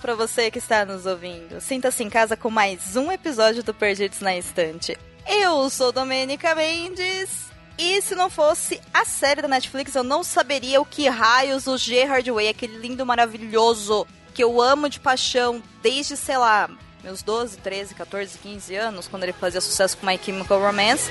Para você que está nos ouvindo. Sinta-se em casa com mais um episódio do Perdidos na Estante. Eu sou Domênica Mendes. E se não fosse a série da Netflix, eu não saberia o que raios o Gerard Way, aquele lindo, maravilhoso, que eu amo de paixão desde, sei lá, meus 12, 13, 14, 15 anos, quando ele fazia sucesso com My Chemical Romance.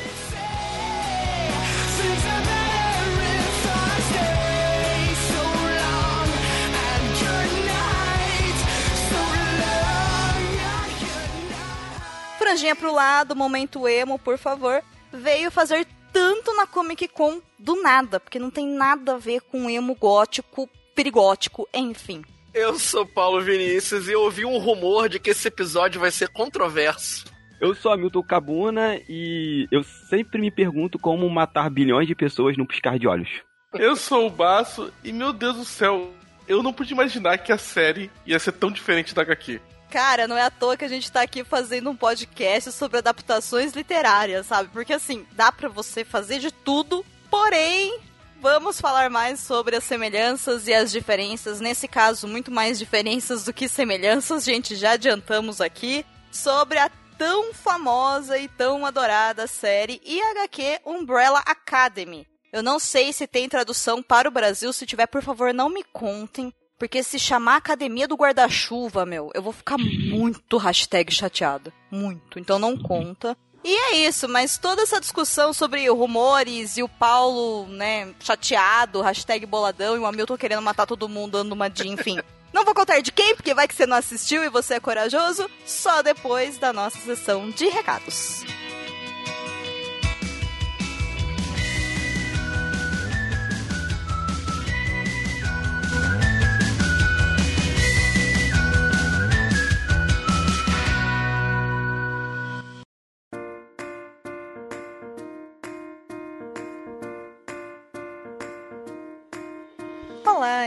Franjinha pro lado, momento emo, por favor, veio fazer tanto na Comic Con do nada, porque não tem nada a ver com emo gótico, perigótico, enfim. Eu sou Paulo Vinícius e ouvi um rumor de que esse episódio vai ser controverso. Eu sou Hamilton Cabuna e eu sempre me pergunto como matar bilhões de pessoas num piscar de olhos. Eu sou o Baço e, meu Deus do céu, eu não pude imaginar que a série ia ser tão diferente da HQ. Cara, não é à toa que a gente tá aqui fazendo um podcast sobre adaptações literárias, sabe? Porque assim, dá para você fazer de tudo, porém, vamos falar mais sobre as semelhanças e as diferenças. Nesse caso, muito mais diferenças do que semelhanças, gente, já adiantamos aqui. Sobre a tão famosa e tão adorada série e HQ Umbrella Academy. Eu não sei se tem tradução para o Brasil, se tiver, por favor, não me contem. Porque se chamar Academia do Guarda-Chuva, meu, eu vou ficar muito hashtag chateada. Muito. Então não conta. E é isso, mas toda essa discussão sobre rumores e o Paulo, né, chateado, hashtag boladão, e o Hamilton querendo matar todo mundo, dando uma de, enfim. Não vou contar de quem, porque vai que você não assistiu e você é corajoso, só depois da nossa sessão de recados.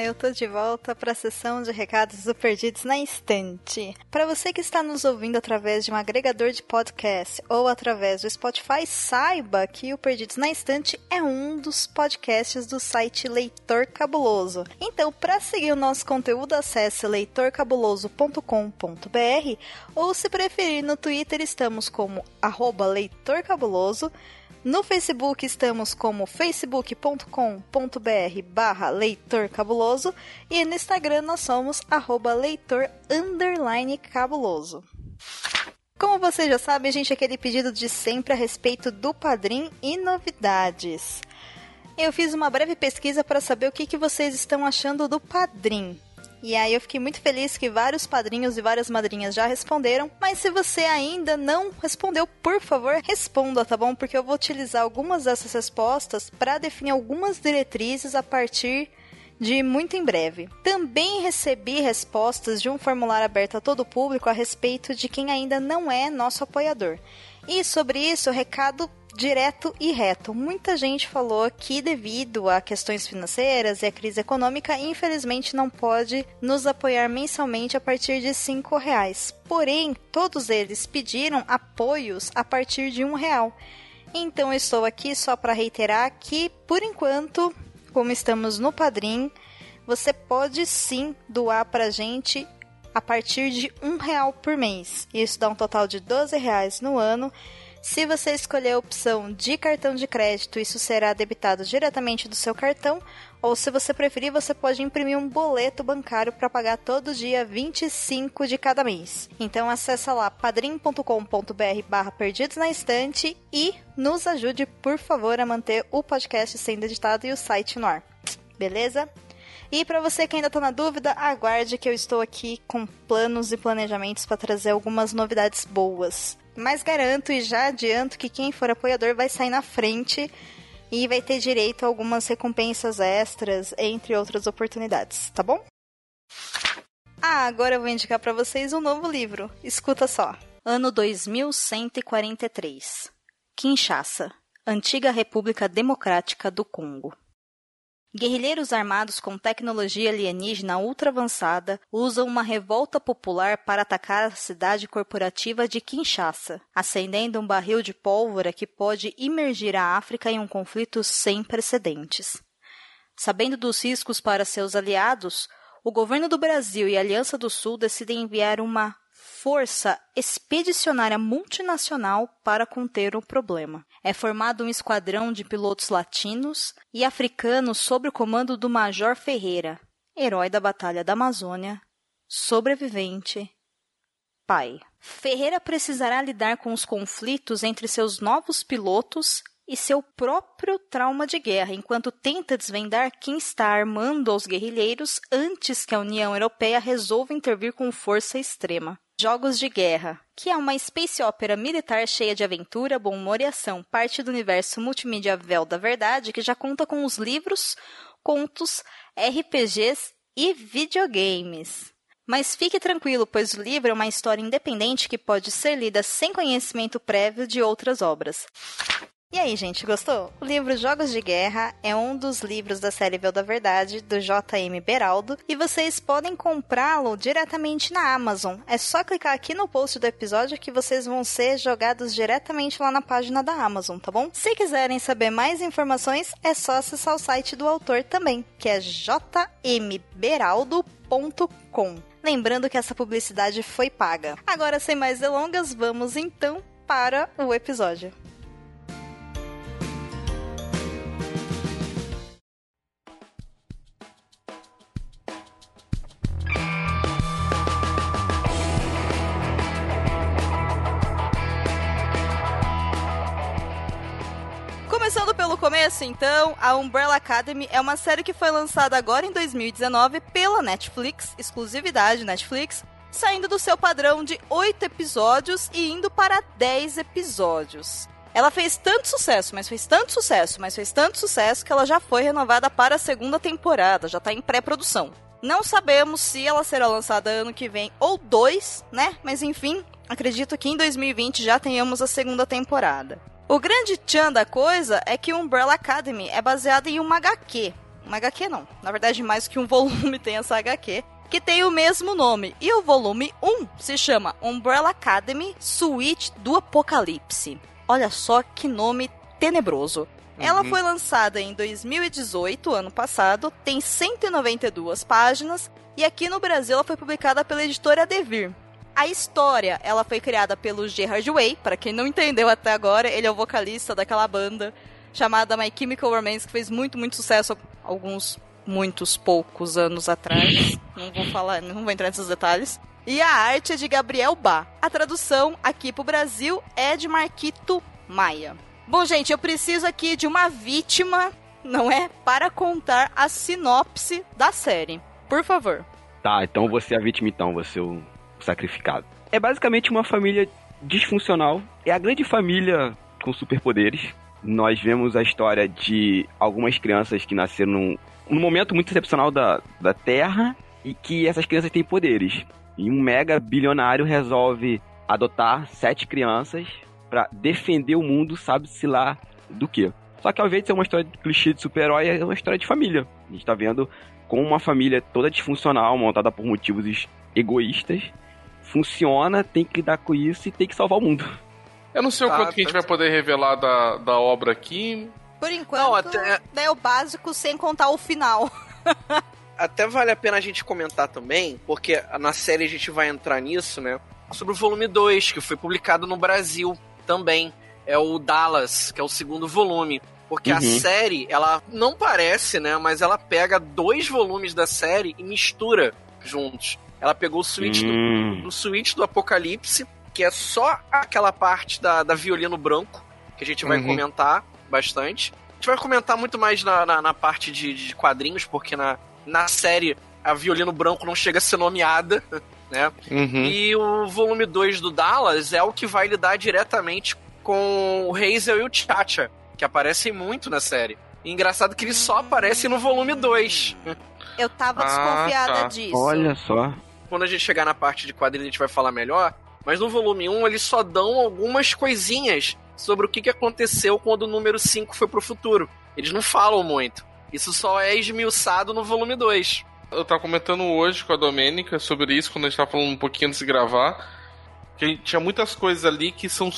Eu tô de volta para a sessão de recados do Perdidos na Instante. Para você que está nos ouvindo através de um agregador de podcast ou através do Spotify, saiba que o Perdidos na Instante é um dos podcasts do site Leitor Cabuloso. Então, para seguir o nosso conteúdo, acesse leitorcabuloso.com.br ou se preferir no Twitter, estamos como leitorcabuloso. No Facebook estamos como facebook.com.br barra leitor cabuloso e no Instagram nós somos arroba leitor cabuloso. Como você já sabe, a gente, aquele pedido de sempre a respeito do Padrim e novidades. Eu fiz uma breve pesquisa para saber o que, que vocês estão achando do Padrim. E aí eu fiquei muito feliz que vários padrinhos e várias madrinhas já responderam, mas se você ainda não respondeu, por favor, responda, tá bom? Porque eu vou utilizar algumas dessas respostas para definir algumas diretrizes a partir de muito em breve. Também recebi respostas de um formulário aberto a todo o público a respeito de quem ainda não é nosso apoiador. E sobre isso, recado direto e reto. Muita gente falou que, devido a questões financeiras e a crise econômica, infelizmente não pode nos apoiar mensalmente a partir de cinco reais. Porém, todos eles pediram apoios a partir de um real. Então, estou aqui só para reiterar que, por enquanto, como estamos no Padrim, você pode sim doar para a gente a partir de um real por mês. Isso dá um total de 12 reais no ano se você escolher a opção de cartão de crédito, isso será debitado diretamente do seu cartão, ou se você preferir, você pode imprimir um boleto bancário para pagar todo dia 25 de cada mês. Então acessa lá padrim.com.br barra perdidos na estante e nos ajude, por favor, a manter o podcast sendo editado e o site no ar. Beleza? E para você que ainda está na dúvida, aguarde que eu estou aqui com planos e planejamentos para trazer algumas novidades boas. Mas garanto e já adianto que quem for apoiador vai sair na frente e vai ter direito a algumas recompensas extras, entre outras oportunidades, tá bom? Ah, agora eu vou indicar para vocês um novo livro. Escuta só. Ano 2143. Kinshasa, Antiga República Democrática do Congo. Guerrilheiros armados com tecnologia alienígena ultra avançada usam uma revolta popular para atacar a cidade corporativa de Kinshasa, acendendo um barril de pólvora que pode imergir a África em um conflito sem precedentes. Sabendo dos riscos para seus aliados, o governo do Brasil e a Aliança do Sul decidem enviar uma força expedicionária multinacional para conter o problema. É formado um esquadrão de pilotos latinos e africanos sob o comando do Major Ferreira, herói da Batalha da Amazônia, sobrevivente, pai. Ferreira precisará lidar com os conflitos entre seus novos pilotos e seu próprio trauma de guerra, enquanto tenta desvendar quem está armando os guerrilheiros antes que a União Europeia resolva intervir com força extrema. Jogos de Guerra, que é uma space opera militar cheia de aventura, bom humor e ação, parte do universo multimídia Véu da Verdade, que já conta com os livros, contos, RPGs e videogames. Mas fique tranquilo, pois o livro é uma história independente que pode ser lida sem conhecimento prévio de outras obras. E aí, gente, gostou? O livro Jogos de Guerra é um dos livros da série Véu da Verdade, do J.M. Beraldo, e vocês podem comprá-lo diretamente na Amazon. É só clicar aqui no post do episódio que vocês vão ser jogados diretamente lá na página da Amazon, tá bom? Se quiserem saber mais informações, é só acessar o site do autor também, que é jmberaldo.com. Lembrando que essa publicidade foi paga. Agora, sem mais delongas, vamos então para o episódio. Pelo começo, então, a Umbrella Academy é uma série que foi lançada agora em 2019 pela Netflix, exclusividade Netflix, saindo do seu padrão de 8 episódios e indo para 10 episódios. Ela fez tanto sucesso, mas fez tanto sucesso, mas fez tanto sucesso que ela já foi renovada para a segunda temporada, já está em pré-produção. Não sabemos se ela será lançada ano que vem ou dois, né? Mas enfim, acredito que em 2020 já tenhamos a segunda temporada. O grande tchan da coisa é que Umbrella Academy é baseada em uma HQ. Uma HQ não, na verdade mais que um volume tem essa HQ, que tem o mesmo nome. E o volume 1 se chama Umbrella Academy Suite do Apocalipse. Olha só que nome tenebroso. Ela foi lançada em 2018, ano passado, tem 192 páginas e aqui no Brasil ela foi publicada pela editora Devir. A história, ela foi criada pelo Gerard Way, para quem não entendeu até agora, ele é o vocalista daquela banda chamada My Chemical Romance, que fez muito, muito sucesso alguns, muitos, poucos anos atrás. Não vou falar, não vou entrar nesses detalhes. E a arte é de Gabriel Bá. A tradução aqui pro Brasil é de Marquito Maia. Bom, gente, eu preciso aqui de uma vítima, não é? Para contar a sinopse da série. Por favor. Tá, então você é a vítima então, você é o sacrificado. É basicamente uma família disfuncional. É a grande família com superpoderes. Nós vemos a história de algumas crianças que nasceram num, num momento muito excepcional da, da Terra e que essas crianças têm poderes. E um mega bilionário resolve adotar sete crianças para defender o mundo, sabe-se lá do que. Só que ao invés de ser uma história de clichê de super-herói, é uma história de família. A gente tá vendo como uma família toda disfuncional, montada por motivos egoístas, funciona, tem que lidar com isso e tem que salvar o mundo. Eu não sei o Tá, quanto que a gente tá. vai poder revelar da, da obra aqui. Por enquanto, Não, até- é o básico sem contar o final. Até vale a pena a gente comentar também, porque na série a gente vai entrar nisso, né? Sobre o volume 2, que foi publicado no Brasil também. É o Dallas, que é o segundo volume. Porque a Uhum. série, ela não parece, né? Mas ela pega dois volumes da série e mistura juntos. Ela pegou o suíte do Hum, do Suíte do Apocalipse, que é só aquela parte da, da violino branco, que a gente vai Uhum. comentar bastante. A gente vai comentar muito mais na, na, na parte de, de quadrinhos, porque na, na série a violino branco não chega a ser nomeada, né? Uhum. E o volume 2 do Dallas é o que vai lidar diretamente com o Hazel e o Chacha, que aparecem muito na série. E engraçado que ele só aparece no volume 2. Eu tava Ah, desconfiada tá. disso. Olha só. Quando a gente chegar na parte de quadrinhos a gente vai falar melhor. Mas no volume 1 eles só dão algumas coisinhas sobre o que, que aconteceu quando o número 5 foi pro futuro. Eles não falam muito. Isso só é esmiuçado no volume 2. Eu tava comentando hoje com a Domênica sobre isso, quando a gente tava falando um pouquinho antes de gravar. Que tinha muitas coisas ali que são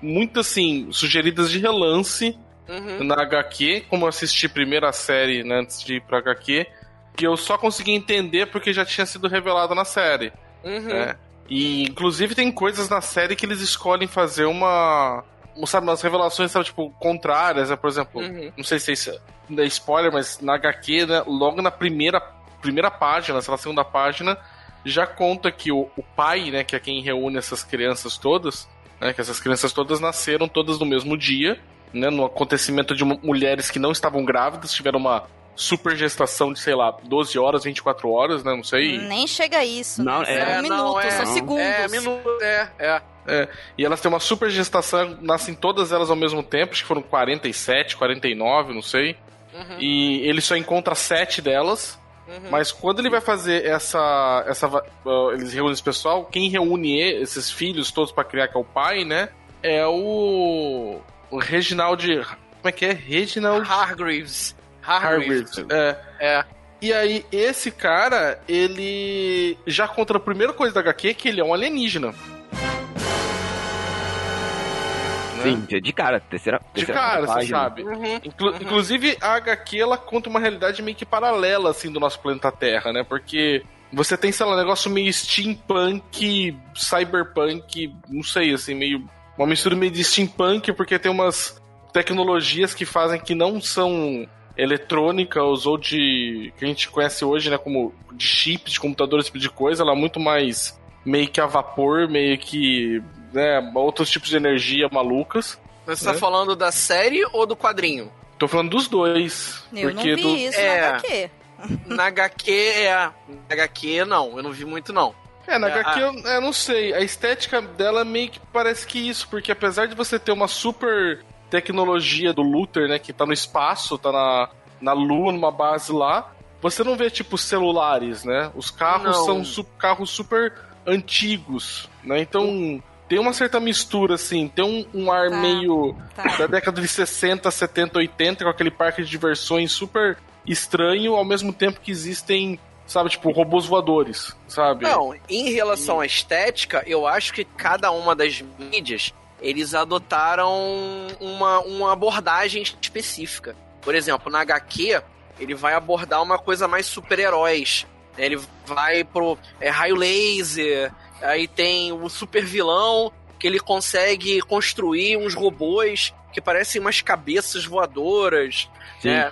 muito assim, sugeridas de relance Uhum. na HQ, como eu assisti primeiro a série né, antes de ir pra HQ, que eu só consegui entender porque já tinha sido revelado na série. Uhum. né? E inclusive tem coisas na série que eles escolhem fazer uma. Sabe, umas revelações, sabe, tipo, contrárias, né? Por exemplo, Uhum. não sei se isso é spoiler, mas na HQ, né, logo na primeira, primeira página, sei lá, segunda página, já conta que o, o pai, né, que é quem reúne essas crianças todas, né, que essas crianças todas nasceram todas no mesmo dia, né, no acontecimento de mu- mulheres que não estavam grávidas, tiveram uma super gestação de, sei lá, 12 horas, 24 horas, né, não sei. Nem chega a isso. Não, né? é- São minutos, são não. segundos. É, minuto, é, é. E elas têm uma super gestação, nascem todas elas ao mesmo tempo, acho que foram 47, 49, não sei. Uhum, E ele só encontra sete delas. uhum. Mas quando ele vai fazer essa. essa uh, eles reúnem esse pessoal, quem reúne esses filhos todos pra criar, que é o pai, né? É o. O Reginald. Como é que é? Reginald Hargreaves. Hargreaves. Hargreaves. É. É. E aí, esse cara, ele já conta a primeira coisa da HQ que ele é um alienígena. Né? Sim, de cara, terceira. De terceira cara, você página. sabe. Uhum. Inclu- Uhum. Inclusive, a HQ ela conta uma realidade meio que paralela, assim, do nosso planeta Terra, né? Porque você tem, sei lá, um negócio meio steampunk, cyberpunk, não sei, assim, meio. Uma mistura meio de steampunk, porque tem umas tecnologias que fazem que não são eletrônicas ou de. que a gente conhece hoje, né? Como de chips, de computador, esse tipo de coisa. Ela é muito mais meio que a vapor, meio que. né? Outros tipos de energia malucas. Mas Você tá É. falando da série ou do quadrinho? Tô falando dos dois. Eu não porque vi do, isso É. na HQ. Na HQ é. Na HQ não, eu não vi muito não. É, na É, HQ eu, eu não sei. A estética dela meio que parece que isso, porque apesar de você ter uma super tecnologia do Luther, né, que tá no espaço, tá na, na Lua, numa base lá, você não vê, tipo, celulares, né? Os carros Não. são su- carros super antigos, né? Então, tem uma certa mistura, assim, tem um, um ar Tá. meio Tá. da década de 60, 70, 80, com aquele parque de diversões super estranho, ao mesmo tempo que existem, sabe, tipo, robôs voadores, sabe? Não, em relação à estética, eu acho que cada uma das mídias eles adotaram uma, uma abordagem específica. Por exemplo, na HQ, ele vai abordar uma coisa mais super-heróis. né? Ele vai pro é, raio laser, aí tem o super vilão, que ele consegue construir uns robôs que parecem umas cabeças voadoras. Sim. Né?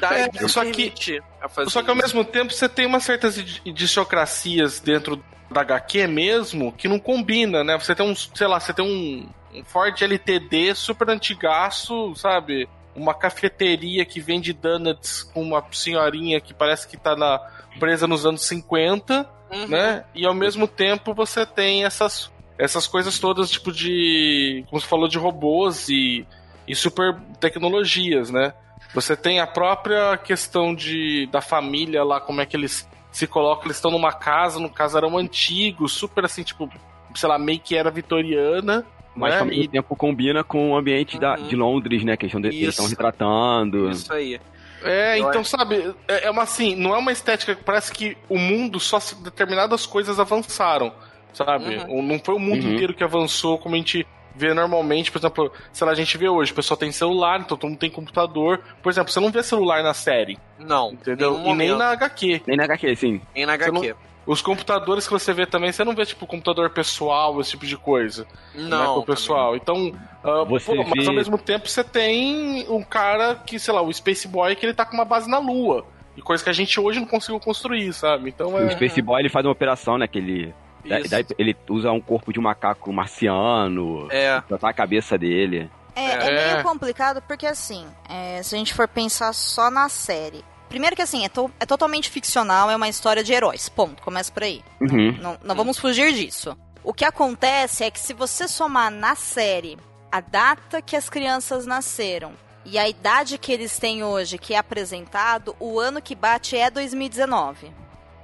Dá, É, isso só que- permite a fazer Só que ao isso. mesmo tempo você tem umas certas idi- idiosincrasias dentro da HQ mesmo que não combina, né? Você tem um, sei lá, você tem um, um Ford LTD super antigaço, sabe? Uma cafeteria que vende donuts com uma senhorinha que parece que tá na, presa nos anos 50, Uhum. né? E ao mesmo tempo você tem essas, essas coisas todas, tipo de. Como você falou, de robôs e, e super tecnologias, né? Você tem a própria questão de, da família lá, como é que eles se colocam, eles estão numa casa, no casarão antigo, super assim, tipo, sei lá, meio que era vitoriana. Mas né? ao mesmo E- tempo combina com o ambiente da, Uhum. de Londres, né? Que eles estão retratando. Isso aí. É, Eu então, sabe, é é uma assim, não é uma estética, parece que o mundo só se determinadas coisas avançaram, sabe? Uhum. Não foi o mundo Uhum. inteiro que avançou como a gente vê normalmente, por exemplo, sei lá, a gente vê hoje, o pessoal tem celular, então todo mundo tem computador. Por exemplo, você não vê celular na série, Não. entendeu? E nem na HQ. Nem na HQ, sim. Nem na Você HQ. Os computadores que você vê também, você não vê, tipo, computador pessoal, esse tipo de coisa. né, Não. com o pessoal. Então, Você pô, mas vê- ao mesmo tempo você tem um cara que, sei lá, o Space Boy, que ele tá com uma base na Lua. E coisa que a gente hoje não conseguiu construir, sabe? Então O é. Space Boy ele faz uma operação, né? Que ele, da- daí ele usa um corpo de um macaco marciano, É. tratar a cabeça dele. É, é É. meio complicado porque, assim, é, se a gente for pensar só na série. Primeiro que, assim, é, to- é totalmente ficcional, é uma história de heróis. Ponto. Começa por aí. Uhum. Não, não vamos fugir disso. O que acontece é que se você somar na série a data que as crianças nasceram e a idade que eles têm hoje, que é apresentado, o ano que bate é 2019.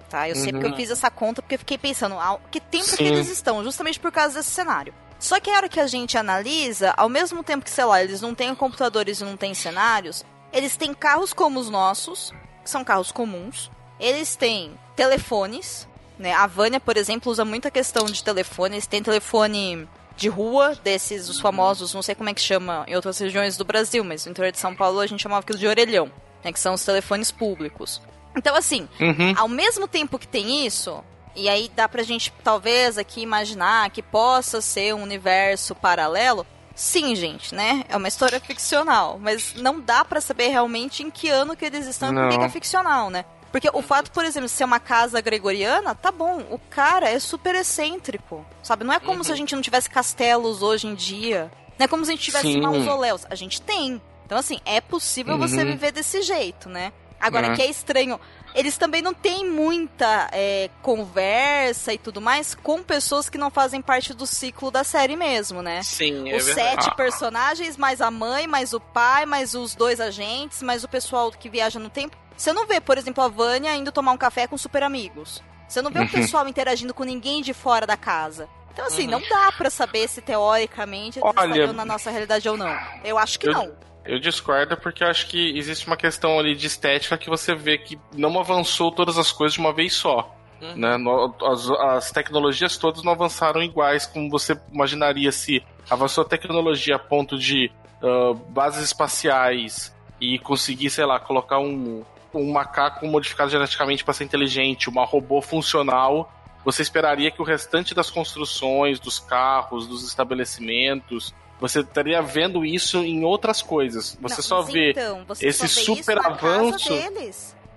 Tá? Eu sei porque eu Uhum. fiz essa conta, porque eu fiquei pensando, ah, que tempo que Sim. eles estão, justamente por causa desse cenário. Só que a hora que a gente analisa, ao mesmo tempo que, sei lá, eles não têm computadores e não têm cenários, eles têm carros como os nossos, que são carros comuns. Eles têm telefones, né? A Vânia, por exemplo, usa muita questão de telefone. Eles têm telefone de rua, desses, os famosos, não sei como é que chama em outras regiões do Brasil, mas no interior de São Paulo a gente chamava aquilo de orelhão, né? Que são os telefones públicos. Então, assim, Uhum. ao mesmo tempo que tem isso, e aí dá pra gente talvez aqui imaginar que possa ser um universo paralelo. Sim, gente, né? É uma história ficcional, mas não dá pra saber realmente em que ano que eles estão e por que é ficcional, né? Porque o fato, por exemplo, de ser uma casa gregoriana, tá bom, o cara é super excêntrico, sabe? Não é como se a gente não tivesse castelos hoje em dia, não é como se a gente tivesse Sim. mausoléus, a gente tem. Então, assim, é possível você Uhum. viver desse jeito, né? Agora, É. que é estranho, eles também não têm muita é, conversa e tudo mais com pessoas que não fazem parte do ciclo da série mesmo, né? Sim, é Os sete personagens, mais a mãe, mais o pai, mais os dois agentes, mais o pessoal que viaja no tempo. Você não vê, por exemplo, a Vânia indo tomar um café com super amigos. Você não vê o pessoal interagindo com ninguém de fora da casa. Então, assim, Uhum. não dá pra saber se teoricamente eles Olha- estariam na nossa realidade ou não. Eu acho que Eu- não. Eu discordo porque eu acho que existe uma questão ali de estética que você vê que não avançou todas as coisas de uma vez só. Uhum. Né? As, as tecnologias todas não avançaram iguais como você imaginaria se avançou a tecnologia a ponto de ah, bases espaciais e conseguir, sei lá, colocar um, um macaco modificado geneticamente para ser inteligente, uma robô funcional. Você esperaria que o restante das construções, dos carros, dos estabelecimentos, você estaria vendo isso em outras coisas. Você Não, só vê então, você esse só vê super avanço.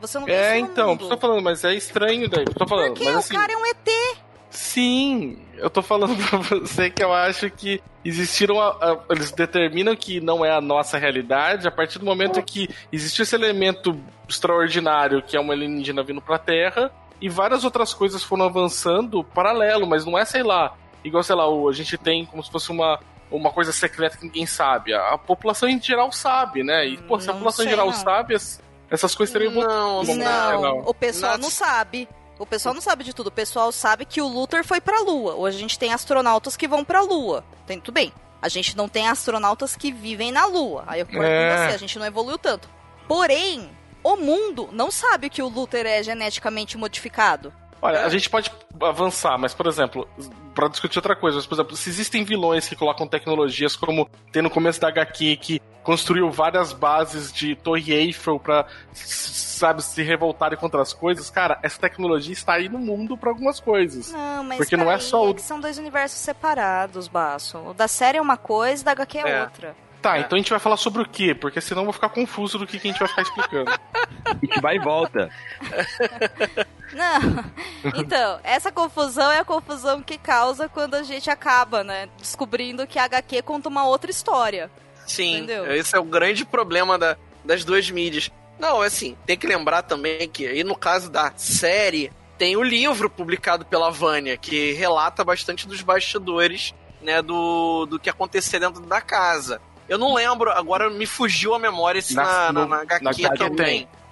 Você não vê É, então, mundo. tô falando, mas é estranho daí. Tô falando, Porque mas o assim, cara é um ET. sim, eu tô falando pra você que eu acho que existiram. a- a- eles determinam que não é a nossa realidade a partir do momento que existe esse elemento extraordinário que é uma alienígena vindo pra Terra e várias outras coisas foram avançando paralelo, mas não é, sei lá, igual, sei lá, o- a gente tem como se fosse uma. Uma coisa secreta que ninguém sabe. A, a população em geral sabe, né? E, pô, se a Não população em geral não. sabe, as- essas coisas teriam Não, Não, Não, não. o pessoal Nas- não sabe. O pessoal não sabe de tudo. O pessoal sabe que o Luthor foi pra Lua. Hoje a gente tem astronautas que vão pra Lua. Tem tudo bem. A gente não tem astronautas que vivem na Lua. Aí eu concordo É. com você, a gente não evoluiu tanto. Porém, o mundo não sabe que o Luthor é geneticamente modificado. Olha, a gente pode avançar, mas, por exemplo, pra discutir outra coisa, mas, por exemplo, se existem vilões que colocam tecnologias como tem no começo da HQ que construiu várias bases de Torre Eiffel pra, s- sabe, se revoltarem contra as coisas, cara, essa tecnologia está aí no mundo pra algumas coisas. Não, mas Porque não é só o- que são dois universos separados, Baço. O da série é uma coisa, da HQ é, É. outra. Tá, então a gente vai falar sobre o quê? Porque senão eu vou ficar confuso do que, que a gente vai ficar explicando. A gente vai e volta. Não. Então, essa confusão é a confusão que causa quando a gente acaba, né? Descobrindo que a HQ conta uma outra história. Sim, Entendeu? esse é o grande problema da- das duas mídias. Não, assim, tem que lembrar também que aí no caso da série, tem o livro publicado pela Vânia, que relata bastante dos bastidores, né, do, do que acontecia dentro da casa. Eu não lembro, agora me fugiu a memória se Na- na, na, na HQ na HQ também.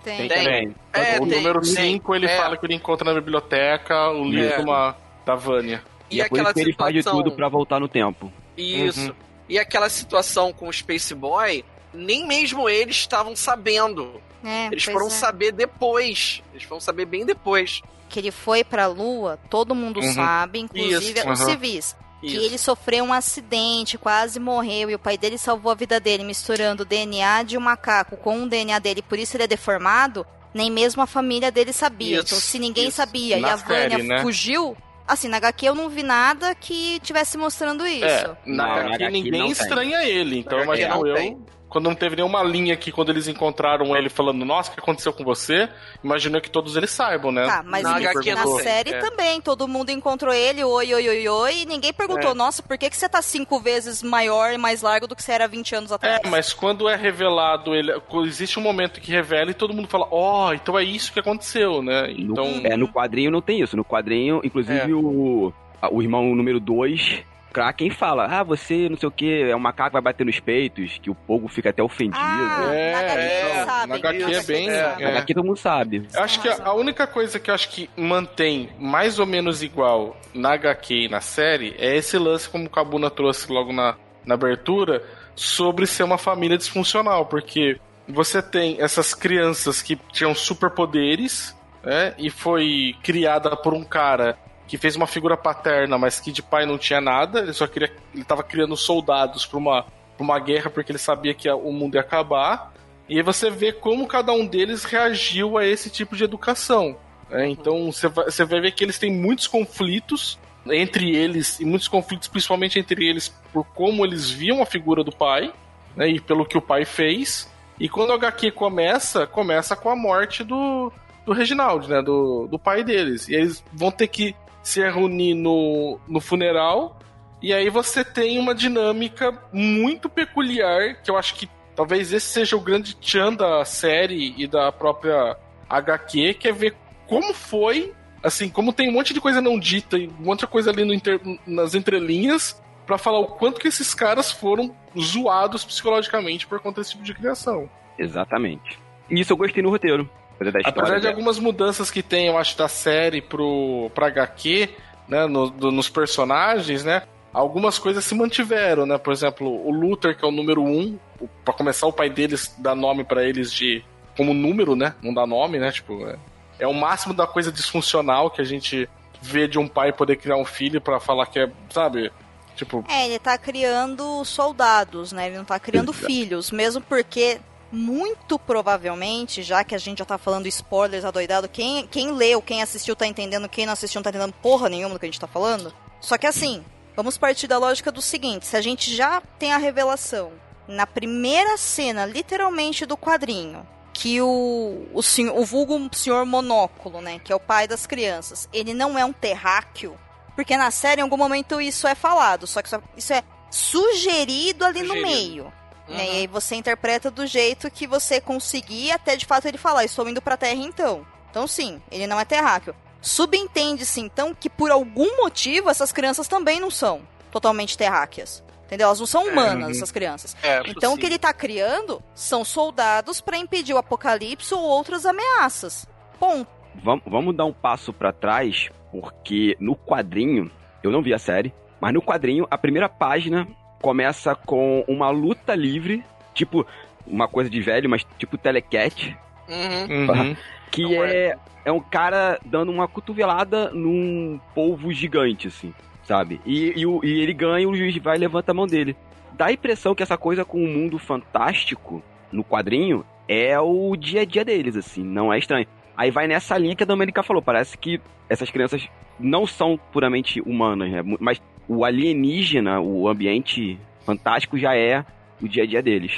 Tem. Tem, Tem. também. É, o tem, número tem. 5, ele É. fala que ele encontra na biblioteca o livro É. de uma- da Vânia. E, é por isso que ele faz de tudo pra voltar no tempo. Isso. Uhum. E aquela situação com o Space Boy, nem mesmo eles estavam sabendo. É, Eles foram é. saber depois. Eles foram saber bem depois. Que ele foi pra Lua, todo mundo Uhum. sabe, inclusive Isso, os uhum. civis. Que Isso. ele sofreu um acidente, quase morreu, e o pai dele salvou a vida dele, misturando o DNA de um macaco com o DNA dele, por isso ele é deformado, nem mesmo a família dele sabia. Isso, então, se ninguém isso. sabia e Na a Vânia série, né? fugiu, assim, na HQ eu não vi nada que tivesse mostrando isso. É, na Não, na HQ HQ não ninguém tem. estranha ele. Então Na HQ imagino eu, tem. Quando não teve nenhuma linha aqui, quando eles encontraram ele falando, nossa, o que aconteceu com você? Imagino que todos eles saibam, né? Tá, mas Na eles- HQ na série é. também, todo mundo encontrou ele, oi, oi, oi, oi, e ninguém perguntou, É. nossa, por que, que você tá cinco vezes maior e mais largo do que você era 20 anos atrás? É, mas quando é revelado, ele, existe um momento que revela e todo mundo fala, ó, então é isso que aconteceu, né? No, Então, é, no quadrinho não tem isso. No quadrinho, inclusive, É. o, o irmão número 2 Kraken fala, ah, você não sei o que, é um macaco vai bater nos peitos, que o povo fica até ofendido. Ah, É, na HQ é, sabem. na HQ na é bem- é. Mas aqui todo mundo sabe. Eu acho que a, a única coisa que eu acho que mantém mais ou menos igual na HQ e na série é esse lance, como o Kabuna trouxe logo na, na abertura, sobre ser uma família disfuncional, porque você tem essas crianças que tinham superpoderes, né, e foi criada por um cara que fez uma figura paterna, mas que de pai não tinha nada, ele só queria, ele tava criando soldados para uma, pra uma guerra porque ele sabia que o mundo ia acabar. E aí você vê como cada um deles reagiu a esse tipo de educação. né? Então você vai, você vai ver que eles têm muitos conflitos entre eles, e muitos conflitos principalmente entre eles por como eles viam a figura do pai, né, e pelo que o pai fez. E quando o HQ começa, começa com a morte do, do Reginald, né, do, do pai deles. E eles vão ter que se reunir no, no funeral. E aí você tem uma dinâmica muito peculiar, que eu acho que talvez esse seja o grande tchan da série e da própria HQ, que é ver como foi, assim, como tem um monte de coisa não dita e um monte de coisa ali inter- nas entrelinhas, pra falar o quanto que esses caras foram zoados psicologicamente por conta desse tipo de criação. Exatamente. E isso eu gostei no roteiro. Coisa da história. Apesar de dela. algumas mudanças que tem, eu acho, da série pro, pra HQ, né, no- do- nos personagens, né, algumas coisas se mantiveram, né, por exemplo, o Luther, que é o número um, pra começar o pai deles dá nome pra eles de, como número, né, não dá nome, né, tipo, é, é o máximo da coisa disfuncional que a gente vê de um pai poder criar um filho pra falar que é, sabe, tipo, É, ele tá criando soldados, né? Ele não tá criando Exato. filhos, mesmo porque muito provavelmente, já que a gente já tá falando spoilers adoidado, quem, quem leu, quem assistiu tá entendendo, quem não assistiu não tá entendendo porra nenhuma do que a gente tá falando. Só que assim, vamos partir da lógica do seguinte, se a gente já tem a revelação na primeira cena, literalmente do quadrinho, que o, o, senhor, o vulgo senhor monóculo, né, que é o pai das crianças, ele não é um terráqueo, porque na série, em algum momento, isso é falado. Só que isso é- sugerido ali no Sugerido. meio. Uhum. Né? E aí você interpreta do jeito que você conseguir, até de fato ele falar, estou indo pra Terra então. Então sim, ele não é terráqueo. Subentende-se então que por algum motivo essas crianças também não são totalmente terráqueas. Entendeu? Elas não são humanas, uhum. essas crianças. É, Então o que ele tá criando são soldados pra impedir o apocalipse ou outras ameaças. Ponto. Vamos, vamos dar um passo pra trás, porque no quadrinho, eu não vi a série, mas no quadrinho, a primeira página começa com uma luta livre, tipo uma coisa de velho, mas tipo telecat, Uhum. uhum. que Não é, é um cara dando uma cotovelada num polvo gigante, assim, sabe? E, e, o- e ele ganha e o juiz vai e levanta a mão dele. Dá a impressão que essa coisa com o mundo fantástico no quadrinho é o dia a dia deles, assim, não é estranho. Aí vai nessa linha que a Domenica falou, parece que essas crianças não são puramente humanas, né? Mas o alienígena, o ambiente fantástico já é o dia a dia deles.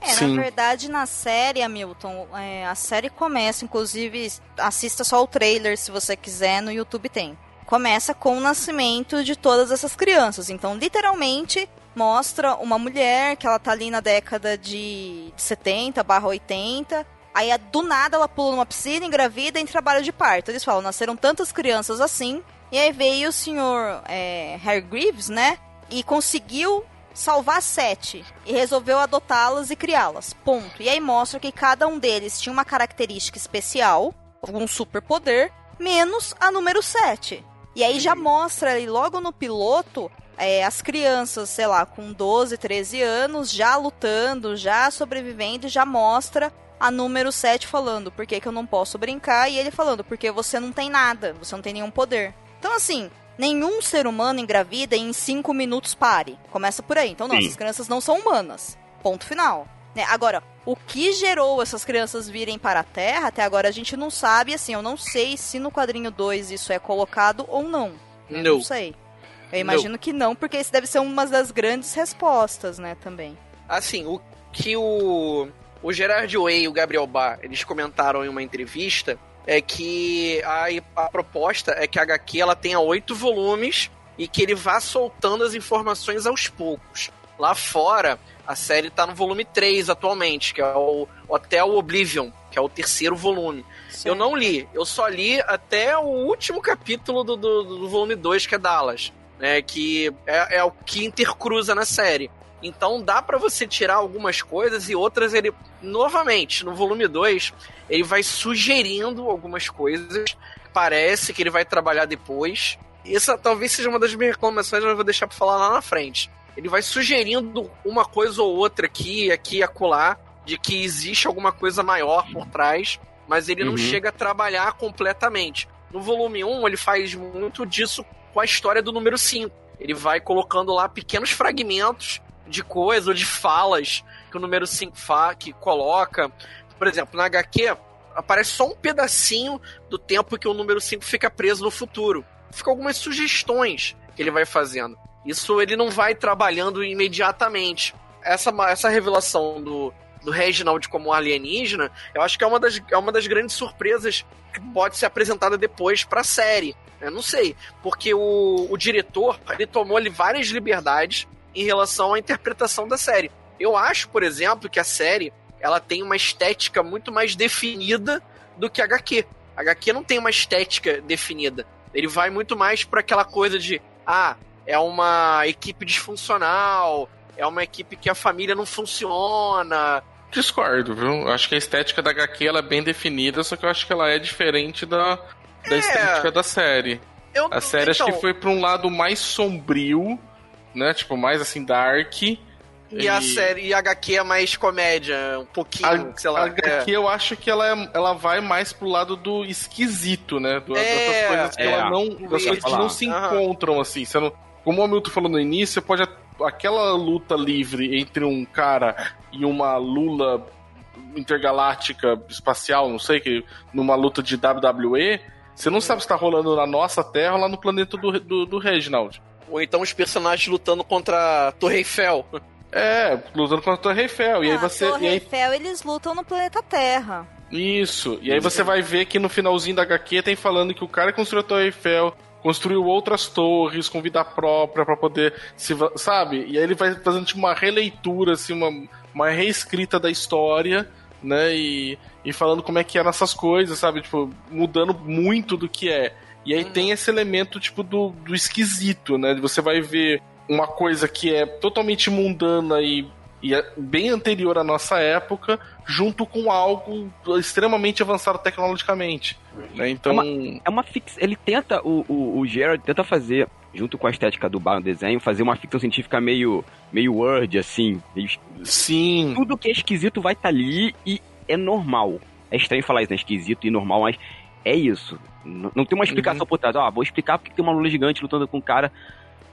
É, Sim. na verdade, na série, Hamilton, é, a série começa, inclusive, assista só o trailer se você quiser, no YouTube tem. Começa com o nascimento de todas essas crianças. Então, literalmente, mostra uma mulher que ela tá ali na década de 70 barra 80. Aí, do nada, ela pula numa piscina, engravida e em trabalho de parto. Eles falam, nasceram tantas crianças assim. E aí veio o senhor é, Harry Greaves, né? E conseguiu salvar sete e resolveu adotá-las e criá-las. Ponto. E aí mostra que cada um deles tinha uma característica especial, um superpoder, menos a número 7. E aí já mostra ali logo no piloto é, as crianças, sei lá, com 12, 13 anos, já lutando, já sobrevivendo, já mostra a número 7 falando por que, que eu não posso brincar, e ele falando porque você não tem nada, você não tem nenhum poder. Então, assim, nenhum ser humano engravida e em 5 minutos pare. Começa por aí. Então, não, Sim. essas crianças não são humanas. Ponto final. Né? Agora, o que gerou essas crianças virem para a Terra, até agora a gente não sabe, assim, eu não sei se no quadrinho 2 isso é colocado ou não. Não. Não sei. Eu imagino que não, porque isso deve ser uma das grandes respostas, né, também. Assim, o que o, o Gerard Way e o Gabriel Bar, eles comentaram em uma entrevista, é que a, a proposta é que a HQ ela tenha oito volumes e que ele vá soltando as informações aos poucos. Lá fora, a série tá no volume 3 atualmente, que é o Hotel Oblivion, que é o terceiro volume. Eu não li, eu só li até o último capítulo do, do, do volume 2, que é Dallas. né? Que é, é o que intercruza na série. Então dá para você tirar algumas coisas e outras ele novamente no volume 2, ele vai sugerindo algumas coisas. Parece que ele vai trabalhar depois. Essa talvez seja uma das minhas reclamações, mas eu vou deixar para falar lá na frente. Ele vai sugerindo uma coisa ou outra aqui, aqui e acolá, de que existe alguma coisa maior por trás, mas ele não Uhum. chega a trabalhar completamente. No volume 1, ele faz muito disso com a história do número 5. Ele vai colocando lá pequenos fragmentos de coisas ou de falas que o número 5 fa que coloca. Por exemplo, na HQ aparece só um pedacinho do tempo que o número 5 fica preso no futuro. Ficam algumas sugestões que ele vai fazendo. Isso ele não vai trabalhando imediatamente. Essa, essa revelação do, do Reginald como alienígena, eu acho que é uma das, é uma das grandes surpresas que pode ser apresentada depois pra série. Eu não sei, porque o, o diretor ele tomou ali várias liberdades em relação à interpretação da série. Eu acho, por exemplo, que a série ela tem uma estética muito mais definida do que a HQ. A HQ não tem uma estética definida. Ele vai muito mais para aquela coisa de ah, é uma equipe disfuncional, é uma equipe que a família não funciona. Discordo, viu? Acho que a estética da HQ ela é bem definida, só que eu acho que ela é diferente da, da É. estética da série. Eu, A série acho então, que foi pra um lado mais sombrio, né? Tipo, mais assim, dark. E a série e a HQ é mais comédia, um pouquinho, A, sei lá. a HQ eu acho que ela, é- ela vai mais pro lado do esquisito, né? Do, É, coisas que é. ela não. Das coisas que não se Aham. encontram, assim. Você não, como o Hamilton falou no início, pode. Aquela luta livre entre um cara e uma Lula intergaláctica espacial, não sei, que numa luta de WWE, você não sabe se tá rolando na nossa Terra ou lá no planeta do, do, do Reginald. Ou então os personagens lutando contra a Torre Eiffel. É, lutando contra a Torre Eiffel. e aí Ah, você. Torre e aí Eiffel, eles lutam no planeta Terra. Isso. E aí você vai ver que no finalzinho da HQ tem falando que o cara que construiu a Torre Eiffel construiu outras torres com vida própria pra poder se, sabe? E aí ele vai fazendo tipo uma releitura assim, uma, uma reescrita da história, né? E, e falando como é que eram essas coisas, sabe? Tipo, mudando muito do que é. E aí tem esse elemento tipo do, do esquisito, né? Você vai ver uma coisa que é totalmente mundana e e é bem anterior à nossa época, junto com algo extremamente avançado tecnologicamente. Né? Então, É uma fix... Ele tenta, o, o, o Gerard tenta fazer, junto com a estética do bar no desenho, fazer uma ficção científica meio, meio word, assim. meio- sim, Tudo que é esquisito vai estar ali e é normal. É estranho falar isso, né? Esquisito e normal, mas é isso. N- Não tem uma explicação por trás. Ó, vou explicar porque tem uma lula gigante lutando com um cara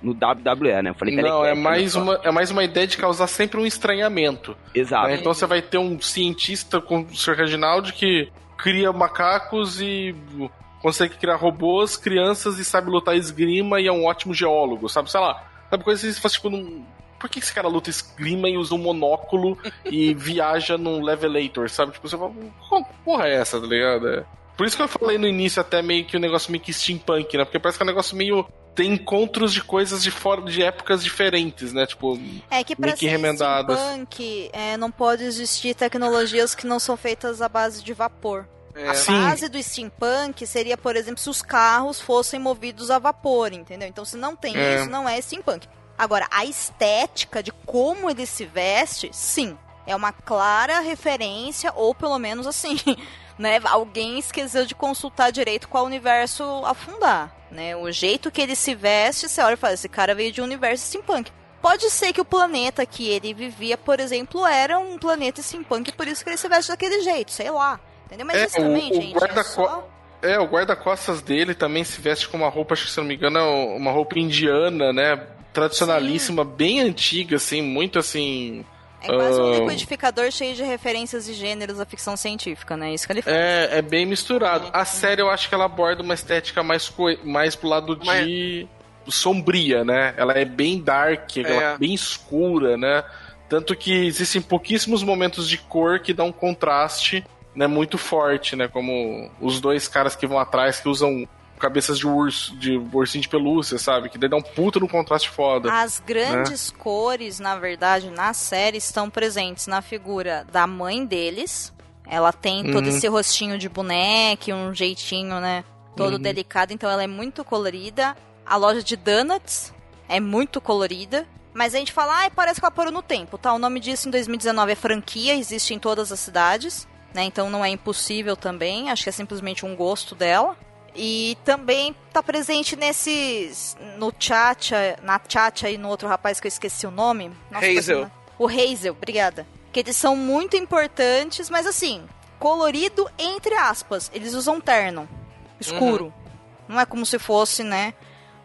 no WWE, né? Eu falei, não, que é que mais, uma, é mais uma ideia de causar sempre um estranhamento. Exato. né? Então você vai ter um cientista com o Sr. Reginaldo que cria macacos e consegue criar robôs, crianças e sabe lutar esgrima e é um ótimo geólogo, sabe? Sei lá. Sabe coisa assim, você faz tipo num. Por que esse cara luta esgrima e usa um monóculo e viaja num levelator, sabe? Tipo, você fala, qual porra é essa, tá ligado? É. Por isso que eu falei no início até meio que o negócio meio que steampunk, né? Porque parece que é um negócio meio. Tem encontros de coisas de fora de épocas diferentes, né? Tipo, É que pra Meio que ser remendadas. steampunk, é, não pode existir tecnologias que não são feitas à base de vapor. É, A Sim. base do steampunk seria, por exemplo, se os carros fossem movidos a vapor, entendeu? Então, se não tem É. isso, não é steampunk. Agora, a estética de como ele se veste, sim. É uma clara referência, ou pelo menos assim, né? Alguém esqueceu de consultar direito qual universo afundar, né? O jeito que ele se veste, você olha e fala, esse cara veio de um universo steampunk. Pode ser que o planeta que ele vivia, por exemplo, era um planeta steampunk, por isso que ele se veste daquele jeito, sei lá. Entendeu? Mas É, isso também, o- o gente, é só... É, o guarda-costas dele também se veste com uma roupa, acho que se não me engano, é uma roupa indiana, né? Tradicionalíssima, bem antiga, assim, muito assim. É quase um Ah. liquidificador cheio de referências e gêneros da ficção científica, né? Isso que ele faz. É, é bem misturado. A série eu acho que ela aborda uma estética mais, co- mais pro lado de sombria, né? Ela é bem dark, ela é É. bem escura, né? Tanto que existem pouquíssimos momentos de cor que dão um contraste né, muito forte, né? Como os dois caras que vão atrás que usam cabeças de urso, de ursinho de pelúcia, sabe? Que daí dá um puta no contraste foda. As grandes Né? cores, na verdade, na série estão presentes na figura da mãe deles. Ela tem todo Uhum. esse rostinho de boneca, um jeitinho, né? Todo Uhum. delicado, então ela é muito colorida. a loja de donuts. É muito colorida. Mas a gente fala, ah, parece que ela parou no tempo, tá? O nome disso em 2019 é franquia, existe em todas as cidades, né? Então não é impossível também, acho que é simplesmente um gosto dela. E também tá presente nesses. no chat, na chat e no outro rapaz que eu esqueci o nome. Nossa, Hazel. O Hazel, obrigada. Que eles são muito importantes, mas assim, colorido entre aspas. Eles usam terno escuro. Uhum. Não é como se fosse, né,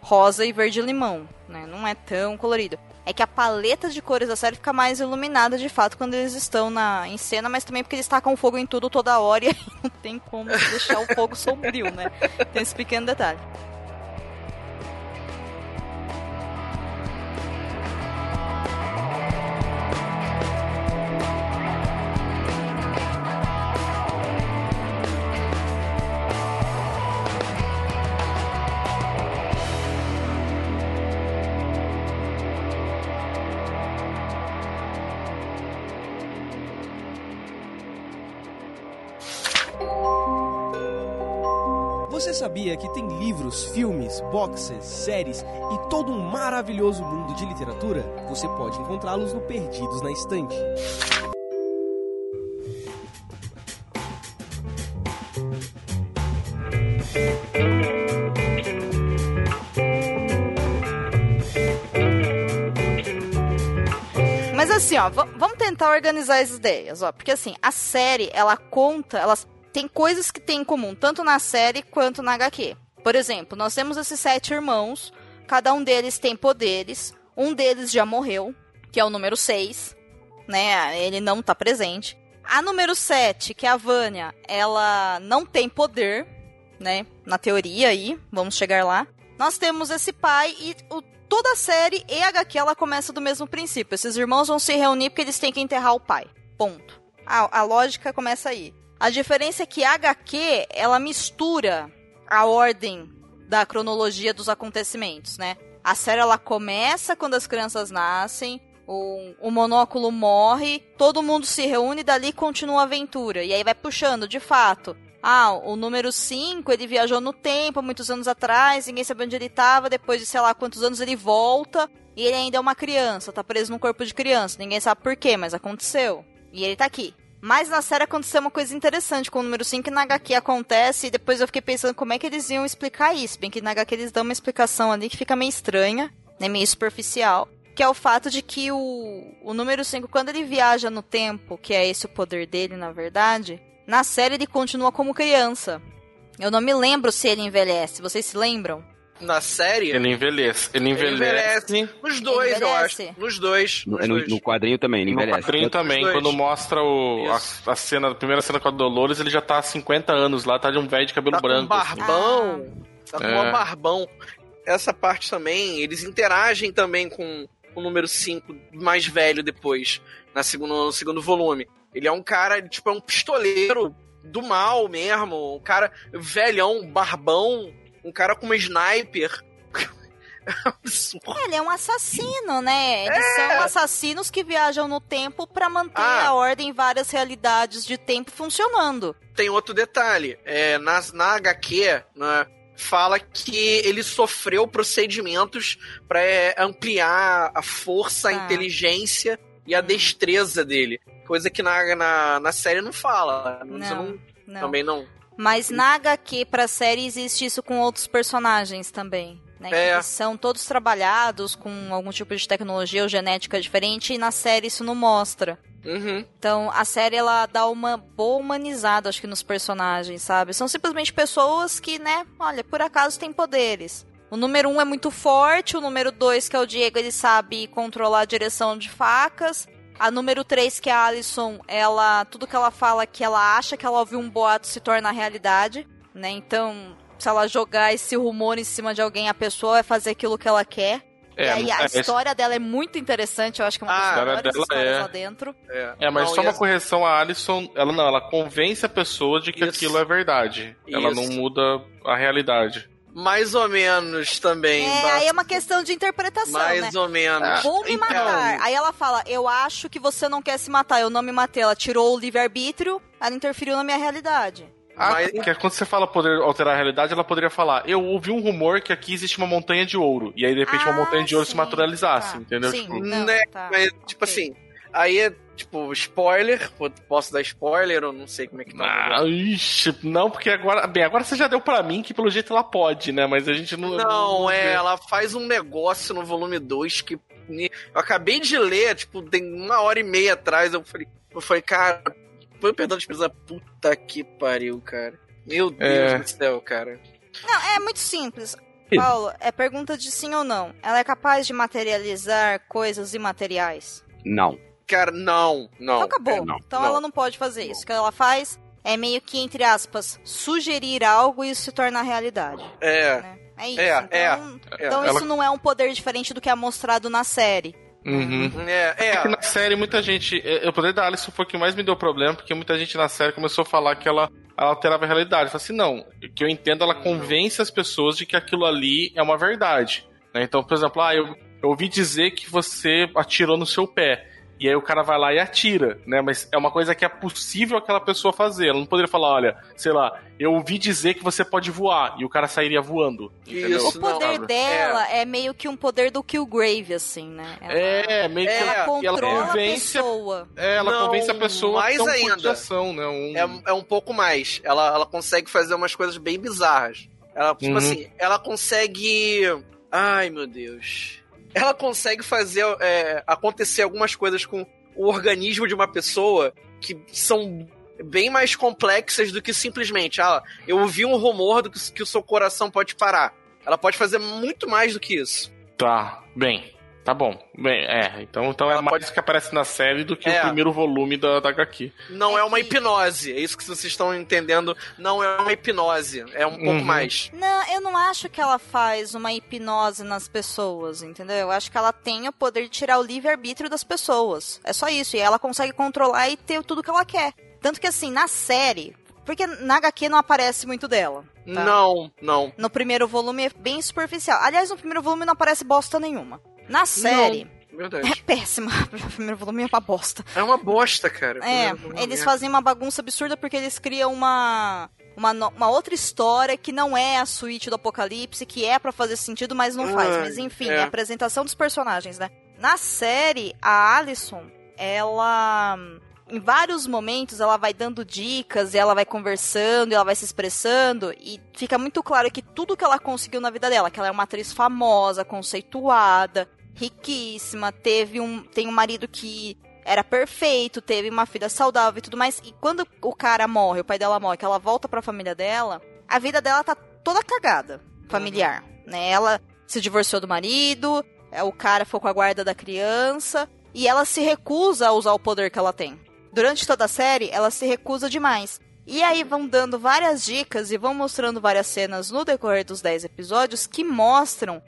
rosa e verde limão, né? Não é tão colorido é que a paleta de cores da série fica mais iluminada de fato quando eles estão na, em cena, mas também porque eles tacam fogo em tudo toda hora e não tem como deixar o fogo sombrio, né? Tem esse pequeno detalhe. Que tem livros, filmes, boxes, séries e todo um maravilhoso mundo de literatura? Você pode encontrá-los no Perdidos na Estante. Mas assim, ó, vamos tentar organizar as ideias, ó, porque assim, a série, ela conta, ela tem coisas que tem em comum, tanto na série quanto na HQ. Por exemplo, nós temos esses sete irmãos, cada um deles tem poderes, um deles já morreu, que é o número 6, né? Ele não tá presente. A número 7, que é a Vânia, ela não tem poder, né? Na teoria aí, vamos chegar lá. Nós temos esse pai e o, toda a série e a HQ ela começa do mesmo princípio. Esses irmãos vão se reunir porque eles têm que enterrar o pai. Ponto. A, a lógica começa aí. A diferença é que a HQ, ela mistura a ordem da cronologia dos acontecimentos, né? A série ela começa quando as crianças nascem, o, o monóculo morre, todo mundo se reúne e dali continua a aventura. E aí vai puxando, de fato. Ah, o número 5, ele viajou no tempo, muitos anos atrás, ninguém sabia onde ele estava, depois de sei lá quantos anos ele volta, e ele ainda é uma criança, tá preso num corpo de criança, ninguém sabe por quê, mas aconteceu. E ele tá aqui. Mas na série aconteceu uma coisa interessante com o número 5 que na HQ acontece, e depois eu fiquei pensando como é que eles iam explicar isso. Bem que na HQ eles dão uma explicação ali que fica meio estranha, né, meio superficial. Que é o fato de que o, o número 5, quando ele viaja no tempo, que é esse o poder dele, na verdade, na série ele continua como criança. Eu não me lembro se ele envelhece, vocês se lembram? Na série. Ele envelhece. Ele envelhece. Ele envelhece. Nos dois, envelhece. eu acho. Nos dois. Nos no, dois. no, quadrinho também, ele envelhece. No quadrinho também, quando mostra o, a, a, cena, a primeira cena com a Dolores, ele já tá há 50 anos lá, tá de um velho de cabelo tá branco. Com um barbão. Assim. Tá com é. um barbão. Essa parte também, eles interagem também com o número 5 mais velho depois, na segundo, no segundo volume. Ele é um cara, tipo, é um pistoleiro do mal mesmo, um cara velhão, barbão, um cara com uma sniper. É, ele é um assassino, né? Eles é. são assassinos que viajam no tempo para manter ah. a ordem em várias realidades de tempo funcionando. Tem outro detalhe. É, na, na HQ, né, fala que ele sofreu procedimentos para é, ampliar a força, a ah. inteligência e a destreza dele. Coisa que na, na, na série não fala. Não, não, não. Também não. Mas na HQ pra série existe isso com outros personagens também. Né, é. Que são todos trabalhados com algum tipo de tecnologia ou genética diferente e na série isso não mostra. Uhum. Então a série ela dá uma boa humanizada, acho que, nos personagens, sabe? São simplesmente pessoas que, né, olha, por acaso têm poderes. O número um é muito forte, o número dois, que é o Diego, ele sabe controlar a direção de facas. A número 3, que é a Alison, ela. Tudo que ela fala que ela acha que ela ouviu um boato se torna realidade, né? Então, se ela jogar esse rumor em cima de alguém, a pessoa vai fazer aquilo que ela quer. É, e aí a é, história dela é muito interessante, eu acho que é uma das ah, melhores histórias é. lá dentro. É, é mas não, só uma correção, a Alison, ela não, ela convence a pessoa de que Isso. aquilo é verdade. Isso. Ela não muda a realidade mais ou menos também. É, aí é uma questão de interpretação, mais né? ou menos. Vou me então... matar. Aí ela fala, eu acho que você não quer se matar, eu não me matei. Ela tirou o livre-arbítrio, ela interferiu na minha realidade. Ah, Mas- que é quando você fala poder alterar a realidade, ela poderia falar: Eu ouvi um rumor que aqui existe uma montanha de ouro. E aí, de repente, uma Ah, montanha de ouro se sim, materializasse, tá. entendeu? Sim. Tipo, Não, né? tá. Mas, tipo Ok. assim, aí é, tipo, spoiler. Posso dar spoiler ou não sei como é que tá Ah, ixi, não, porque agora. Bem, agora você já deu pra mim que pelo jeito ela pode, né? Mas a gente não. Não, é, ela faz um negócio no volume 2 que eu acabei de ler, tipo, tem uma hora e meia atrás, eu falei, eu falei, cara, foi perdão de expressão, puta que pariu, cara. Meu Deus É. do céu, cara. Não, é muito simples. Paulo, é pergunta de sim ou não. Ela é capaz de materializar coisas imateriais? Não. Cara, não, não. Então acabou. É, não, então não. ela não pode fazer isso. O que ela faz é meio que, entre aspas, sugerir algo e isso se tornar realidade. É, né? É isso. É, então é, então Ela- isso não é um poder diferente do que é mostrado na série. Uhum. é, É que é. na série muita gente. é, O poder da Alice foi o que mais me deu problema, porque muita gente na série começou a falar que ela, ela alterava a realidade. Eu falei assim, não, que eu entendo, ela convence as pessoas de que aquilo ali é uma verdade. né? Então, por exemplo, ah, eu, eu ouvi dizer que você atirou no seu pé. E aí o cara vai lá e atira, né? Mas é uma coisa que é possível aquela pessoa fazer. Ela não poderia falar, olha, sei lá, eu ouvi dizer que você pode voar. E o cara sairia voando. Entendeu? Isso, O poder não, dela é. meio que um poder do Killgrave, assim, né? Ela, É, meio que É, ela ela controla a convence a pessoa. É, ela Não, convence a pessoa mais a ainda. ação, né? Um... É, é um pouco mais. Ela, ela consegue fazer umas coisas bem bizarras. Ela, tipo Uhum. assim, ela consegue. Ai, meu Deus. Ela consegue fazer é, acontecer algumas coisas com o organismo de uma pessoa que são bem mais complexas do que simplesmente, ah, eu ouvi um rumor do que, que o seu coração pode parar. Ela pode fazer muito mais do que isso. Tá, bem. Tá bom. Bem, é. Então, então é Ela mais que aparece na série do que É. o primeiro volume da, da HQ. Não É é, uma hipnose. É isso que vocês estão entendendo. Não é uma hipnose. É um pouco Uhum. mais. Não, eu não acho que ela faz uma hipnose nas pessoas, entendeu? Eu acho que ela tem o poder de tirar o livre-arbítrio das pessoas. É só isso. E ela consegue controlar e ter tudo que ela quer. Tanto que, assim, na série. Porque na HQ não aparece muito dela. tá? Não, não. No primeiro volume é bem superficial. Aliás, no primeiro volume não aparece bosta nenhuma. Na série, Verdade. é péssima. O primeiro volume é uma bosta. É uma bosta, cara. É, volume eles é. fazem uma bagunça absurda porque eles criam uma. Uma, uma outra história que não é a suíte do Apocalipse, que é pra fazer sentido, mas não faz. Ai, Mas enfim, é. é a apresentação dos personagens, né? Na série, a Alison, ela. Em vários momentos ela vai dando dicas e ela vai conversando e ela vai se expressando e fica muito claro que tudo que ela conseguiu na vida dela, que ela é uma atriz famosa, conceituada, riquíssima, teve um tem um marido que era perfeito, teve uma filha saudável e tudo mais. E quando o cara morre, o pai dela morre, que ela volta pra família dela, a vida dela tá toda cagada, familiar, né? Ela se divorciou do marido, é, o cara ficou com a guarda da criança e ela se recusa a usar o poder que ela tem. Durante toda a série, ela se recusa demais. E aí vão dando várias dicas e vão mostrando várias cenas no decorrer dos 10 episódios que mostram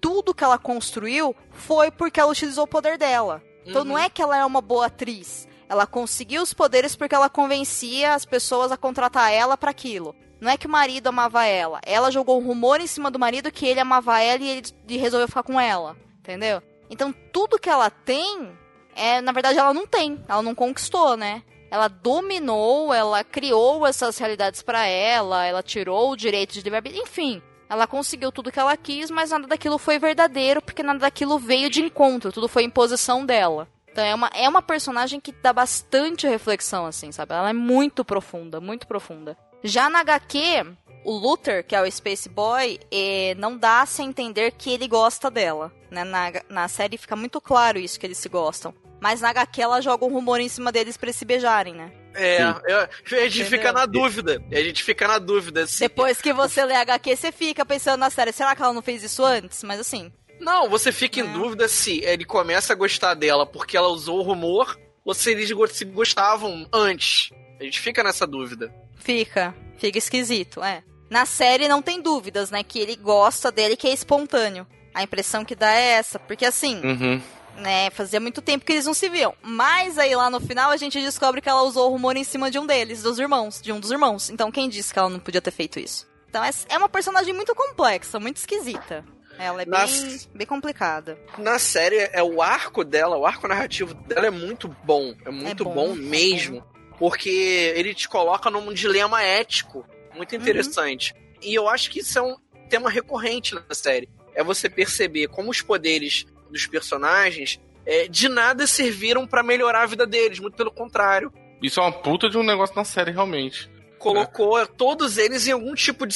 tudo que ela construiu foi porque ela utilizou o poder dela. Então não é que ela é uma boa atriz. Ela conseguiu os poderes porque ela convencia as pessoas a contratar ela pra aquilo. Não é que o marido amava ela. Ela jogou um rumor em cima do marido que ele amava ela e ele resolveu ficar com ela. Entendeu? Então tudo que ela tem, é, na verdade ela não tem. Ela não conquistou, né? Ela dominou, ela criou essas realidades pra ela, ela tirou o direito de livre-arbítrio, enfim. Ela conseguiu tudo que ela quis, mas nada daquilo foi verdadeiro, porque nada daquilo veio de encontro, tudo foi imposição dela. Então é uma, é uma personagem que dá bastante reflexão, assim, sabe? Ela é muito profunda, muito profunda. Já na HQ, o Luther, que é o Space Boy, eh, não dá a entender que ele gosta dela. Né? Na, na série fica muito claro isso, que eles se gostam. Mas na HQ ela joga um rumor em cima deles pra eles se beijarem, né? É, eu- a gente Entendeu? fica na dúvida. A gente fica na dúvida. se- Depois que você lê HQ, você fica pensando na série, será que ela não fez isso antes? Mas assim, Não, você fica É. em dúvida se ele começa a gostar dela porque ela usou o rumor ou se eles se gostavam antes. A gente fica nessa dúvida. fica. Fica esquisito, é. Na série não tem dúvidas, né? Que ele gosta dele, que é espontâneo. A impressão que dá é essa. Porque assim, Uhum. Né, fazia muito tempo que eles não se viam. Mas aí lá no final a gente descobre que ela usou o rumor em cima de um deles, dos irmãos, de um dos irmãos. Então quem disse que ela não podia ter feito isso? Então é, é uma personagem muito complexa, muito esquisita. Ela é bem, Nas- bem complicada. Na série, é o arco dela, o arco narrativo dela é muito bom. É muito bom, bom, é mesmo. porque ele te coloca num dilema ético muito interessante. E eu acho que isso é um tema recorrente na série. É você perceber como os poderes dos personagens é, de nada serviram para melhorar a vida deles, muito pelo contrário. Isso é uma puta de um negócio na série, realmente. Colocou todos eles em algum tipo de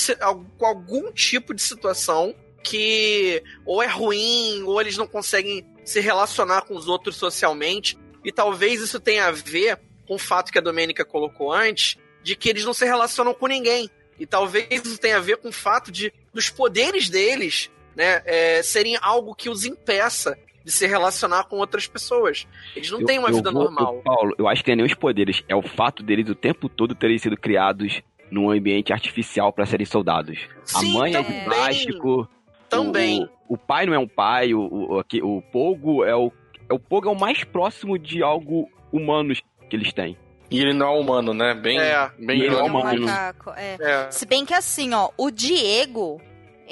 algum tipo de situação que ou é ruim, ou eles não conseguem se relacionar com os outros socialmente. E talvez isso tenha a ver com o fato que a Domênica colocou antes, de que eles não se relacionam com ninguém. E talvez isso tenha a ver com o fato de dos poderes deles né, é, serem algo que os impeça de se relacionar com outras pessoas. Eles não Eu- têm uma vida vou- normal. eu- Paulo, eu acho que não é nem os poderes, é o fato deles o tempo todo terem sido criados num ambiente artificial para serem soldados. Sim, a mãe é também. de plástico. Também. O, o pai não é um pai, o, o, aqui- o Pogo é o. é O Pogo é o mais próximo de algo humanos que eles têm. E ele não é humano, né? Bem, É. bem ele é É um humano. macaco, é. É. Se bem que assim, ó, o Diego,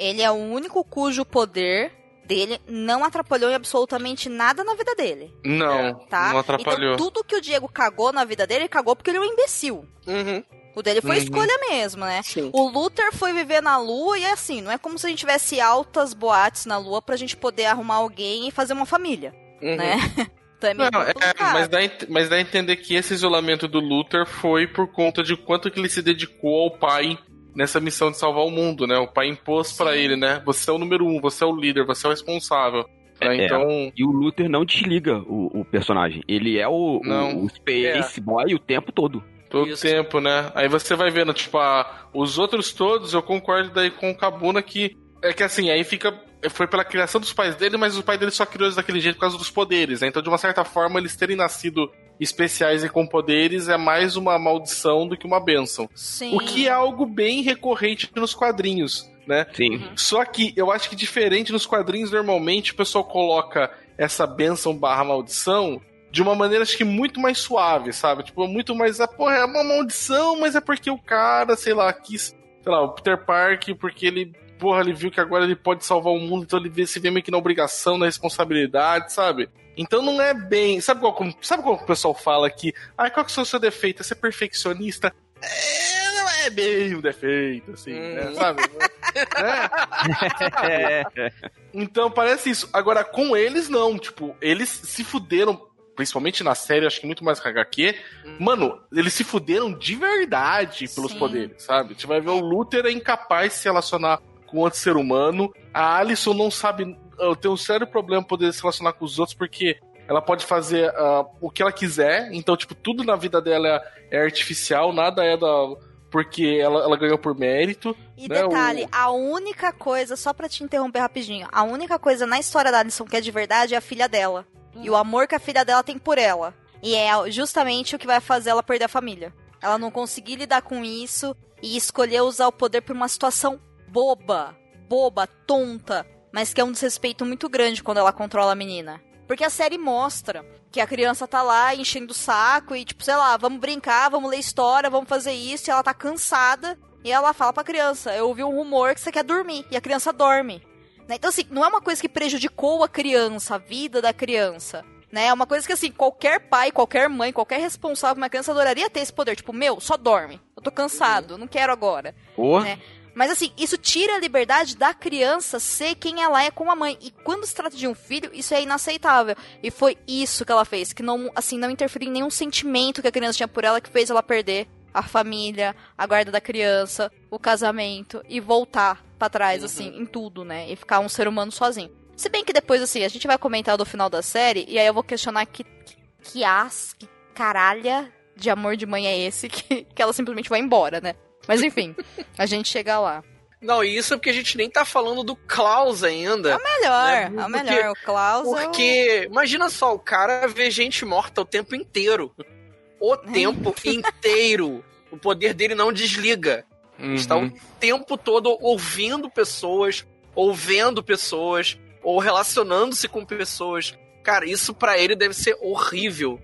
ele é o único cujo poder dele não atrapalhou em absolutamente nada na vida dele, Não, tá? não atrapalhou. Então tudo que o Diego cagou na vida dele, ele cagou porque ele é um imbecil. Uhum. O dele foi Uhum. escolha mesmo, né? Sim. O Luther foi viver na lua e é assim, não é como se a gente tivesse altas boates na lua pra gente poder arrumar alguém e fazer uma família, Uhum. né? Então é meio Não, é, complicado. mas, dá, mas dá a entender que esse isolamento do Luther foi por conta de quanto que ele se dedicou ao pai nessa missão de salvar o mundo, né? O pai impôs pra Sim. ele, né? Você é o número um, você é o líder, você é o responsável. né? É. Então, E o Luther não desliga o, o personagem. Ele é o, Não. o, o Space Boy o tempo todo. todo Isso. tempo, né? Aí você vai vendo, tipo, ah, os outros todos, eu concordo daí com o Kabuna que. É que assim, aí fica. Foi pela criação dos pais dele, mas o pai dele só criou eles daquele jeito por causa dos poderes, né? Então, de uma certa forma, eles terem nascido especiais e com poderes é mais uma maldição do que uma bênção. Sim. O que é algo bem recorrente nos quadrinhos, né? Sim. Só que eu acho que diferente nos quadrinhos, normalmente o pessoal coloca essa benção barra maldição de uma maneira, acho que muito mais suave, sabe? Tipo, muito mais. Ah, porra, é uma maldição, mas é porque o cara, sei lá, quis. Sei lá, o Peter Parker, porque ele. Porra, ele viu que agora ele pode salvar o mundo, então ele vê, se vê meio que na obrigação, na responsabilidade, sabe? Então não é bem. Sabe qual, sabe qual o pessoal fala que. Ah, qual que é o seu defeito? É ser perfeccionista? É, não é bem um defeito, assim, né? Hum. Sabe? É. É. Então parece isso. Agora, com eles, não. Tipo, eles se fuderam, principalmente na série, acho que muito mais que a HQ. Mano, eles se fuderam de verdade pelos Sim. poderes, sabe? Você vai ver o Luther é incapaz de se relacionar com outro ser humano. A Alison não sabe. Uh, Tem um sério problema poder se relacionar com os outros, porque ela pode fazer ah, o que ela quiser. Então, tipo, tudo na vida dela é, é artificial, nada é da. Porque ela, ela ganhou por mérito. E né, detalhe, o- a única coisa, só pra te interromper rapidinho, a única coisa na história da Alison que é de verdade é a filha dela. E o amor que a filha dela tem por ela. E é justamente o que vai fazer ela perder a família. Ela não conseguir lidar com isso e escolher usar o poder por uma situação boba, boba, tonta, mas que é um desrespeito muito grande quando ela controla a menina. Porque a série mostra que a criança tá lá enchendo o saco e, tipo, sei lá, vamos brincar, vamos ler história, vamos fazer isso, e ela tá cansada. E ela fala pra criança: Eu ouvi um rumor que você quer dormir. E a criança dorme. Né? Então, assim, não é uma coisa que prejudicou a criança, a vida da criança. Né? É uma coisa que, assim, qualquer pai, qualquer mãe, qualquer responsável uma criança adoraria ter esse poder. Tipo, meu, só dorme. Eu tô cansado, não quero agora. Porra. Né? Mas assim, isso tira a liberdade da criança ser quem ela é com a mãe. E quando se trata de um filho, isso é inaceitável. E foi isso que ela fez, que não, assim, não interferiu em nenhum sentimento que a criança tinha por ela, que fez ela perder a família, a guarda da criança, o casamento e voltar pra trás, assim, em tudo, né? E ficar um ser humano sozinho. Se bem que depois, assim, a gente vai comentar do final da série, e aí eu vou questionar que, que, que as, que caralha de amor de mãe é esse que, que ela simplesmente vai embora, né? Mas enfim, a gente chega lá. Não, e isso é porque a gente nem tá falando do Klaus ainda. Melhor, Né? é o Porque- melhor. O Klaus é o- Porque, imagina só, o cara vê gente morta o tempo inteiro. O tempo inteiro. O poder dele não desliga. Uhum. Está o tempo todo ouvindo pessoas, ou vendo pessoas, ou relacionando-se com pessoas. Cara, isso pra ele deve ser horrível.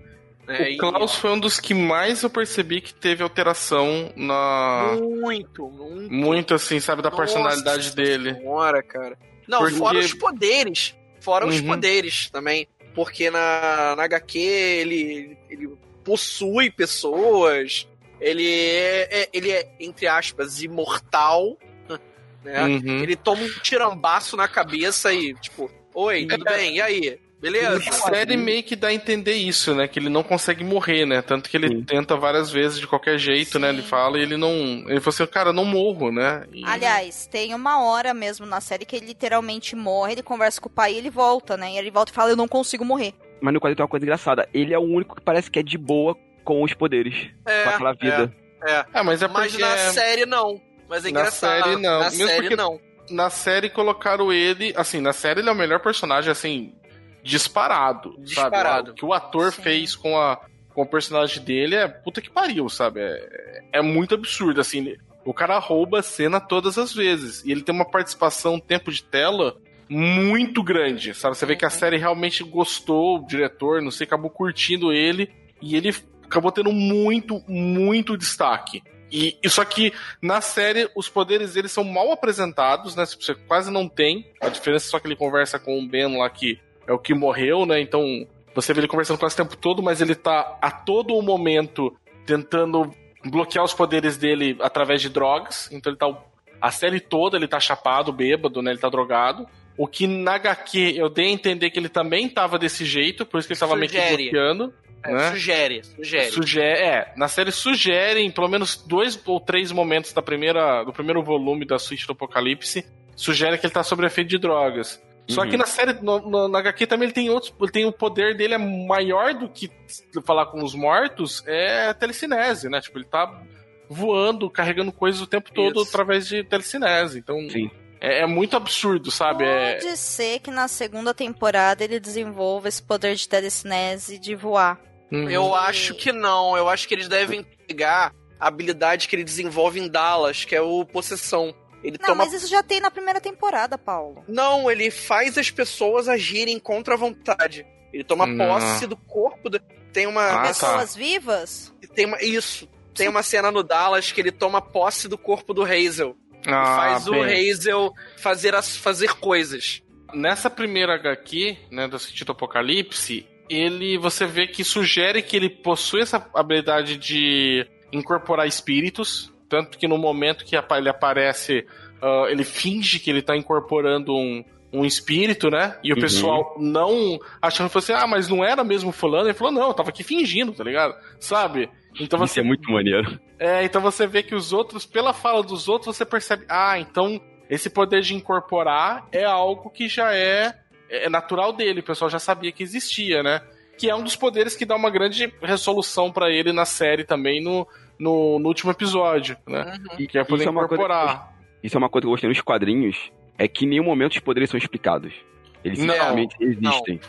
Né? O Klaus foi um dos que mais eu percebi que teve alteração na. Muito, muito. Muito assim, sabe, da Nossa personalidade dele. Senhora, cara. Não, Porque- fora os poderes. Fora os Uhum. poderes também. Porque na, na HQ ele, ele possui pessoas, ele é, é- ele é, entre aspas, imortal, né? Uhum. Ele toma um tirambaço na cabeça e, tipo, oi, tudo É. bem, e aí? Beleza? A série meio que dá a entender isso, né? Que ele não consegue morrer, né? Tanto que ele Sim. tenta várias vezes de qualquer jeito, né? Ele fala e ele não. Ele fala assim, cara, eu não morro, né? E- Aliás, tem uma hora mesmo na série que ele literalmente morre, ele conversa com o pai e ele volta, né? E ele volta e fala, eu não consigo morrer. Mas no quadrinho tem uma coisa engraçada. Ele é o único que parece que é de boa com os poderes. É, com aquela vida. É. Ah, mas é Mas porque na série não. Mas é Na engraçado. série, não. Na Mesmo série porque- não. na série colocaram ele. Assim, na série ele é o melhor personagem, assim, disparado. Disparado. Sabe? O que o ator Sim. fez com, a, com o personagem dele é puta que pariu, sabe? É, é muito absurdo, assim. O cara rouba a cena todas as vezes. E ele tem uma participação, um tempo de tela muito grande, sabe? Você vê que a série realmente gostou, o diretor, não sei, acabou curtindo ele. E ele acabou tendo muito, muito destaque. E, e só que na série os poderes dele são mal apresentados, né? Você quase não tem. A diferença é só que ele conversa com o Ben lá que é o que morreu, né? Então você vê ele conversando quase o tempo todo, mas ele tá a todo o momento tentando bloquear os poderes dele através de drogas. Então ele tá a série toda ele tá chapado, bêbado, né? Ele tá drogado. O que na HQ eu dei a entender que ele também tava desse jeito, por isso que ele tava meio que Sugere. bloqueando. É, né? Sugere, sugere. Sugere, é, na série sugerem pelo menos dois ou três momentos da primeira, do primeiro volume da Suíte do Apocalipse, sugere que ele tá sob efeito de drogas. Só Uhum. que na série, no- no- na HQ também ele tem outros, ele tem o poder dele é maior do que falar com os mortos, é telecinese, né? Tipo, ele tá voando, carregando coisas o tempo todo Isso. através de telecinese. Então, Sim. é, é muito absurdo, sabe? É, Pode ser que na segunda temporada ele desenvolva esse poder de telecinese de voar. Uhum. Eu acho que não. Eu acho que eles devem pegar a habilidade que ele desenvolve em Dallas, que é o possessão. Ele Não, toma. mas isso já tem na primeira temporada, Paulo. Não, ele faz as pessoas agirem contra a vontade. Ele toma Não. posse do corpo. da- Tem uma. Ah, tá. Pessoas vivas? Tem uma. Isso. Tem uma cena no Dallas que ele toma posse do corpo do Hazel. e Ah, faz o bem. Hazel fazer, as, fazer coisas. Nessa primeira HQ, né, do sentido Apocalipse, ele você vê que sugere que ele possui essa habilidade de incorporar espíritos, tanto que no momento que ele aparece, ah, ele finge que ele tá incorporando um, um espírito, né? E o Uhum. pessoal não achando que assim, ah, mas não era mesmo fulano. Ele falou, não, eu tava aqui fingindo, tá ligado? Sabe? Então Isso você é muito maneiro. é, então você vê que os outros, pela fala dos outros, você percebe, ah, então esse poder de incorporar é algo que já é, é natural dele, o pessoal já sabia que existia, né? Que é um dos poderes que dá uma grande resolução pra ele na série também no, no, no último episódio, né? Uhum. Que é poder Isso é uma coisa que eu incorporar. Isso é uma coisa que eu gostei nos quadrinhos, é que em nenhum momento os poderes são explicados. Eles Não, simplesmente existem.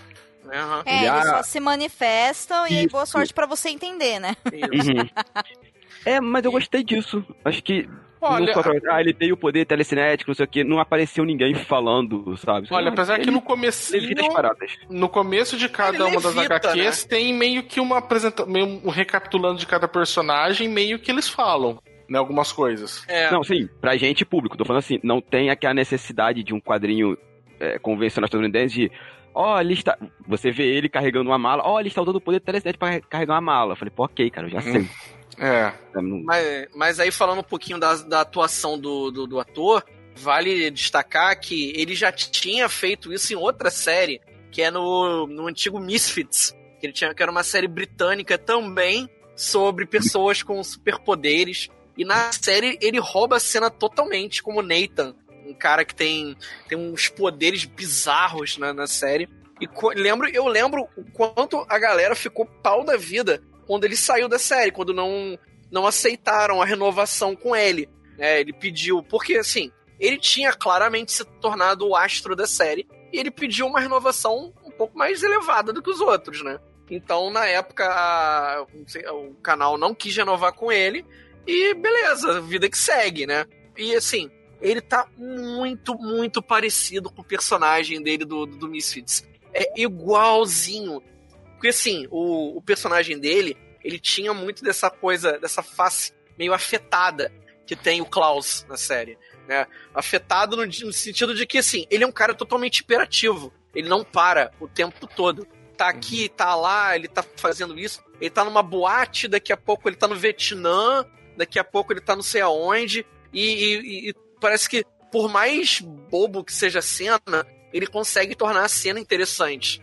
Aham, É, Ele, eles ah, só se manifestam e aí boa isso. sorte pra você entender, né? isso. Uhum. É, mas eu gostei disso. Acho que Olha, pra- ah, ele tem o poder telecinético, não sei o que, não apareceu ninguém falando, sabe? olha, apesar que Ele- no começo no começo de cada Ele uma das levita, HQs tem meio que uma apresentação, meio um recapitulando de cada personagem, meio que eles falam, né, algumas coisas. É. Não, sim, pra gente público, tô falando assim, não tem aquela necessidade de um quadrinho é, convencional estadunidense de ó, ali está. Você vê ele carregando uma mala, ó, ele está usando o poder telecinético pra carregar uma mala. Eu falei, pô, ok, cara, eu já sei. É. Não- Mas, mas aí falando um pouquinho da, da atuação do, do, do ator, vale destacar que ele já tinha feito isso em outra série, que é no, no antigo Misfits, que ele tinha que era uma série britânica também sobre pessoas com superpoderes. E na série ele rouba a cena totalmente como Nathan, um cara que tem, tem uns poderes bizarros na, na série. E lembro, eu lembro o quanto a galera ficou pau da vida quando ele saiu da série, quando não, não aceitaram a renovação com ele. É, ele pediu, porque assim, ele tinha claramente se tornado o astro da série, e ele pediu uma renovação um pouco mais elevada do que os outros, né? Então, na época, a- sei, o canal não quis renovar com ele, e beleza, vida que segue, né? E assim, ele tá muito, muito parecido com o personagem dele do, do, do Misfits. É igualzinho. Porque assim, o, o personagem dele, ele tinha muito dessa coisa, dessa face meio afetada que tem o Klaus na série. Né? Afetado no, no sentido de que, assim, ele é um cara totalmente hiperativo. Ele não para o tempo todo. Tá aqui, tá lá, ele tá fazendo isso. ele tá numa boate, daqui a pouco ele tá no Vietnã, daqui a pouco ele tá não sei aonde, e, e, e parece que, por mais bobo que seja a cena, ele consegue tornar a cena interessante.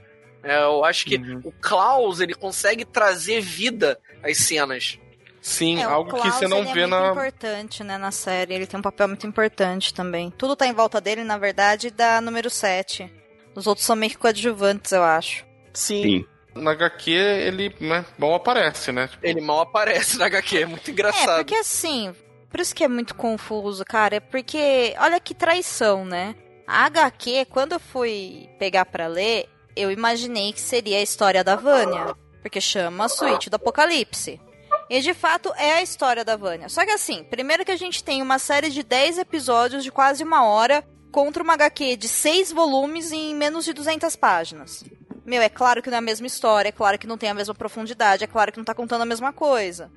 É, eu acho que Uhum. o Klaus, ele consegue trazer vida às cenas. Sim, É, algo que Klaus, você não ele vê é muito na. importante, né, na série. Ele tem um papel muito importante também. Tudo tá em volta dele, na verdade, da número 7. Os outros são meio que coadjuvantes, eu acho. Sim. Sim. Na HQ ele né, bom aparece, né? Tipo, Ele mal aparece na HQ, é muito É, engraçado. porque assim, por isso que é muito confuso, cara. É porque, olha que traição, né? A HQ, quando eu fui pegar pra ler, eu imaginei que seria a história da Vânia. Porque chama Suíte do Apocalipse. E de fato é a história da Vânia. Só que assim, primeiro que a gente tem uma série de 10 episódios de quase uma hora contra uma HQ de 6 volumes em menos de 200 páginas. Meu, é claro que não é a mesma história, é claro que não tem a mesma profundidade, é claro que não tá contando a mesma coisa,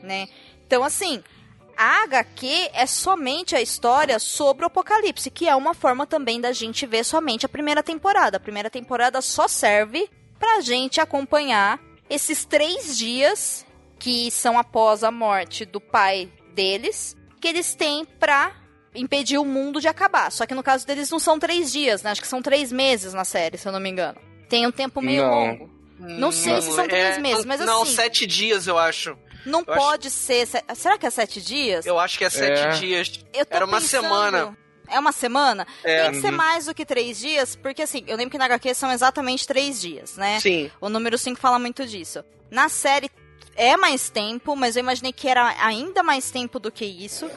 né? Então, assim, a HQ é somente a história sobre o Apocalipse, que é uma forma também da gente ver somente a primeira temporada. A primeira temporada só serve pra gente acompanhar esses três dias que são após a morte do pai deles, que eles têm pra impedir o mundo de acabar. Só que no caso deles não são três dias, né? Acho que são três meses na série, se eu não me engano. Tem um tempo meio Não. longo. Não sei se são três meses, não- mas Não, assim- sete dias, eu acho. Não Eu acho- pode ser. se- Será que é sete dias? Eu acho que é sete É. dias. Eu tô Era uma pensando- semana. É uma semana? É. Tem que ser mais do que três dias, porque assim, eu lembro que na HQ são exatamente três dias, né? Sim. O número 5 fala muito disso. Na série é mais tempo, mas eu imaginei que era ainda mais tempo do que isso,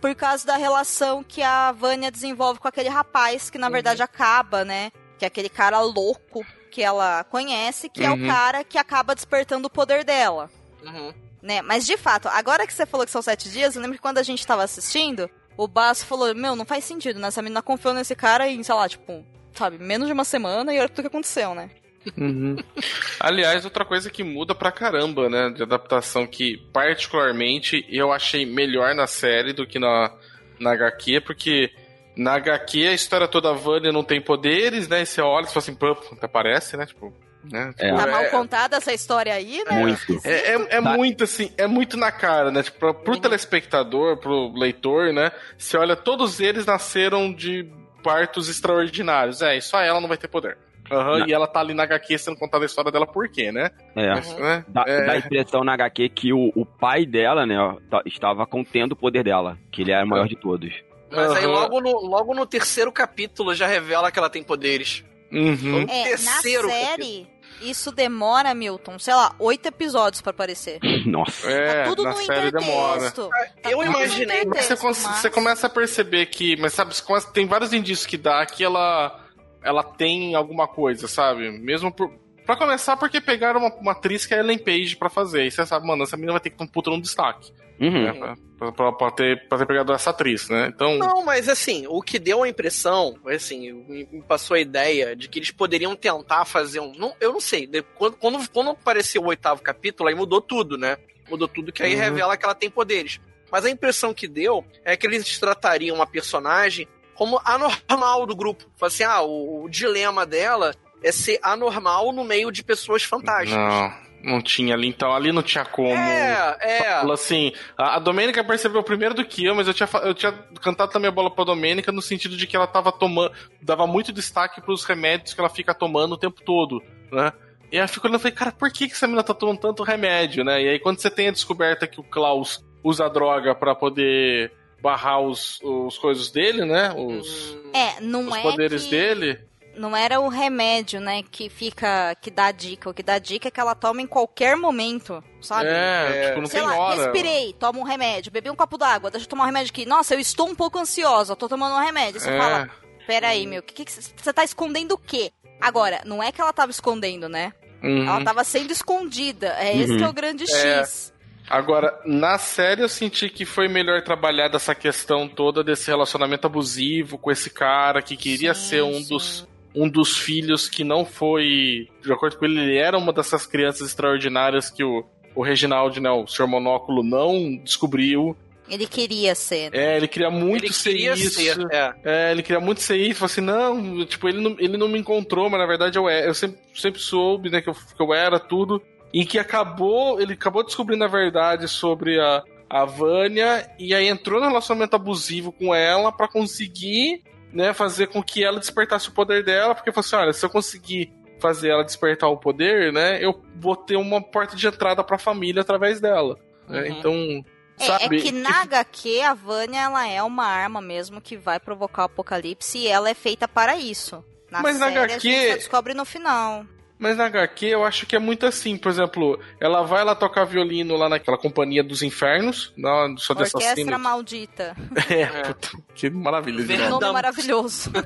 por causa da relação que a Vânia desenvolve com aquele rapaz que na Uhum. verdade acaba, né? Que é aquele cara louco que ela conhece, que é o Uhum. cara que acaba despertando o poder dela Uhum. Né? Mas de fato, agora que você falou que são sete dias, eu lembro que quando a gente tava assistindo, o Basso falou: Meu, não faz sentido, né? Essa menina confiou nesse cara em, sei lá, tipo, sabe, menos de uma semana e olha tudo que aconteceu, né? Uhum. Aliás, outra coisa que muda pra caramba, né? De adaptação que, particularmente, eu achei melhor na série do que na, na HQ, porque na HQ a história toda a Vânia não tem poderes, né? E você olha e fala assim, pô, até parece, né? Tipo, né? É. Tipo, Tá mal contada essa história aí, né? Muito. É, é, é muito assim, é muito na cara, né? Tipo, pro, pro telespectador, pro leitor, né? Você olha, todos eles nasceram de partos extraordinários. É, e só ela não vai ter poder. Não. e ela tá ali na HQ sendo contada a história dela por quê, né? É. Uhum. Né? Dá, É. dá a impressão na HQ que o, o pai dela, né, ó, tá- estava contendo o poder dela, que ele era o maior de todos. Mas aí Aham. logo no, logo no terceiro capítulo já revela que ela tem poderes. Uhum. É, na terceiro série, isso demora, Milton, sei lá, oito episódios pra aparecer. Nossa. É, tá tudo na no série demora. intertexto. Tá Eu imaginei- você, mas- você começa a perceber que, mas sabe, você começa- tem vários indícios que dá que ela, ela tem alguma coisa, sabe? Mesmo por. Pra começar, porque pegaram uma, uma atriz que é a Ellen Page pra fazer. E você sabe, mano, essa menina vai ter que ter um puta no destaque. Uhum. Né? Pra, pra- pra- ter, pra ter pegado essa atriz, né? Então. Não, mas assim, o que deu a impressão, assim, me me passou a ideia de que eles poderiam tentar fazer um. Não, eu não sei, de- quando, quando, quando apareceu o oitavo capítulo, aí mudou tudo, né? Mudou tudo, que aí Uhum. revela que ela tem poderes. Mas a impressão que deu é que eles tratariam uma personagem como anormal do grupo. Fala assim, ah, o, o dilema dela é ser anormal no meio de pessoas fantásticas. Não, não tinha ali. Então, ali não tinha como. É, é. Fala assim, a, a Domênica percebeu primeiro do que eu, mas eu tinha, eu tinha cantado também a bola pra Domênica no sentido de que ela tava tomando. dava muito destaque pros remédios que ela fica tomando o tempo todo, né? E aí eu fico olhando e falei, cara, por que, que essa menina tá tomando tanto remédio, né? E aí quando você tem a descoberta que o Klaus usa droga pra poder barrar os, os coisas dele, né? Os, É, não os é poderes que... dele. Não era o remédio, né, que fica, que dá dica. O que dá dica é que ela toma em qualquer momento, sabe? É, É. tipo, não Sei tem lá, hora. respirei, toma um remédio, bebi um copo d'água, deixa eu tomar um remédio aqui. Nossa, eu estou um pouco ansiosa, tô tomando um remédio. Aí Você É. fala, peraí, meu, que que você tá escondendo o quê? Agora, não é que ela tava escondendo, né? Uhum. Ela tava sendo escondida. É esse Uhum. que é o grande É. X. Agora, na série eu senti que foi melhor trabalhar essa questão toda desse relacionamento abusivo com esse cara que queria Sim, ser um sim. dos, um dos filhos que não foi. De acordo com ele, ele era uma dessas crianças extraordinárias que o, o Reginaldo, né, o Sr. Monóculo, não descobriu. Ele queria ser. né? É, ele queria muito ele ser queria isso. ser. É. É, ele queria muito ser isso. Falou assim, não, tipo, ele não, ele não me encontrou, mas na verdade eu, é, eu sempre, sempre soube, né, que eu, que eu era tudo. em que acabou, ele acabou descobrindo a verdade sobre a, a Vânia e aí entrou no relacionamento abusivo com ela para conseguir, né, fazer com que ela despertasse o poder dela, porque falou assim, olha, se eu conseguir fazer ela despertar o poder, né, eu vou ter uma porta de entrada para a família através dela. Né? Uhum. Então, É, é que na HQ a Vânia ela é uma arma mesmo que vai provocar o apocalipse e ela é feita para isso. Na Mas na série a HQ gente só descobre no final. Mas na HQ eu acho que é muito assim, por exemplo, ela vai lá tocar violino lá naquela companhia dos infernos, na só de Orquestra assassino. maldita. É, É. puta, que maravilha Verdade. nome. Maravilhoso.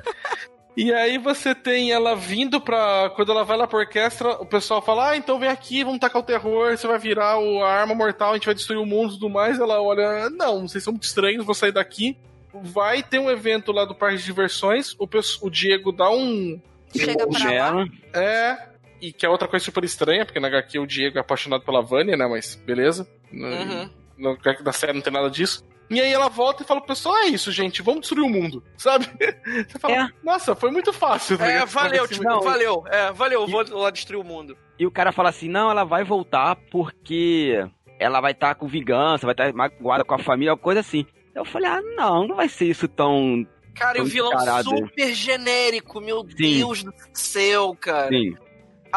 E aí você tem ela vindo pra. Quando ela vai lá pra orquestra, o pessoal fala: Ah, então vem aqui, vamos tacar o terror, você vai virar o- a arma mortal, a gente vai destruir o mundo e tudo mais. Ela olha: Não, vocês são muito estranhos, vou sair daqui. Vai ter um evento lá do Parque de Diversões, o, o Diego dá um. Chega pra lá. Nela. É. E que é outra coisa super estranha, porque na HQ o Diego é apaixonado pela Vânia, né? Mas beleza. Uhum. No, no, na série não tem nada disso. E aí ela volta e fala pro pessoal: É isso, gente, vamos destruir o mundo, sabe? Você fala: É. Nossa, foi muito fácil. tá É, ligado? valeu, Assim, tipo, Não, valeu. É, valeu, vou lá destruir o mundo. E o cara fala assim: não, ela vai voltar porque ela vai estar com vingança, vai estar magoada com a família, uma coisa assim. Eu falei: ah, não, não vai ser isso tão. Cara, e o Tão vilão descarado. super genérico, meu Sim. Deus do céu, cara. Sim.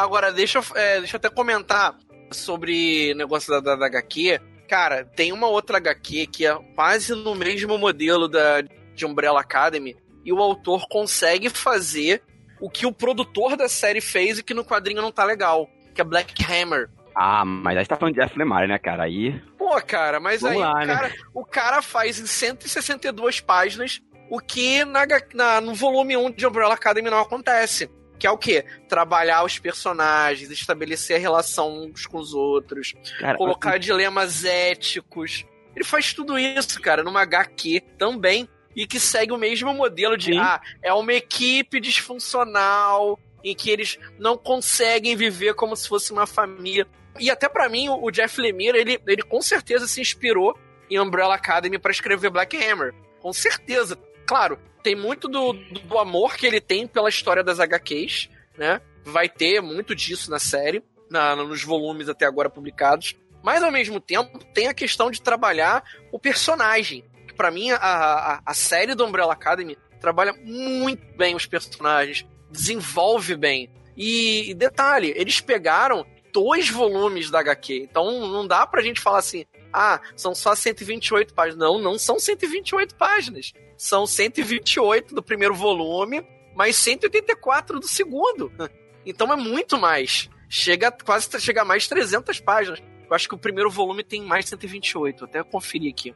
Agora, deixa, eu- é, deixa eu até comentar sobre negócio da, da, da HQ. Cara, tem uma outra HQ que é quase no mesmo modelo da, de Umbrella Academy, e o autor consegue fazer o que o produtor da série fez e que no quadrinho não tá legal, que é Black Hammer. Ah, mas aí você tá falando de Jeff Lemire, né, cara? Aí. Pô, cara, mas Vamos aí lá, o, né? cara, o cara faz em 162 páginas o que na, na- no volume 1 de Umbrella Academy não acontece. Que é o quê? Trabalhar os personagens, estabelecer a relação uns com os outros, Cara, colocar dilemas éticos. Ele faz tudo isso, cara, numa HQ também. E que segue o mesmo modelo de, Sim. ah, é uma equipe disfuncional, em que eles não conseguem viver como se fosse uma família. E até pra mim, o Jeff Lemire, ele, ele com certeza se inspirou em Umbrella Academy pra escrever Black Hammer. Com certeza. Claro, tem muito do, do amor que ele tem pela história das HQs, né? Vai ter muito disso na série, na, nos volumes até agora publicados. Mas ao mesmo tempo, tem a questão de trabalhar o personagem. Pra mim, a, a, a série do Umbrella Academy trabalha muito bem os personagens, desenvolve bem. E, e detalhe, eles pegaram dois volumes da HQ. Então não dá pra gente falar assim, ah, são só 128 páginas. Não, não são 128 páginas. São 128 do primeiro volume, mais 184 do segundo. Então é muito mais. Chega quase chega a mais 300 páginas. Eu acho que o primeiro volume tem mais 128. Até conferir aqui.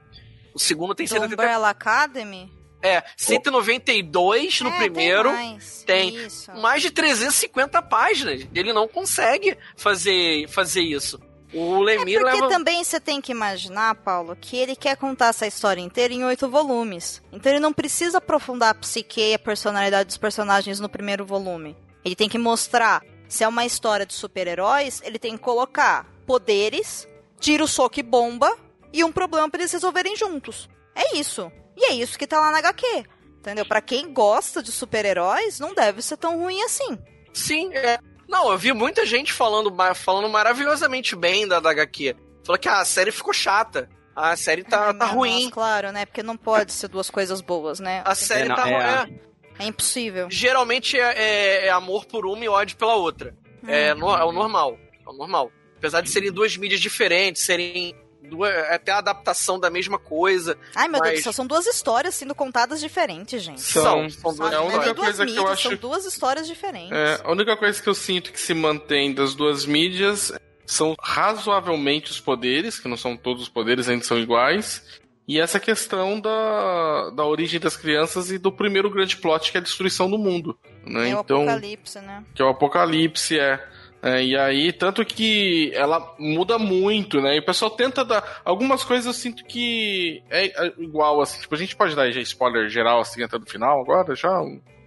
O segundo tem Do 180, Umbrella Academy? é, 192 no É, primeiro. Tem mais. tem. Isso. mais de 350 páginas. Ele não consegue fazer, fazer isso. O Lemir É Porque leva. também você tem que imaginar, Paulo, que ele quer contar essa história inteira em oito volumes. Então ele não precisa aprofundar a psique e a personalidade dos personagens no primeiro volume. Ele tem que mostrar se é uma história de super-heróis, ele tem que colocar poderes, tiro, soco e bomba e um problema pra eles resolverem juntos. É isso. E é isso que tá lá na HQ. Entendeu? Pra quem gosta de super-heróis, não deve ser tão ruim assim. Sim, é. Não, eu vi muita gente falando, falando maravilhosamente bem da, da HQ. Falou que ah, a série ficou chata. A série tá, É, tá ruim. Claro, né? Porque não pode ser duas coisas boas, né? A série não, tá é. ruim. é. É impossível. geralmente é, é- é amor por uma e ódio pela outra. É, Hum. no- é o normal. É o normal. Apesar de serem duas mídias diferentes, serem duas, até a adaptação da mesma coisa. Ai, meu Deus Mas- do céu, são duas histórias sendo contadas diferentes, gente. São, São são duas- é a é única duas coisa que eu acho. são duas histórias diferentes. É, a única coisa que eu sinto que se mantém das duas mídias são razoavelmente os poderes, que não são todos os poderes, ainda são iguais. E essa questão da, da origem das crianças e do primeiro grande plot, que é a destruição do mundo. Né? É o então, apocalipse, né? que é o apocalipse, é. É, e aí, tanto que ela muda muito, né? E o pessoal tenta dar. Algumas coisas eu sinto que é é igual, assim. Tipo, a gente pode dar já spoiler geral, assim, até do final agora, já?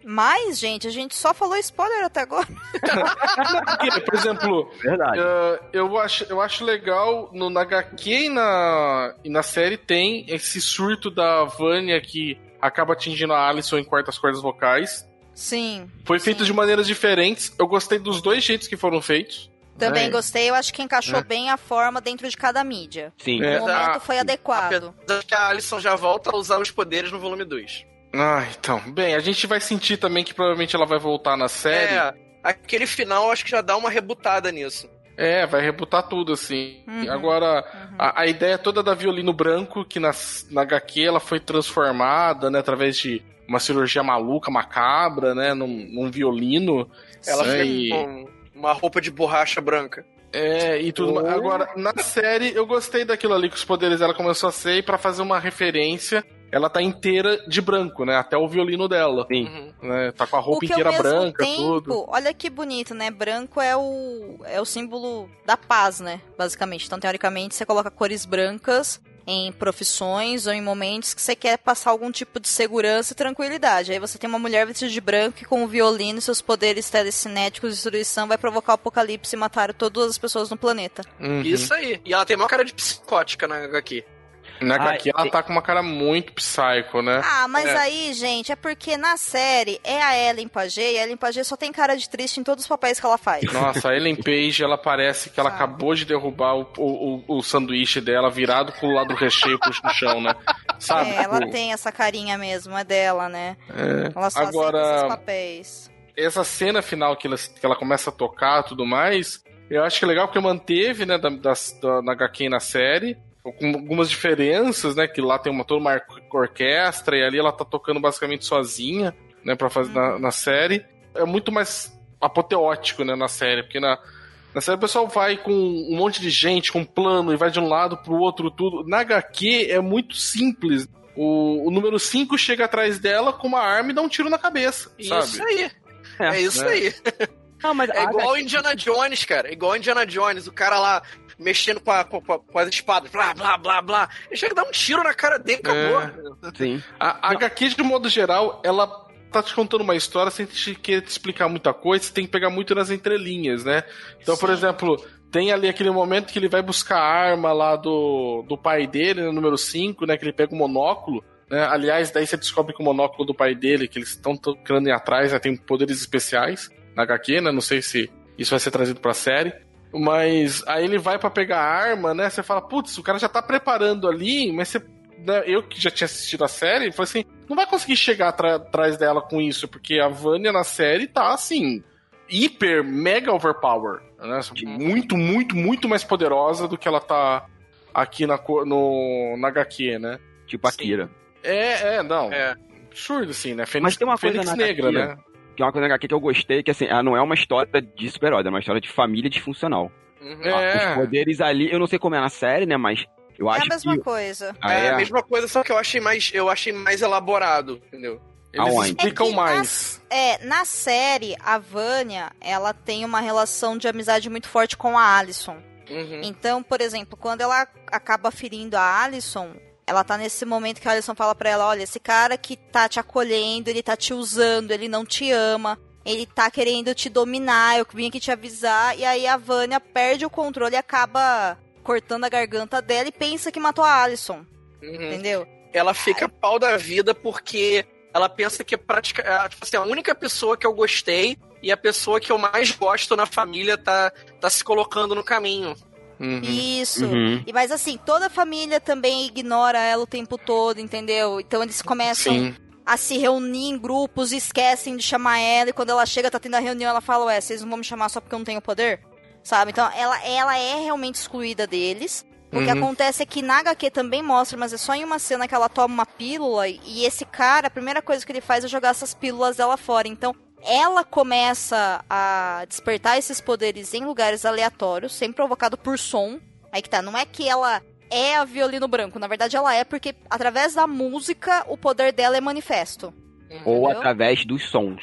Mas, gente, a gente só falou spoiler até agora. Porque, por exemplo, Verdade. Uh, eu, acho, eu acho legal no na HQ e na, e na série tem esse surto da Vânia que acaba atingindo a Alison em quartas cordas vocais. Sim. Foi feito Sim. de maneiras diferentes. Eu gostei dos dois jeitos que foram feitos. Também É. gostei, eu acho que encaixou É. bem a forma dentro de cada mídia. Sim. É. O momento Ah, foi adequado. Apesar que a Alison já volta a usar os poderes no volume 2. Ah, então. Bem, a gente vai sentir também que provavelmente ela vai voltar na série. É, aquele final eu acho que já dá uma rebutada nisso. É, vai rebutar tudo, assim. Uhum. Agora, a, a ideia toda da violino branco, que na, na HQ ela foi transformada, né, através de uma cirurgia maluca, macabra, né, num, num violino. Ela Sim. fica com uma roupa de borracha branca. É, e tudo Oh. Agora, na série, eu gostei daquilo ali que os poderes dela começou a ser, e pra fazer uma referência, ela tá inteira de branco, né, até o violino dela. Sim. Uhum. Né, tá com a O roupa que inteira branca, tempo, tudo. olha que bonito, né? Branco é o, é o símbolo da paz, né? Basicamente. Então, teoricamente, você coloca cores brancas em profissões ou em momentos que você quer passar algum tipo de segurança e tranquilidade. Aí você tem uma mulher vestida de branco e com o violino e seus poderes telecinéticos de destruição vai provocar o apocalipse e matar todas as pessoas no planeta. Uhum. Isso aí. E ela tem uma cara de psicótica na HQ. Na Ah, HQ ela tem- tá com uma cara muito psycho, né? Ah, mas É. aí, gente, é porque na série é a Ellen Pagé e a Ellen Pagé só tem cara de triste em todos os papéis que ela faz. Nossa, a Ellen Page, ela parece que ela Sabe? acabou de derrubar o, o, o- o sanduíche dela virado pro lado do recheio pro no chão, né? Sabe? É, ela Tipo, tem essa carinha mesmo, é dela, né? é. Ela só Agora- aceita esses papéis. Essa cena final que ela, que ela começa a tocar e tudo mais, eu acho que é legal porque manteve, né, da, das- da- na HQ e na série, com algumas diferenças, né, que lá tem uma, toda uma or- orquestra e ali ela tá tocando basicamente sozinha, né, pra fazer na, na série. É muito mais apoteótico, né, na série, porque na, na série o pessoal vai com um monte de gente, com um plano, e vai de um lado pro outro, tudo. Na HQ é muito simples. O, o número 5 chega atrás dela com uma arma e dá um tiro na cabeça, sabe? Isso aí. É, isso né? aí. Não, mas É igual o HQ Indiana Jones, cara. É igual o Indiana Jones. O cara lá mexendo com, a- com, a- com as espadas. Blá, blá, blá, blá. Ele chega a dar um tiro na cara dele e É. acabou. Sim. A, a HQ, de modo geral, ela tá te contando uma história sem te querer te explicar muita coisa, você tem que pegar muito nas entrelinhas, né? Então, por Sim. exemplo, tem ali aquele momento que ele vai buscar a arma lá do, do pai dele, né, número 5, né? Que ele pega o monóculo. Né? Aliás, daí você descobre que o monóculo do pai dele, que eles estão tocando atrás, né, tem poderes especiais na HQ, né? Não sei se isso vai ser trazido pra série. Mas aí ele vai pra pegar a arma, né? Você fala, putz, o cara já tá preparando ali, mas você. né, eu que já tinha assistido a série, falei assim, não vai conseguir chegar atrás dela com isso, porque a Vânia na série tá assim. Hiper, mega overpower. Né? Muito, muito, muito mais poderosa do que ela tá aqui na, no, na HQ, né? Tipo a Sim. Kira. É, é, não. É. Absurdo, assim, né? Fênix, Mas tem uma coisa Fênix na Negra, HQ, né? Que é uma coisa na HQ que eu gostei, que assim, ela não é uma história de super-herói, é uma história de família disfuncional. Uhum. É. Os poderes ali, eu não sei como é na série, né, mas eu É acho a mesma que... coisa. Ah, é, é? a mesma coisa, só que eu achei mais, eu achei mais elaborado, entendeu? Eles Aonde? explicam É que mais. É, na série, a Vânia, ela tem uma relação de amizade muito forte com a Alison. Uhum. Então, por exemplo, quando ela acaba ferindo a Alison, ela tá nesse momento que a Alison fala pra ela, olha, esse cara que tá te acolhendo, ele tá te usando, ele não te ama, ele tá querendo te dominar, eu vim aqui te avisar, e aí a Vânia perde o controle e acaba cortando a garganta dela e pensa que matou a Alison, Uhum. entendeu? Ela fica pau da vida porque ela pensa que é prática, é, tipo assim, a única pessoa que eu gostei e a pessoa que eu mais gosto na família tá, tá se colocando no caminho. Uhum. Isso. Uhum. E mas assim, toda a família também ignora ela o tempo todo, entendeu? Então eles começam Sim. a se reunir em grupos, esquecem de chamar ela, e quando ela chega, tá tendo a reunião, ela fala, ué, vocês não vão me chamar só porque eu não tenho poder? Sabe? Então ela, ela é realmente excluída deles. O que Uhum. acontece é que na HQ também mostra, mas é só em uma cena que ela toma uma pílula e esse cara, a primeira coisa que ele faz é jogar essas pílulas dela fora. Então, ela começa a despertar esses poderes em lugares aleatórios, sempre provocado por som. Aí que tá, não é que ela é a violino branco, na verdade ela é porque através da música o poder dela é manifesto. Ou através dos sons.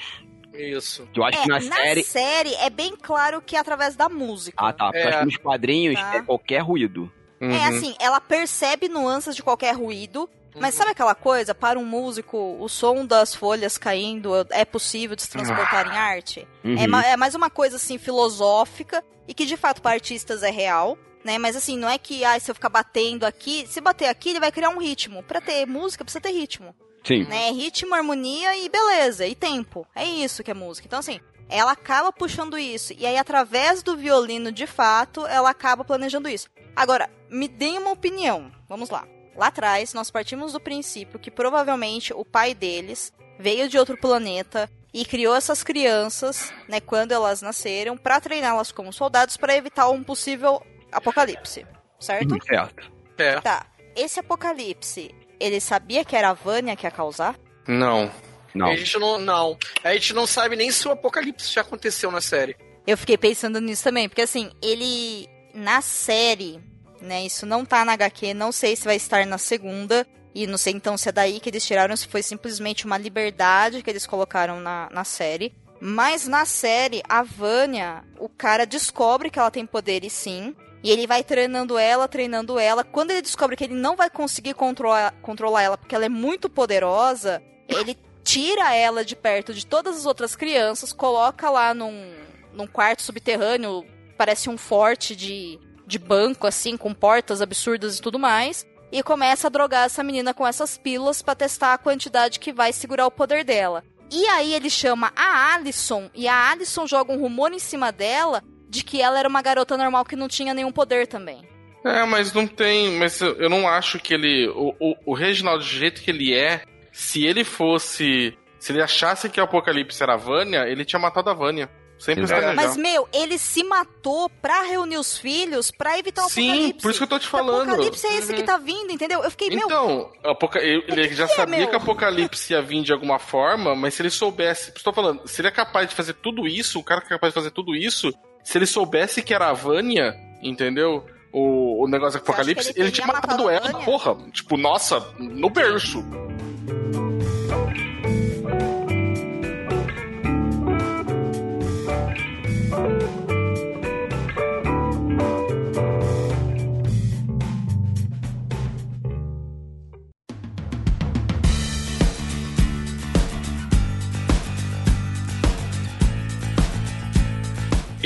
Isso. Que eu acho É, que na, na série... série é bem claro que é através da música. Ah, tá. Porque eu É. acho que nos quadrinhos Tá. é qualquer ruído. É Uhum. assim, ela percebe nuances de qualquer ruído, mas sabe aquela coisa? Para um músico, o som das folhas caindo é possível de se transportar em arte? Uhum. É, ma- é mais uma coisa assim filosófica e que de fato para artistas é real. Né? Mas assim, não é que ah, se eu ficar batendo aqui, se bater aqui, ele vai criar um ritmo. Pra ter música, precisa ter ritmo. Sim. Né? Ritmo, harmonia e beleza, e tempo. É isso que é música. Então, assim, ela acaba puxando isso. E aí, através do violino, de fato, ela acaba planejando isso. Agora, me deem uma opinião. Vamos lá. Lá atrás, nós partimos do princípio que provavelmente o pai deles veio de outro planeta e criou essas crianças, né, quando elas nasceram, para treiná-las como soldados para evitar um possível apocalipse, certo? Certo. É. Tá. Esse apocalipse, ele sabia que era a Vânia que ia causar? Não. Não. A gente não, não. A gente não sabe nem se o apocalipse já aconteceu na série. Eu fiquei pensando nisso também, porque assim, ele na série, né, isso não tá na HQ, não sei se vai estar na segunda, e não sei então se é daí que eles tiraram, se foi simplesmente uma liberdade que eles colocaram na, na série. Mas na série, a Vânia, o cara descobre que ela tem poderes sim. E ele vai treinando ela, treinando ela. Quando ele descobre que ele não vai conseguir controlar, controlar ela porque ela é muito poderosa, ele tira ela de perto de todas as outras crianças, coloca lá num, num quarto subterrâneo, parece um forte de, de banco, assim, com portas absurdas e tudo mais. E começa a drogar essa menina com essas pílulas pra testar a quantidade que vai segurar o poder dela. E aí ele chama a Alison, e a Alison joga um rumor em cima dela de que ela era uma garota normal que não tinha nenhum poder também. É, mas não tem. Mas eu eu não acho que ele. O, o, o Reginaldo, do jeito que ele é, se ele fosse. Se ele achasse que o Apocalipse era a Vânia, ele tinha matado a Vânia. Sempre Exato. Mas, meu, ele se matou pra reunir os filhos pra evitar o Sim, apocalipse. por isso que eu tô te Que falando. apocalipse é esse que Uhum. tá vindo, entendeu? Eu fiquei, meu, Então, apoca- ele já que é, sabia meu? que o Apocalipse ia vir de alguma forma, mas se ele soubesse. Estou falando, se ele é capaz de fazer tudo isso, o cara que é capaz de fazer tudo isso, se ele soubesse que era a Vânia, entendeu? O, o negócio do que Apocalipse, ele ele, tinha matado matado a ela, porra. Tipo, nossa, no berço.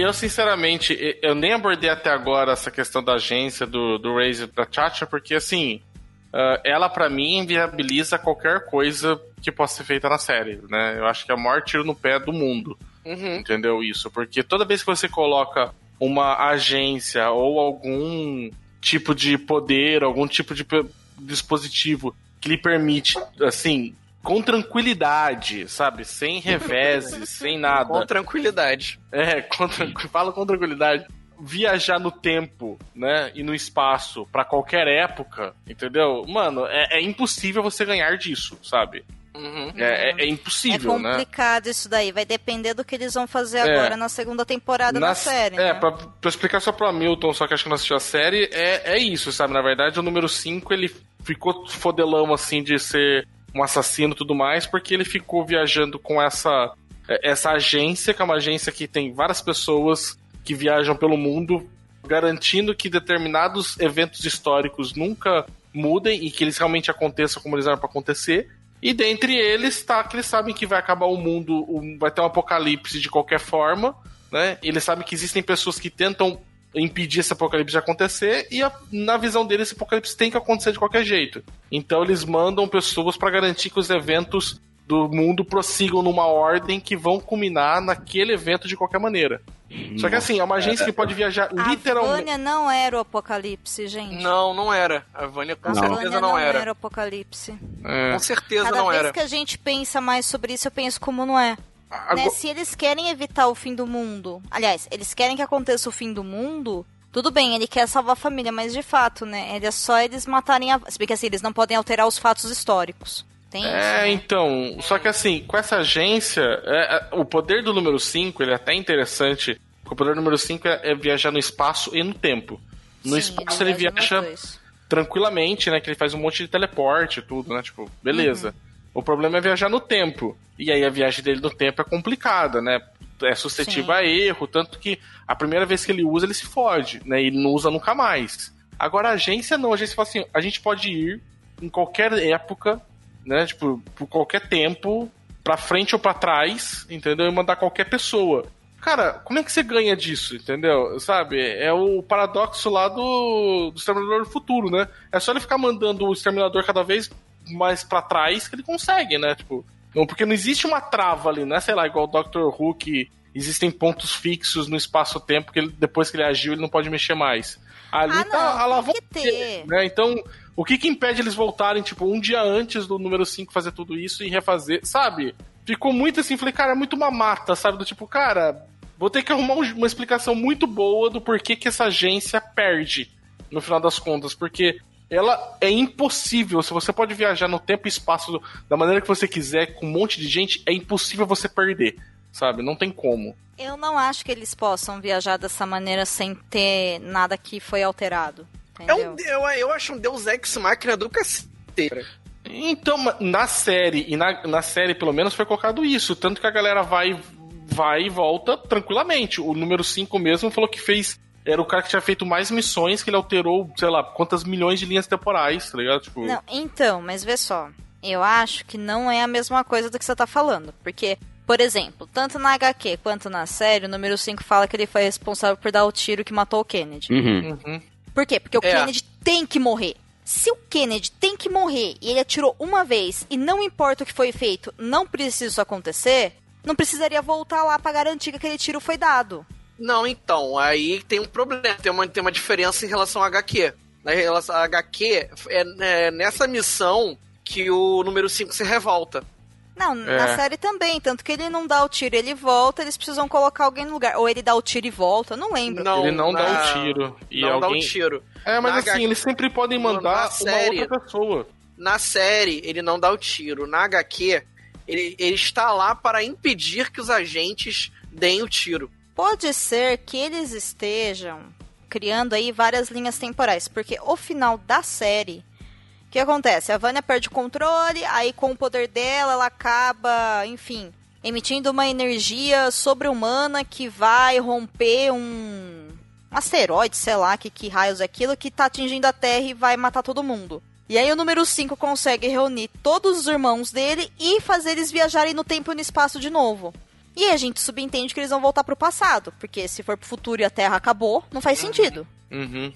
Eu, sinceramente, eu nem abordei até agora essa questão da agência, do, do Razer da Chacha, porque, assim, ah, ela, pra mim, inviabiliza qualquer coisa que possa ser feita na série, né? Eu acho que é o maior tiro no pé do mundo, Uhum. entendeu? Isso, porque toda vez que você coloca uma agência ou algum tipo de poder, algum tipo de dispositivo que lhe permite, assim, com tranquilidade, sabe? Sem reveses, sem nada. Com tranquilidade. É, com tranqu- fala com tranquilidade. Viajar no tempo, né? E no espaço pra qualquer época, entendeu? Mano, é, é impossível você ganhar disso, sabe? Uhum. É, é- é é impossível, né? complicado isso daí. Vai depender do que eles vão fazer É. agora na segunda temporada da Na- série, É, né? pra, pra explicar só pro Hamilton, só que acho que não assistiu a série, é, é isso, sabe? Na verdade, o número 5, ele ficou fodelão, assim, de ser um assassino e tudo mais, porque ele ficou viajando com essa, é, essa agência, que é uma agência que tem várias pessoas que viajam pelo mundo, garantindo que determinados eventos históricos nunca mudem e que eles realmente aconteçam como eles eram pra acontecer. E dentre eles tá que eles sabem que vai acabar o mundo, vai ter um apocalipse de qualquer forma, né? Eles sabem que existem pessoas que tentam impedir esse apocalipse de acontecer e a- na visão deles esse apocalipse tem que acontecer de qualquer jeito. Então eles mandam pessoas para garantir que os eventos do mundo prossigam numa ordem que vão culminar naquele evento de qualquer maneira. Só que assim, é uma agência que pode viajar A literalmente. Vânia não era o apocalipse, gente. Não, não era. A Vânia com A Não. certeza Vânia não, era. o apocalipse. É. Com certeza Cada não vez era. que a gente pensa mais sobre isso, eu penso como não é. Agora- Né? Se eles querem evitar o fim do mundo, aliás, eles querem que aconteça o fim do mundo, tudo bem, ele quer salvar a família, mas de fato, né? Ele é só eles matarem a. Se bem que assim, eles não podem alterar os fatos históricos. Tem isso. É, né? então, só que assim, com essa agência, é, é, o poder do número 5, ele é até interessante, porque o poder do número 5 é, é viajar no espaço e no tempo. No Sim, espaço ele viaja nos viaja tranquilamente, né, que ele faz um monte de teleporte e tudo, né, tipo, beleza. Uhum. O problema é viajar no tempo, e aí a viagem dele no tempo é complicada, né, é suscetível Sim. a erro, tanto que a primeira vez que ele usa, ele se fode, né, ele não usa nunca mais. Agora a agência não, a agência fala assim, a gente pode ir em qualquer época, né, tipo, por qualquer tempo, pra frente ou pra trás, entendeu? E mandar qualquer pessoa. Cara, como é que você ganha disso, entendeu? Sabe? É o paradoxo lá do, do Exterminador do Futuro, né? É só ele ficar mandando o Exterminador cada vez mais pra trás que ele consegue, né? Tipo, não, porque não existe uma trava ali, né? Sei lá, igual o Dr. Who que existem pontos fixos no espaço-tempo que ele, depois que ele agiu ele não pode mexer mais. Ali Ah, tá não, a alavanca que ter. né? Então, o que que impede eles voltarem, tipo, um dia antes do número 5 fazer tudo isso e refazer, sabe? Ficou muito assim, falei, cara, é muito mamata, sabe? Do tipo, cara, vou ter que arrumar um- uma explicação muito boa do porquê que essa agência perde, no final das contas, porque ela é impossível, se você pode viajar no tempo e espaço da maneira que você quiser, com um monte de gente, é impossível você perder, sabe? Não tem como. Eu não acho que eles possam viajar dessa maneira sem ter nada que foi alterado. É um, eu, eu acho um Deus Ex Máquina do cacete. Então, na série, e na, na série pelo menos foi colocado isso. Tanto que a galera vai, vai e volta tranquilamente. O número 5 mesmo falou que fez. Era o cara que tinha feito mais missões, que ele alterou, sei lá, quantas milhões de linhas temporais, tá ligado? Tipo, Não, então, mas vê só. Eu acho que não é a mesma coisa do que você tá falando. Porque, por exemplo, tanto na HQ quanto na série, o número 5 fala que ele foi responsável por dar o tiro que matou o Kennedy. Uhum. Uhum. Por quê? Porque o É. Kennedy tem que morrer. Se o Kennedy tem que morrer e ele atirou uma vez e não importa o que foi feito, não precisa isso acontecer, não precisaria voltar lá pra garantir que aquele tiro foi dado. Não, então, aí tem um problema, tem uma, tem uma diferença em relação ao HQ. Na relação ao HQ, é, é nessa missão que o número 5 se revolta. Não, na É. série também, tanto que ele não dá o tiro, ele volta, eles precisam colocar alguém no lugar. Ou ele dá o tiro e volta, não lembro. ele não na- dá o tiro. E não alguém... dá o tiro. É, mas Na assim, HQ eles sempre podem na mandar uma série- outra pessoa. Na série, ele não dá o tiro. Na HQ, ele, ele está lá para impedir que os agentes deem o tiro. Pode ser que eles estejam criando aí várias linhas temporais, porque o final da série, o que acontece? A Vânia perde o controle, aí com o poder dela, ela acaba, enfim, emitindo uma energia sobre-humana que vai romper um, um asteroide, sei lá, que, que raios é aquilo, que tá atingindo a Terra e vai matar todo mundo. E aí o número 5 consegue reunir todos os irmãos dele e fazer eles viajarem no tempo e no espaço de novo. E a gente subentende que eles vão voltar pro passado, porque se for pro futuro e a Terra acabou, não faz sentido. Uhum.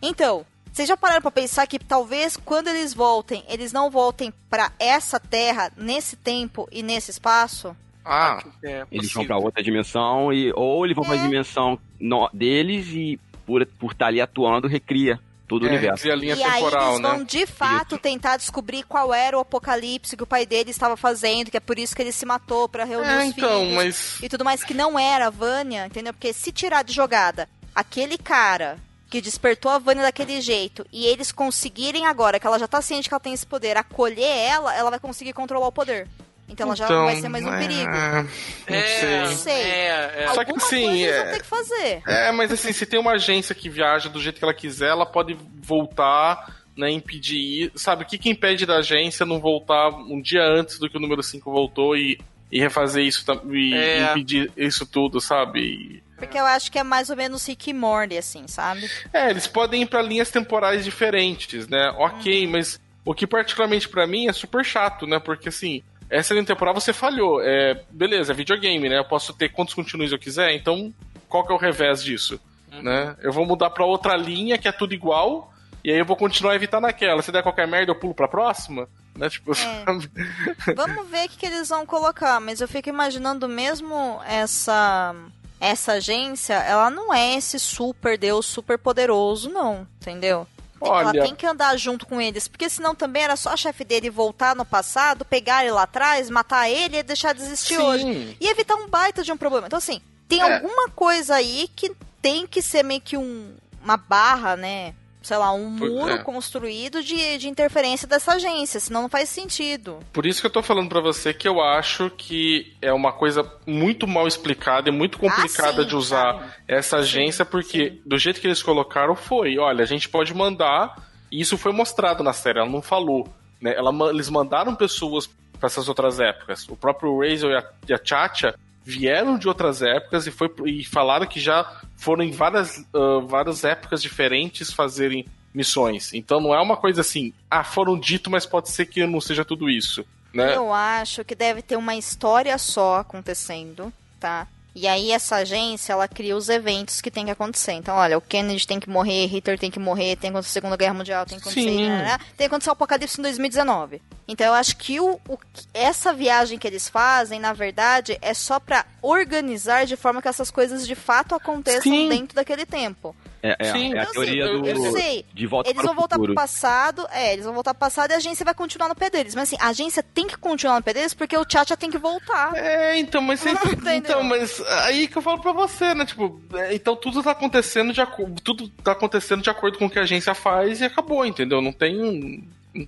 Então, vocês já pararam pra pensar que talvez quando eles voltem, eles não voltem pra essa Terra nesse tempo e nesse espaço? Ah, É Eles vão pra outra dimensão e ou eles vão pra É. dimensão no- deles e por por estar ali atuando recria todo o é, universo. a linha e aí temporal, eles né? vão de fato tentar descobrir qual era o apocalipse que o pai dele estava fazendo, que é por isso que ele se matou pra reunir É, os então, filhos. mas... e tudo mais que não era a Vânia, entendeu? Porque se tirar de jogada aquele cara que despertou a Vânia daquele jeito e eles conseguirem agora, que ela já tá ciente que ela tem esse poder, acolher ela, ela vai conseguir controlar o poder. Então ela já não vai ser mais um é, perigo. Não É, sei. sei. É, é. Só que, assim, coisa eles é- vão ter que fazer. É, mas assim, se tem uma agência que viaja do jeito que ela quiser, ela pode voltar, né, impedir. Sabe, o que, que impede da agência não voltar um dia antes do que o número 5 voltou e, e refazer isso e É. impedir isso tudo, sabe? Porque eu acho que é mais ou menos Rick e Morty, assim, sabe? É, eles podem ir pra linhas temporais diferentes, né? Ok, mas o que particularmente pra mim é super chato, né? Porque assim, essa linha temporal você falhou. É, beleza, é videogame, né? Eu posso ter quantos continues eu quiser, então qual que é o revés disso? Né? Eu vou mudar pra outra linha que é tudo igual, e aí eu vou continuar a evitar naquela. Se der qualquer merda, eu pulo pra próxima? Né? Tipo, sabe? Vamos ver o que, que eles vão colocar, mas eu fico imaginando mesmo essa essa agência, ela não é esse super deus super poderoso, não, entendeu? Ela Olha, tem que andar junto com eles, porque senão também era só a chefe dele voltar no passado, pegar ele lá atrás, matar ele e deixar de existir Sim. hoje. E evitar um baita de um problema. Então, assim, tem É. alguma coisa aí que tem que ser meio que um, uma barra, né? Sei lá, um Pois muro é. construído de, de interferência dessa agência, senão não faz sentido. Por isso que eu tô falando pra você que eu acho que é uma coisa muito mal explicada e muito complicada Ah, sim, de usar essa agência, porque do jeito que eles colocaram foi, olha, a gente pode mandar, e isso foi mostrado na série, ela não falou, né? Ela, eles mandaram pessoas pra essas outras épocas. O próprio Razor e a, e a Chacha vieram de outras épocas e, foi, e falaram que já foram em várias, ah, várias épocas diferentes fazerem missões. Então não é uma coisa assim, ah, foram dito, mas pode ser que não seja tudo isso. Né? Eu acho que deve ter uma história só acontecendo, tá? E aí essa agência, ela cria os eventos que tem que acontecer. Então, olha, o Kennedy tem que morrer, Hitler tem que morrer, tem que acontecer a Segunda Guerra Mundial, tem que acontecer, Sim. né, né, tem que acontecer o Apocalipse em 2019. Então, eu acho que o, o- essa viagem que eles fazem, na verdade, é só pra organizar de forma que essas coisas de fato aconteçam Sim. dentro daquele tempo. É, é- Sim. é a Então, teoria assim, do. eu sei. De volta Eles para vão voltar futuro. pro passado, é, eles vão voltar pro passado e a agência vai continuar no pé deles. Mas assim, a agência tem que continuar no pé deles porque o Tchatcha tem que voltar. É, então, mas você- então, mas aí que eu falo pra você, né? Tipo, é, então tudo tá acontecendo de acordo, tudo tá acontecendo de acordo com o que a agência faz e acabou, entendeu? Não tem um-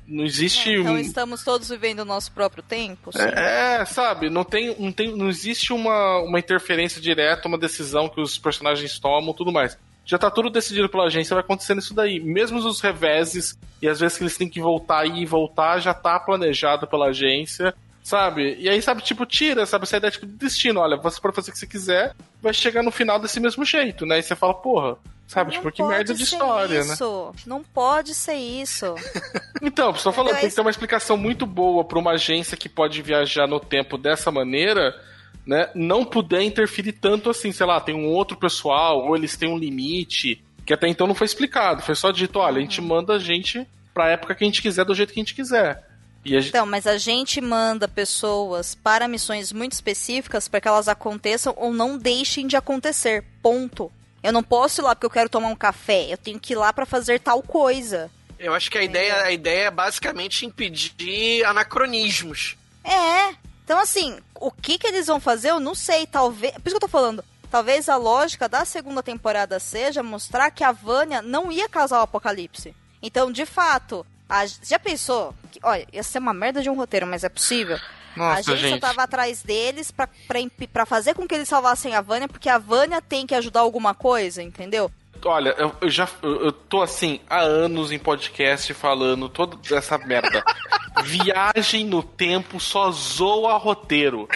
não existe Então um estamos todos vivendo o nosso próprio tempo. sim. é, é, sabe, não tem, não tem, não existe uma, uma interferência direta, uma decisão que os personagens tomam, tudo mais. Já tá tudo decidido pela agência, vai acontecendo isso daí. Mesmo os reveses e às vezes que eles têm que voltar e voltar, já tá planejado pela agência, sabe? E aí, sabe, tipo, tira, sabe, essa ideia tipo, do destino. Olha, você pode fazer o que você quiser, vai chegar no final desse mesmo jeito, né? E você fala, porra, sabe, Não tipo, que merda de história, né? isso. Não pode ser isso. Então, estou falando, Então, tem que ter uma explicação muito boa para uma agência que pode viajar no tempo dessa maneira, né? Não puder interferir tanto assim, sei lá, tem um outro pessoal, ou eles têm um limite, que até então não foi explicado. Foi só dito, olha, a gente manda a gente pra época que a gente quiser, do jeito que a gente quiser. E a gente... Então, mas a gente manda pessoas para missões muito específicas para que elas aconteçam ou não deixem de acontecer. Ponto. Eu não posso ir lá porque eu quero tomar um café. Eu tenho que ir lá para fazer tal coisa. Eu acho que a ideia, a ideia é basicamente impedir anacronismos. É. Então, assim, o que que eles vão fazer, eu não sei. Talvez. Por isso que eu tô falando. Talvez a lógica da segunda temporada seja mostrar que a Vânia não ia causar o apocalipse. Então, de fato, a- já pensou? Que, olha, ia ser uma merda de um roteiro, mas é possível. a Nossa, agência gente. tava atrás deles pra, pra, imp- pra fazer com que eles salvassem a Vânia, porque a Vânia tem que ajudar alguma coisa, entendeu? Olha, eu, eu já eu, eu tô assim há anos em podcast falando toda essa merda. Viagem no tempo só zoa roteiro.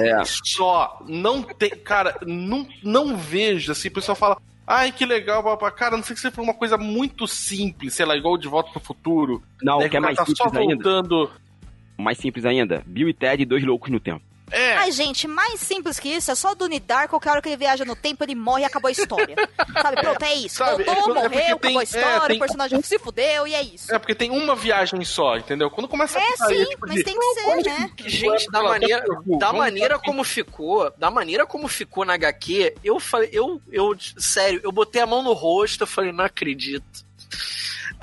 É. Só. Não tem. Cara, não, não vejo assim, o pessoal fala. Ai, que legal, papá. Cara, não sei se for uma coisa muito simples, sei lá, igual de volta pro futuro. Não, né, que é cara mais tá simples só ainda. voltando. Mais simples ainda. Bill e Ted, dois loucos no tempo. É, Ai, gente, mais simples que isso é só do Nidar, qualquer hora que ele viaja no tempo, ele morre e acabou a história. Sabe, pronto, é isso. Sabe, Voltou, é porque morreu, tem- acabou a é, história, tem- o personagem se fudeu e é isso. é porque tem uma viagem só, entendeu? Quando começa É, a sair, sim, tipo mas de- tem que ser, né? Gente, da maneira, da maneira como ficou, da maneira como ficou na HQ, eu falei, eu, eu, sério, eu botei a mão no rosto, eu falei, não acredito.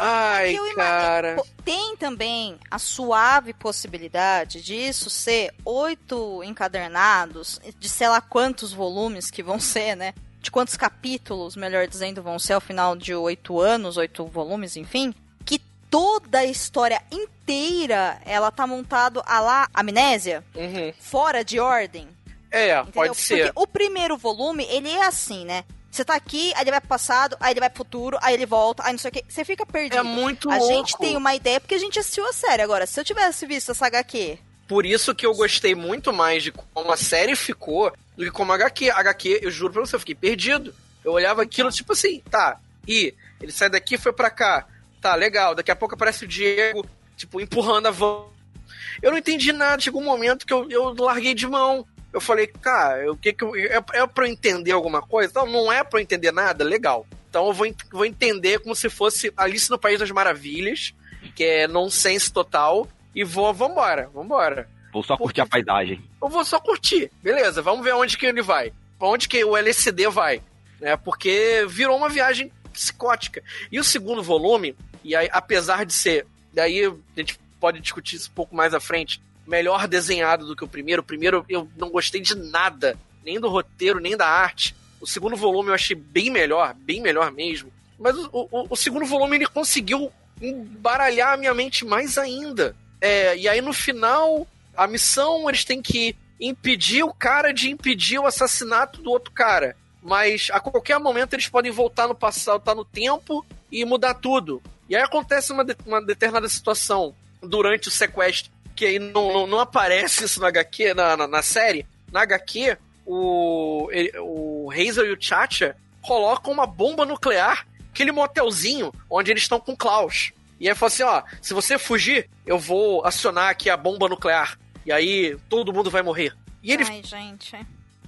Ai, Eu cara. Tem também a suave possibilidade disso ser oito encadernados, de sei lá quantos volumes que vão ser, né? De quantos capítulos, melhor dizendo, vão ser ao final de oito anos, oito volumes, enfim. Que toda a história inteira ela tá montado a lá amnésia, Uhum. fora de ordem. É, Entendeu? pode ser. Porque o primeiro volume, ele é assim, né? Você tá aqui, aí ele vai pro passado, aí ele vai pro futuro, aí ele volta, aí não sei o que. Você fica perdido. É muito A louco. gente tem uma ideia porque a gente assistiu a série. Agora, se eu tivesse visto essa HQ, Por isso que eu gostei muito mais de como a série ficou do que como a HQ. A HQ, eu juro pra você, eu fiquei perdido. Eu olhava aquilo, tipo assim, tá, e ele sai daqui e foi pra cá. Tá, legal. Daqui a pouco aparece o Diego, tipo, empurrando a van. Eu não entendi nada. Chegou um momento que eu, eu larguei de mão. Eu falei, cara, o que que eu, é, é pra eu entender alguma coisa? Então, não é pra eu entender nada? Legal. Então eu vou, vou entender como se fosse Alice no País das Maravilhas, que é nonsense total, e vou, vambora, vambora. Vou só curtir a paisagem. Eu vou só curtir. Beleza, vamos ver onde que ele vai. Onde que o LSD vai. Né? Porque virou uma viagem psicótica. E o segundo volume, e aí, apesar de ser. Daí a gente pode discutir isso um pouco mais à frente. Melhor desenhado do que o primeiro. O primeiro eu não gostei de nada. Nem do roteiro, nem da arte. O segundo volume eu achei bem melhor, bem melhor mesmo. Mas o, o- o segundo volume ele conseguiu embaralhar a minha mente mais ainda. É, e aí no final, a missão eles têm que impedir o cara de impedir o assassinato do outro cara. Mas a qualquer momento eles podem voltar no passado, tá no tempo e mudar tudo. E aí acontece uma, de- uma determinada situação durante o sequestro, que aí não, não, não aparece isso na HQ, na, na, na série. Na HQ, o, ele- o Hazel e o Chacha colocam uma bomba nuclear, aquele motelzinho onde eles estão com o Klaus. E aí fala assim, ó, se você fugir, eu vou acionar aqui a bomba nuclear. E aí todo mundo vai morrer. E eles Ai, gente.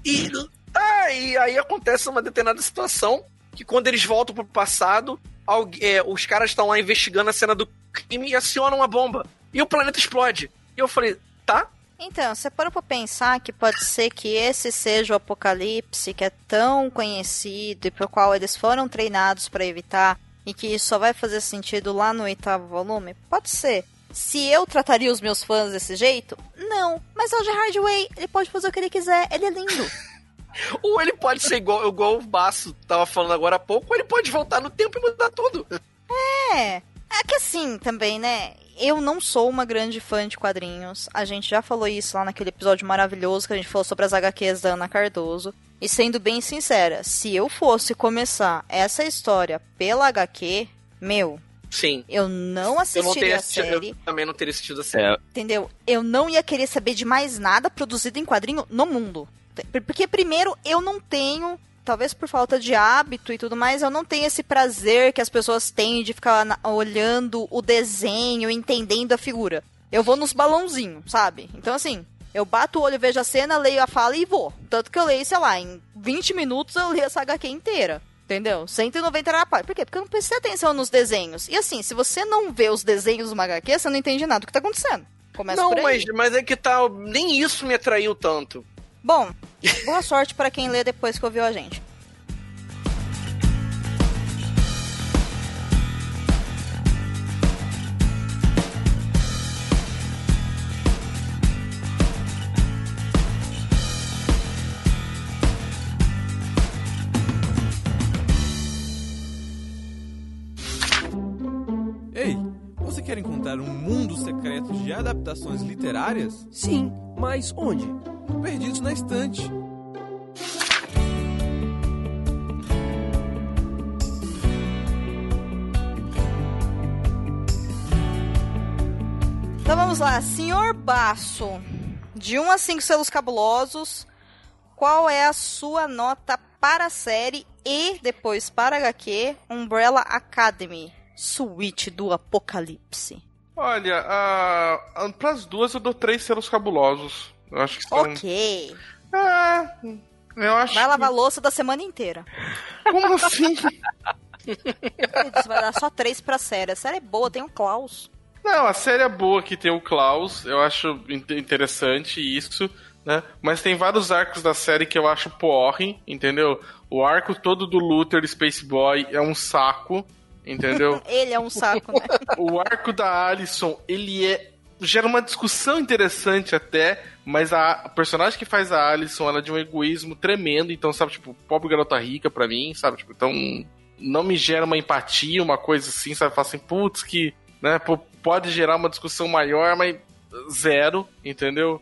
e Tá, e aí acontece uma determinada situação que quando eles voltam pro passado, algu- é, os caras estão lá investigando a cena do crime e acionam uma bomba. E o planeta explode. E eu falei, tá? Então, você parou pra pensar que pode ser que esse seja o apocalipse que é tão conhecido e pro qual eles foram treinados pra evitar e que isso só vai fazer sentido lá no oitavo volume? Pode ser. Se eu trataria os meus fãs desse jeito? Não. Mas é o Gerard Way, ele pode fazer o que ele quiser, ele é lindo. Ou ele pode ser igual, igual o Baço tava falando agora há pouco, ou ele pode voltar no tempo e mudar tudo. É. É que assim também, né? Eu não sou uma grande fã de quadrinhos. A gente já falou isso lá naquele episódio maravilhoso que a gente falou sobre as HQs da Ana Cardoso. E sendo bem sincera, se eu fosse começar essa história pela HQ, meu, Sim. eu não Eu não assistiria a série, eu também não teria assistido a série. É, entendeu? Eu não ia querer saber de mais nada produzido em quadrinho no mundo. Porque primeiro eu não tenho, talvez por falta de hábito e tudo mais, eu não tenho esse prazer que as pessoas têm de ficar na- olhando o desenho, entendendo a figura. Eu vou nos balãozinhos, sabe? Então assim, eu bato o olho, vejo a cena, leio a fala e vou. Tanto que eu leio, sei lá, em 20 minutos eu leio essa HQ inteira. Entendeu? 190 era a parte. Por quê? Porque eu não prestei atenção nos desenhos. E assim, se você não vê os desenhos de uma HQ, você não entende nada do que tá acontecendo. Começa Não, mas, mas é que tá. Nem isso me atraiu tanto. Bom, boa sorte pra quem lê depois que ouviu a gente. Ei, você quer encontrar um mundo secreto de adaptações literárias? Sim, mas onde? Perdidos na Estante. Então vamos lá, senhor Baço, de 1 a 5 selos cabulosos, qual é a sua nota para a série e depois para a HQ Umbrella Academy, Suíte do Apocalipse? Olha, a, a, pras duas eu dou três selos cabulosos. Eu acho que são. Ok, É, eu acho. vai lavar a louça da semana inteira. que- Como assim? Disse, vai dar só três pra série. A série é boa, tem um Klaus. Não, a série é boa que tem o Klaus, eu acho in- interessante isso, né? Mas tem vários arcos da série que eu acho porre, entendeu? O arco todo do Luther Space Boy é um saco, entendeu? Ele é um saco, né? o arco da Alison, ele é. Gera uma discussão interessante até, mas a, personagem que faz a Alison, ela é de um egoísmo tremendo, então, sabe, tipo, pobre garota rica pra mim, sabe? Tipo, então, não me gera uma empatia, uma coisa assim, sabe? Fala assim, putz, que, né, pode gerar uma discussão maior, mas zero, entendeu?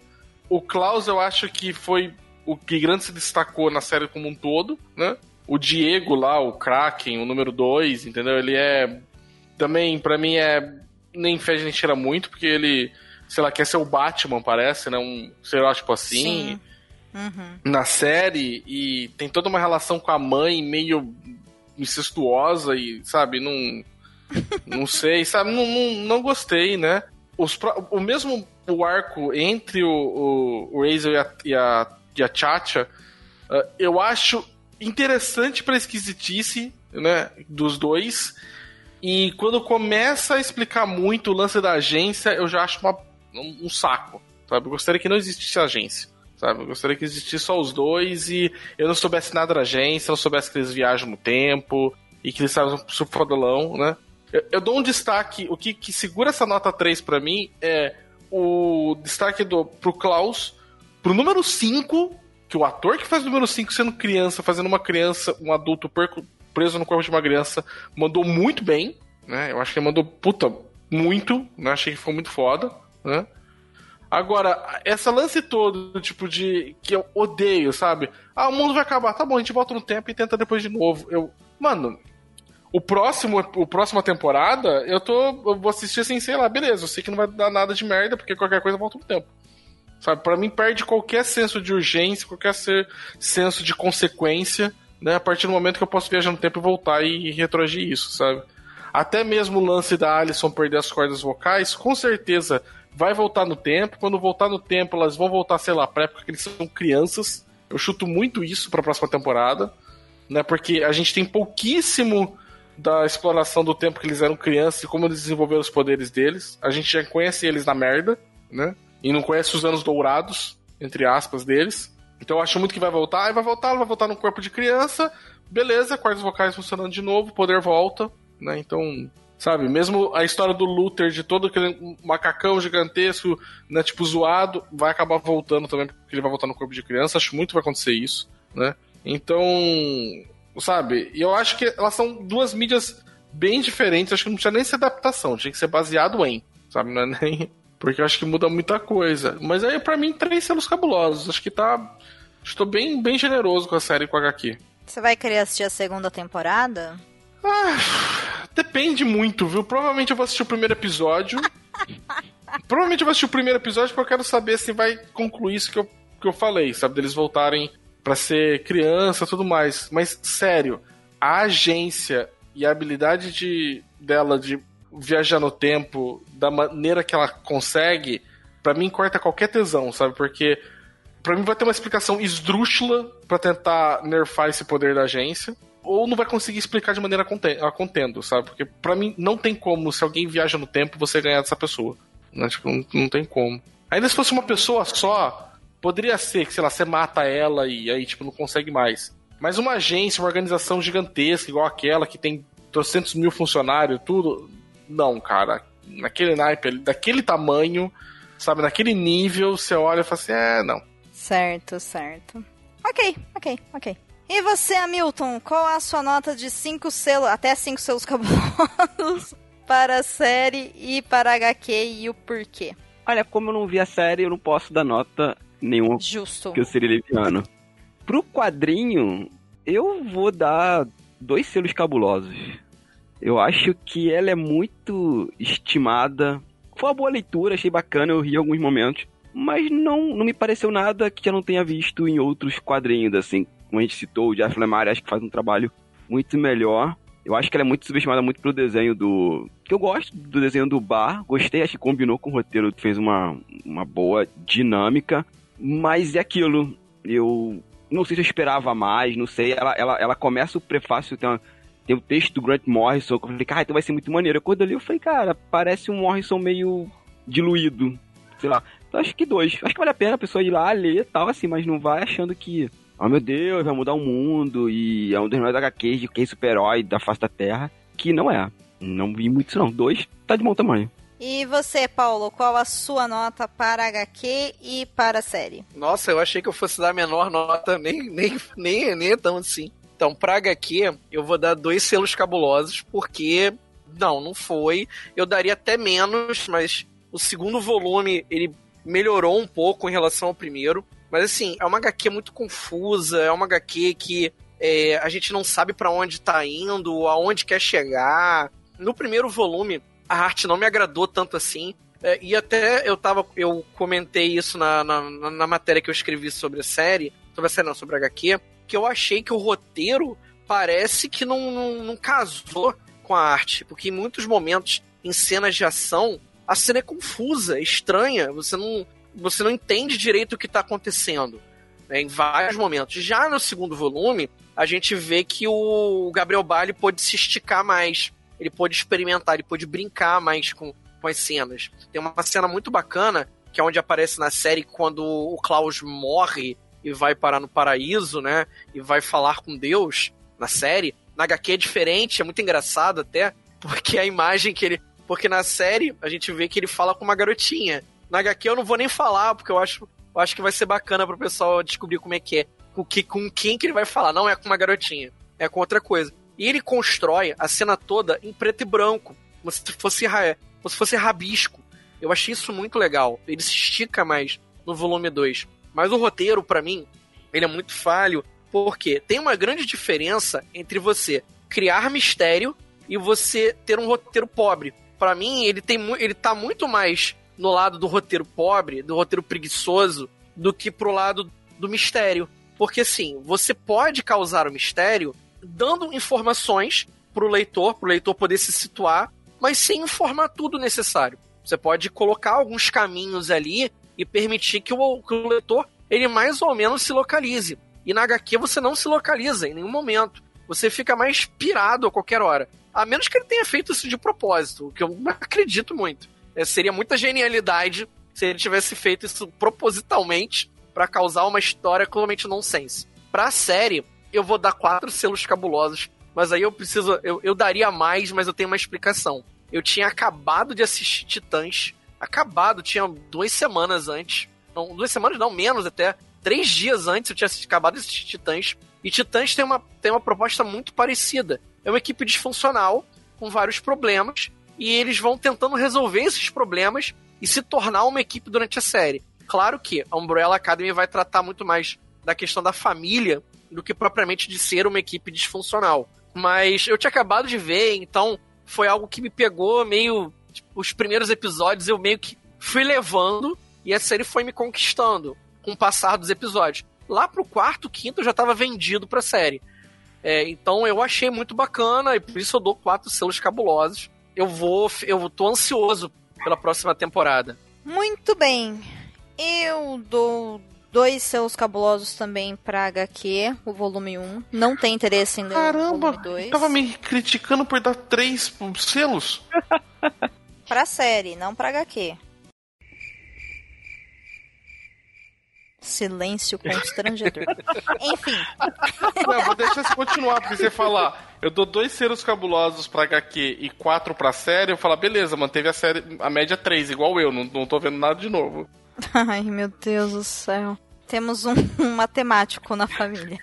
O Klaus, eu acho que foi o que grande se destacou na série como um todo, né? O Diego lá, o Kraken, o número 2, entendeu? Ele é. Também, pra mim, é. Nem fede nem cheira muito, porque ele, sei lá, quer ser o Batman, parece, né? Um estereótipo assim. Sim. Uhum. Na série, e tem toda uma relação com a mãe meio incestuosa e, sabe, não. Não sei, sabe? Não, não, não gostei, né? Os, o mesmo o arco entre o, o, o e a, e a, e a Chacha, ah, eu acho interessante pra esquisitice, né? Dos dois. E quando começa a explicar muito o lance da agência, eu já acho uma, um, um saco, sabe? Eu gostaria que não existisse agência, sabe? Eu gostaria que existisse só os dois e eu não soubesse nada da agência, não soubesse que eles viajam no tempo e que eles sabem super fodolão, né? Eu, eu dou um destaque, o que, que segura essa nota 3 pra mim é o destaque do, pro Klaus, pro número 5, que o ator que faz o número 5 sendo criança, fazendo uma criança, um adulto preso no corpo de uma criança, mandou muito bem, né? Eu acho que ele mandou, puta, muito, né? Achei que foi muito foda, né? Agora, essa lance todo, tipo, de. que eu odeio, sabe? Ah, o mundo vai acabar, tá bom, a gente volta no tempo e tenta depois de novo. Eu. Mano, o próximo, o próxima temporada, eu tô. Eu vou assistir assim, sei lá, beleza, eu sei que não vai dar nada de merda, porque qualquer coisa volta no tempo. Sabe? Pra mim perde qualquer senso de urgência, qualquer senso de consequência, né? A partir do momento que eu posso viajar no tempo e voltar e retroagir isso, sabe? Até mesmo o lance da Alison perder as cordas vocais, com certeza vai voltar no tempo. Quando voltar no tempo, elas vão voltar, sei lá, pra época que eles são crianças, Eu chuto muito isso para a próxima temporada, né? Porque a gente tem pouquíssimo da exploração do tempo que eles eram crianças e como eles desenvolveram os poderes deles. A gente já conhece eles na merda, né? E não conhece os anos dourados, entre aspas, deles. Então eu acho muito que vai voltar, e vai voltar, vai voltar no corpo de criança, beleza, cordas vocais funcionando de novo, poder volta, né? Então, sabe, mesmo a história do Luther, de todo aquele macacão gigantesco, né, tipo, zoado, vai acabar voltando também, porque ele vai voltar no corpo de criança, acho muito que vai acontecer isso, né? Então, sabe, e eu acho que elas são duas mídias bem diferentes, acho que não precisa nem ser adaptação, tinha que ser baseado em, sabe, não é nem... Porque eu acho que muda muita coisa. Mas aí, para mim, três selos cabulosos. Acho que tá. Estou bem, bem generoso com a série com a HQ. Você vai querer assistir a segunda temporada? Ah, depende muito, viu? Provavelmente eu vou assistir o primeiro episódio. Provavelmente eu vou assistir o primeiro episódio porque eu quero saber se vai concluir isso que eu, que eu falei, sabe? Deles voltarem para ser criança tudo mais. Mas, sério, a agência e a habilidade de, dela de viajar no tempo da maneira que ela consegue, para mim corta qualquer tesão, sabe? Porque para mim vai ter uma explicação esdrúxula para tentar nerfar esse poder da agência, ou não vai conseguir explicar de maneira contendo, sabe? Porque para mim não tem como, se alguém viaja no tempo, você ganhar dessa pessoa. Né? Tipo, não, não tem como. Ainda se fosse uma pessoa só, poderia ser que, sei lá, você mata ela e aí, tipo, não consegue mais. Mas uma agência, uma organização gigantesca, igual aquela, que tem 300 mil funcionários, tudo, não, cara. Naquele naipe, daquele tamanho, sabe, naquele nível, você olha e fala assim, é, não. Certo, certo. Ok, ok, ok. E você, Hamilton, qual a sua nota de 5 selos, até 5 selos cabulosos para a série e para a HQ e o porquê? Olha, como eu não vi a série, eu não posso dar nota nenhuma. Justo. Que eu seria leviano. Pro quadrinho, eu vou dar dois selos cabulosos. Eu acho que ela é muito estimada. Foi uma boa leitura, achei bacana, eu ri em alguns momentos. Mas não, não me pareceu nada que eu não tenha visto em outros quadrinhos, assim. Como a gente citou, o Jeff Lemire acho que faz um trabalho muito melhor. Eu acho que ela é muito subestimada muito pelo desenho do. Que eu gosto do desenho do Bar. Gostei, acho que combinou com o roteiro, fez uma, uma boa dinâmica. Mas é aquilo. Eu não sei se eu esperava mais, não sei. Ela, ela, ela começa o prefácio, tem uma tem o texto do Grant Morrison, que eu falei, cara, então vai ser muito maneiro. Quando eu li, eu falei, cara, parece um Morrison meio diluído, sei lá. Então acho que dois. Acho que vale a pena a pessoa ir lá ler e tal, assim, mas não vai achando que, oh meu Deus, vai mudar o mundo e é um dos melhores HQs de quem super-herói da face da Terra, que não é. Não vi muito isso não. Dois tá de bom tamanho. E você, Paulo, qual a sua nota para HQ e para a série? Nossa, eu achei que eu fosse dar a menor nota, nem, nem, nem, nem tão assim. Então, pra HQ, eu vou dar dois selos cabulosos, porque. Não, não foi. Eu daria até menos, mas o segundo volume ele melhorou um pouco em relação ao primeiro. Mas assim, é uma HQ muito confusa, é uma HQ que é, a gente não sabe para onde tá indo, aonde quer chegar. No primeiro volume, a arte não me agradou tanto assim. É, e até eu tava. Eu comentei isso na, na, na, matéria que eu escrevi sobre a série. Sobre a série, não, sobre a HQ que eu achei que o roteiro parece que não, não, não casou com a arte, porque em muitos momentos, em cenas de ação, a cena é confusa, é estranha, você não, você não entende direito o que está acontecendo. Né, em vários momentos. Já no segundo volume, a gente vê que o Gabriel Bale pôde se esticar mais, ele pôde experimentar, ele pôde brincar mais com, com as cenas. Tem uma cena muito bacana, que é onde aparece na série quando o Klaus morre e vai parar no paraíso, né? E vai falar com Deus na série. Na HQ é diferente, é muito engraçado até, porque a imagem que ele. Porque na série a gente vê que ele fala com uma garotinha. Na HQ eu não vou nem falar, porque eu acho, eu acho que vai ser bacana pro pessoal descobrir como é que é. Com, que, com quem que ele vai falar. Não é com uma garotinha, é com outra coisa. E ele constrói a cena toda em preto e branco, como se fosse, como se fosse rabisco. Eu achei isso muito legal. Ele se estica mais no volume 2. Mas o roteiro, para mim, ele é muito falho, porque tem uma grande diferença entre você criar mistério e você ter um roteiro pobre. Para mim, ele tem ele tá muito mais no lado do roteiro pobre, do roteiro preguiçoso, do que pro lado do mistério. Porque assim, você pode causar o mistério dando informações pro leitor, pro leitor poder se situar, mas sem informar tudo necessário. Você pode colocar alguns caminhos ali e permitir que o, que o leitor ele mais ou menos se localize. E na HQ você não se localiza em nenhum momento. Você fica mais pirado a qualquer hora. A menos que ele tenha feito isso de propósito, o que eu não acredito muito. É, seria muita genialidade se ele tivesse feito isso propositalmente para causar uma história totalmente nonsense. Pra série, eu vou dar quatro selos cabulosos, mas aí eu preciso. Eu, eu daria mais, mas eu tenho uma explicação. Eu tinha acabado de assistir Titãs. Acabado, tinha duas semanas antes. Não, duas semanas não, menos até. Três dias antes eu tinha acabado de assistir Titãs. E Titãs tem uma, tem uma proposta muito parecida. É uma equipe disfuncional, com vários problemas, e eles vão tentando resolver esses problemas e se tornar uma equipe durante a série. Claro que a Umbrella Academy vai tratar muito mais da questão da família do que propriamente de ser uma equipe disfuncional. Mas eu tinha acabado de ver, então foi algo que me pegou meio. Os primeiros episódios eu meio que fui levando e a série foi me conquistando com o passar dos episódios. Lá pro quarto, quinto, eu já tava vendido pra série. É, então eu achei muito bacana e por isso eu dou quatro selos cabulosos. Eu vou. Eu tô ansioso pela próxima temporada. Muito bem. Eu dou dois selos cabulosos também pra HQ, o volume 1. Não tem interesse em ler Caramba, o volume 2. tava me criticando por dar três selos. Pra série, não pra HQ. Silêncio constrangedor. Enfim, Não, vou deixar você continuar, porque você falar, eu dou dois selos cabulosos pra HQ e quatro pra série, eu falar, beleza, manteve a série, a média três, igual eu, não, não tô vendo nada de novo. Ai, meu Deus do céu. Temos um, um matemático na família.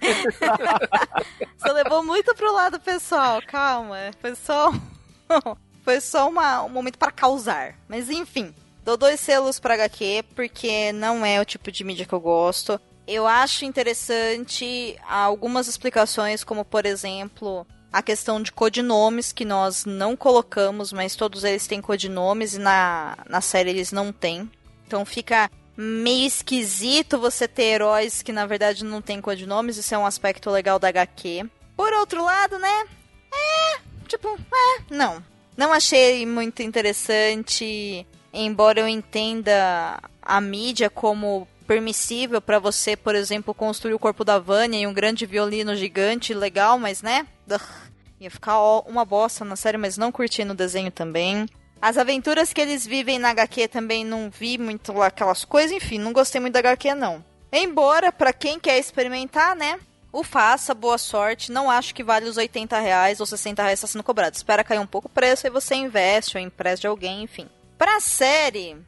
Você levou muito pro lado pessoal, calma. Só, foi só uma- um momento para causar. Mas enfim, dou dois selos pra HQ, porque não é o tipo de mídia que eu gosto. Eu acho interessante algumas explicações, como por exemplo, a questão de codinomes que nós não colocamos, mas todos eles têm codinomes e na, na série eles não têm. Então fica meio esquisito você ter heróis que na verdade não têm codinomes, isso é um aspecto legal da HQ. Por outro lado, né? É, tipo, é, não. Não achei muito interessante, embora eu entenda a mídia como permissível pra você, por exemplo, construir o corpo da Vânia e um grande violino gigante, legal, mas né? Ia ficar uma bosta na série, mas não curti no desenho também. As aventuras que eles vivem na HQ também não vi muito lá aquelas coisas, enfim, não gostei muito da HQ não. Embora, pra quem quer experimentar, né? O faça, boa sorte. Não acho que vale os 80 reais ou 60 reais está sendo cobrado. Espera cair um pouco o preço e você investe ou empresta de alguém, enfim. Pra série,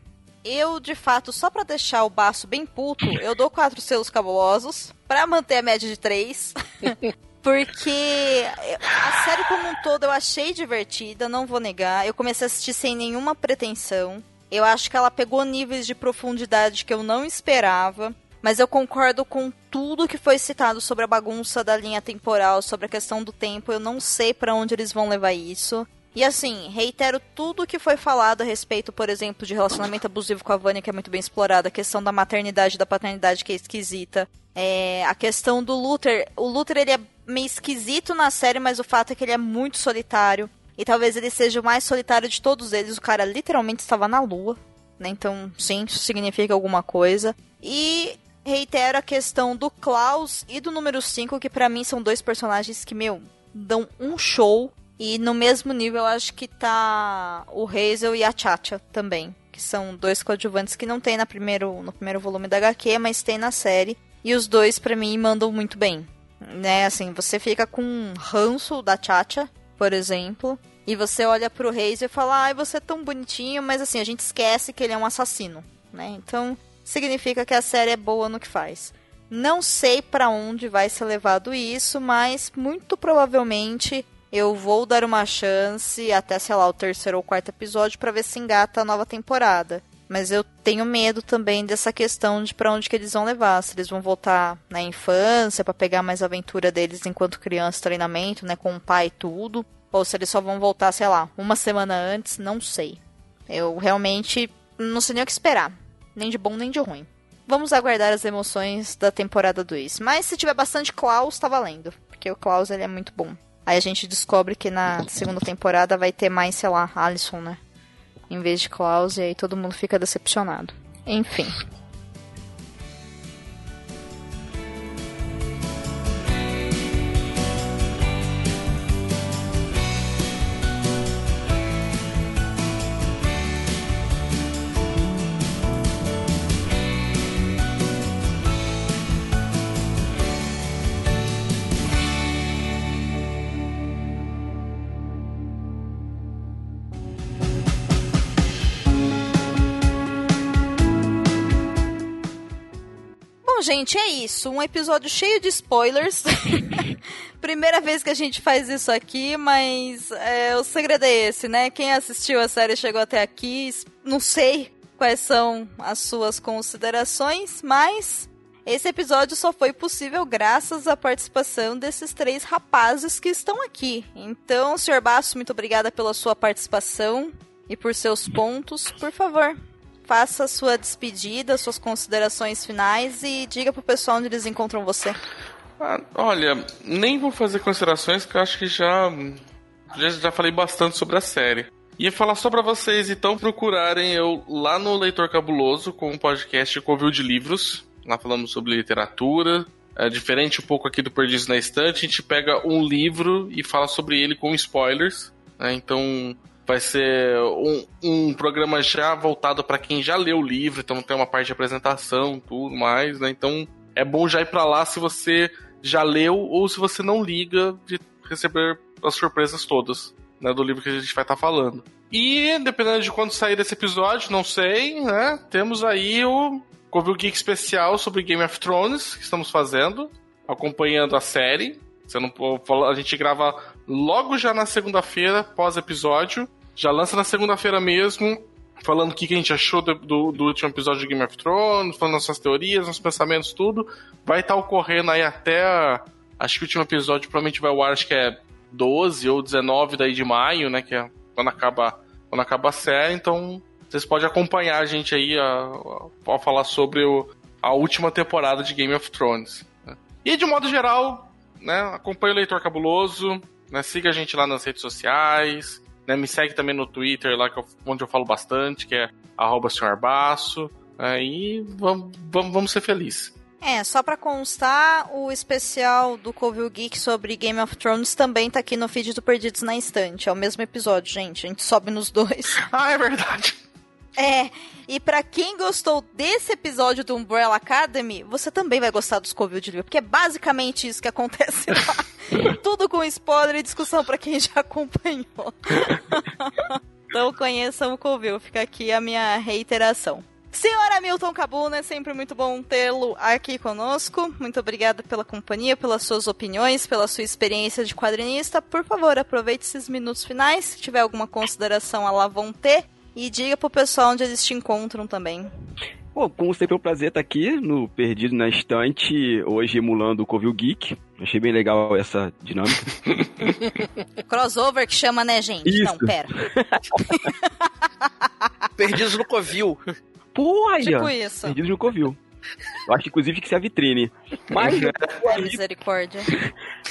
eu de fato, só pra deixar o baço bem puto, eu dou quatro selos cabulosos pra manter a média de três. Porque a série como um todo eu achei divertida, não vou negar. Eu comecei a assistir sem nenhuma pretensão. Eu acho que ela pegou níveis de profundidade que eu não esperava. Mas eu concordo com tudo que foi citado sobre a bagunça da linha temporal, sobre a questão do tempo. Eu não sei pra onde eles vão levar isso. E assim, reitero tudo que foi falado a respeito, por exemplo, de relacionamento abusivo com a Vânia, que é muito bem explorada, a questão da maternidade e da paternidade, que é esquisita. É, a questão do Luther. O Luther, ele é meio esquisito na série, mas o fato é que ele é muito solitário. E talvez ele seja o mais solitário de todos eles. O cara literalmente estava na lua, né? Então, sim, isso significa alguma coisa. E reitero a questão do Klaus e do número 5, que pra mim são dois personagens que, meu, dão um show. E no mesmo nível, acho que tá o Hazel e a Chacha também. Que são dois coadjuvantes que não tem na primeiro, no primeiro volume da HQ, mas tem na série. E os dois, pra mim, mandam muito bem. Né, assim, você fica com um ranço da Chacha, por exemplo. E você olha pro Hazel e fala, ai, você é tão bonitinho, mas assim, a gente esquece que ele é um assassino, né? Então, significa que a série é boa no que faz. Não sei para onde vai ser levado isso, mas muito provavelmente eu vou dar uma chance até, sei lá, o terceiro ou quarto episódio para ver se engata a nova temporada. Mas eu tenho medo também dessa questão de para onde que eles vão levar. Se eles vão voltar na infância para pegar mais aventura deles enquanto criança, treinamento, né, com o pai e tudo. Ou se eles só vão voltar, sei lá, uma semana antes, não sei. Eu realmente não sei nem o que esperar. Nem de bom nem de ruim. Vamos aguardar as emoções da temporada 2. Mas se tiver bastante Klaus, tá valendo. Porque o Klaus ele é muito bom. Aí a gente descobre que na segunda temporada vai ter mais, sei lá, Alison, né? Em vez de Klaus, e aí todo mundo fica decepcionado. Enfim. Gente, é isso. Um episódio cheio de spoilers. Primeira vez que a gente faz isso aqui, mas é, o segredo é esse, né? Quem assistiu a série chegou até aqui, não sei quais são as suas considerações, mas esse episódio só foi possível graças à participação desses três rapazes que estão aqui. Então, Sr. Basso, muito obrigada pela sua participação e por seus pontos. Por favor, faça sua despedida, suas considerações finais e diga pro pessoal onde eles encontram você. Ah, olha, nem vou fazer considerações que eu acho que já, já, já falei bastante sobre a série. Ia falar só pra vocês, então, procurarem eu lá no Leitor Cabuloso com um podcast Covil de Livros. Lá falamos sobre literatura. É diferente um pouco aqui do Perdidos na Estante. A gente pega um livro e fala sobre ele com spoilers. Né? Então, vai ser um, um programa já voltado para quem já leu o livro. Então, tem uma parte de apresentação, tudo mais. Né? Então, é bom já ir para lá se você já leu ou se você não liga de receber as surpresas todas né, do livro que a gente vai estar tá falando. E, dependendo de quando sair esse episódio, não sei, né? Temos aí o Covil Geek especial sobre Game of Thrones que estamos fazendo, acompanhando a série. Você não, a gente grava logo já na segunda-feira, pós-episódio. Já lança na segunda-feira mesmo, falando o que, a gente achou do, do, do, último episódio de Game of Thrones, falando nossas teorias, nossos pensamentos, tudo. Vai estar tá ocorrendo aí até. Acho que o último episódio provavelmente vai ao ar, acho que é 12 ou 19 daí de maio, né? Que é quando acaba, quando acaba a série. Então vocês podem acompanhar a gente aí a, a, a falar sobre o, a última temporada de Game of Thrones. Né? E de modo geral, né? Acompanhe o Leitor Cabuloso, né? Siga a gente lá nas redes sociais. Né, me segue também no Twitter, lá eu, onde eu falo bastante, que é arroba né, e vamos, vamos, vamos ser felizes. É, só pra constar, o especial do Covil Geek sobre Game of Thrones também tá aqui no feed do Perdidos na Estante. É o mesmo episódio, gente. A gente sobe nos dois. Ah, é verdade. É, e para quem gostou desse episódio do Umbrella Academy, você também vai gostar dos Covil de livro, porque é basicamente isso que acontece lá. Tudo com spoiler e discussão para quem já acompanhou. então conheçam o Covil, fica aqui a minha reiteração. Senhora Milton Cabuna, é sempre muito bom tê-lo aqui conosco. Muito obrigada pela companhia, pelas suas opiniões, pela sua experiência de quadrinista. Por favor, aproveite esses minutos finais. Se tiver alguma consideração, a lá vão ter. E diga pro pessoal onde eles te encontram também. Bom, como sempre é um prazer estar aqui no Perdido na Estante, hoje emulando o Covil Geek. Achei bem legal essa dinâmica. Crossover que chama, né, gente? Isso. Não, pera. Perdidos no Covil. Pô, aí, Tipo ó. isso. Perdidos no Covil. Eu acho, inclusive, que isso é a vitrine. Mas Ai, aí, misericórdia.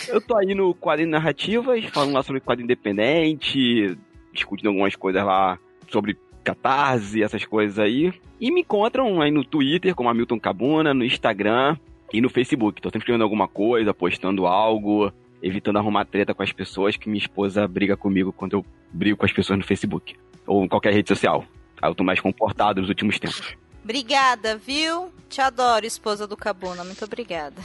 eu tô aí no quadrinho narrativas, falando lá sobre quadrinho independente, discutindo algumas coisas lá sobre catarse, essas coisas aí. E me encontram aí no Twitter, como Hamilton Cabuna, no Instagram e no Facebook. Tô sempre escrevendo alguma coisa, postando algo, evitando arrumar treta com as pessoas, que minha esposa briga comigo quando eu brigo com as pessoas no Facebook. Ou em qualquer rede social. Aí eu tô mais comportado nos últimos tempos. Obrigada, viu? Te adoro, esposa do Cabuna. Muito obrigada.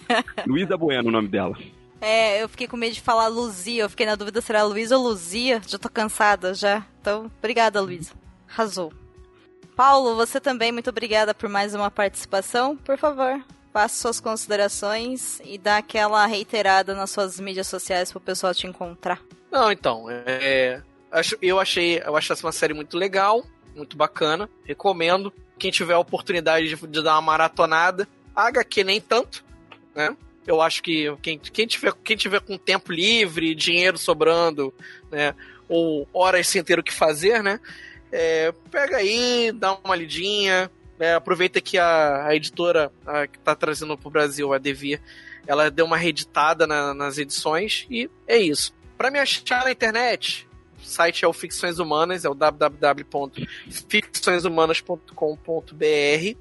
Luísa Bueno, o nome dela. É, eu fiquei com medo de falar Luzia. Eu fiquei na dúvida se era Luísa ou Luzia. Já tô cansada já. Então, obrigada, Luísa. Arrasou. Paulo, você também, muito obrigada por mais uma participação. Por favor, faça suas considerações e dá aquela reiterada nas suas mídias sociais pro pessoal te encontrar. Não, então, é, acho- eu achei, eu acho essa uma série muito legal, muito bacana, recomendo. Quem tiver a oportunidade de, de dar uma maratonada, HQ nem tanto, né? Eu acho que quem, quem, tiver, quem tiver com tempo livre, dinheiro sobrando, né? Ou horas sem ter o que fazer, né? É, pega aí, dá uma lidinha, né, aproveita que a, a editora a, que tá trazendo pro Brasil, a Devir, ela deu uma reeditada na- nas edições e é isso. Pra me achar na internet, o site é o Ficções Humanas, é o www.ficçõeshumanas.com.br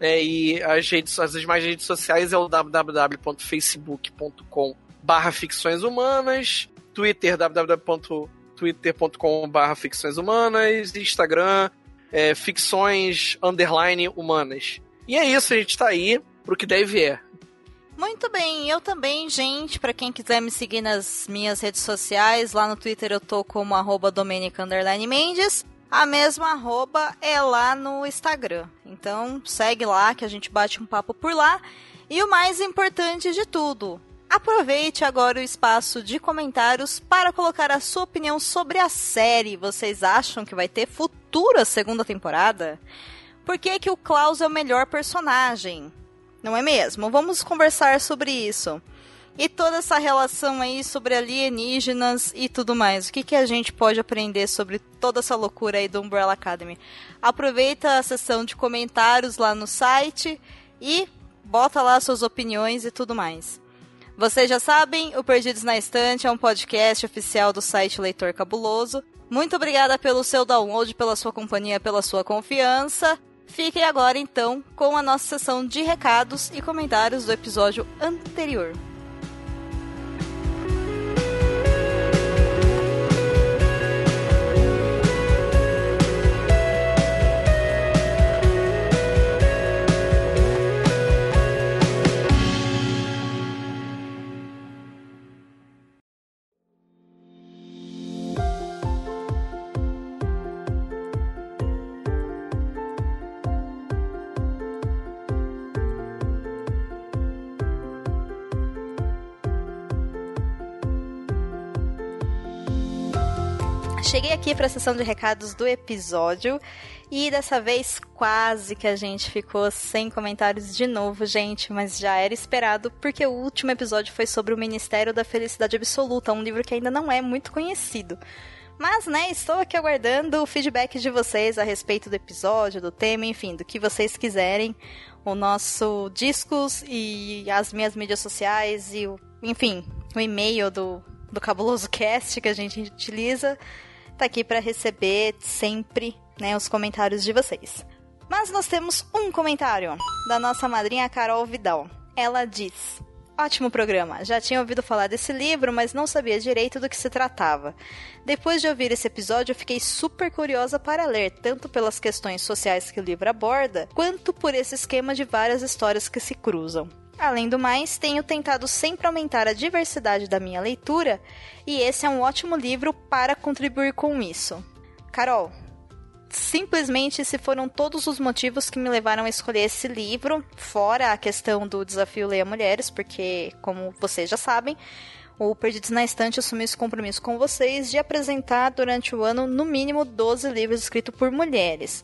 né, e as, redes, as demais redes sociais é o www.facebook.com barra ficções humanas, Twitter www.twitter.com barra ficções humanas, Instagram é, ficções underline humanas. E é isso, a gente tá aí pro que deve é. Muito bem, eu também, gente. Pra quem quiser me seguir nas minhas redes sociais, lá no Twitter eu tô como arroba Mendes. A mesma arroba é lá no Instagram. Então segue lá que a gente bate um papo por lá. E o mais importante de tudo, aproveite agora o espaço de comentários para colocar a sua opinião sobre a série. Vocês acham que vai ter futura segunda temporada? Por que, que o Klaus é o melhor personagem? Não é mesmo? Vamos conversar sobre isso. E toda essa relação aí sobre alienígenas e tudo mais. O que, que a gente pode aprender sobre toda essa loucura aí do Umbrella Academy? Aproveita a sessão de comentários lá no site e bota lá suas opiniões e tudo mais. Vocês já sabem, o Perdidos na Estante é um podcast oficial do site Leitor Cabuloso. Muito obrigada pelo seu download, pela sua companhia, pela sua confiança. Fiquem agora então com a nossa sessão de recados e comentários do episódio anterior. Cheguei aqui para a sessão de recados do episódio e dessa vez quase que a gente ficou sem comentários de novo, gente, mas já era esperado porque o último episódio foi sobre o Ministério da Felicidade Absoluta, um livro que ainda não é muito conhecido. Mas, né, estou aqui aguardando o feedback de vocês a respeito do episódio, do tema, enfim, do que vocês quiserem. O nosso discos e as minhas mídias sociais e o, enfim, o e-mail do, do Cabuloso Cast que a gente utiliza tá aqui para receber sempre né, os comentários de vocês. Mas nós temos um comentário da nossa madrinha Carol Vidal. Ela diz: Ótimo programa. Já tinha ouvido falar desse livro, mas não sabia direito do que se tratava. Depois de ouvir esse episódio, eu fiquei super curiosa para ler, tanto pelas questões sociais que o livro aborda, quanto por esse esquema de várias histórias que se cruzam. Além do mais, tenho tentado sempre aumentar a diversidade da minha leitura e esse é um ótimo livro para contribuir com isso. Carol, simplesmente se foram todos os motivos que me levaram a escolher esse livro, fora a questão do desafio Leia Mulheres, porque, como vocês já sabem, o Perdidos na Estante assumiu esse compromisso com vocês de apresentar durante o ano no mínimo 12 livros escritos por mulheres.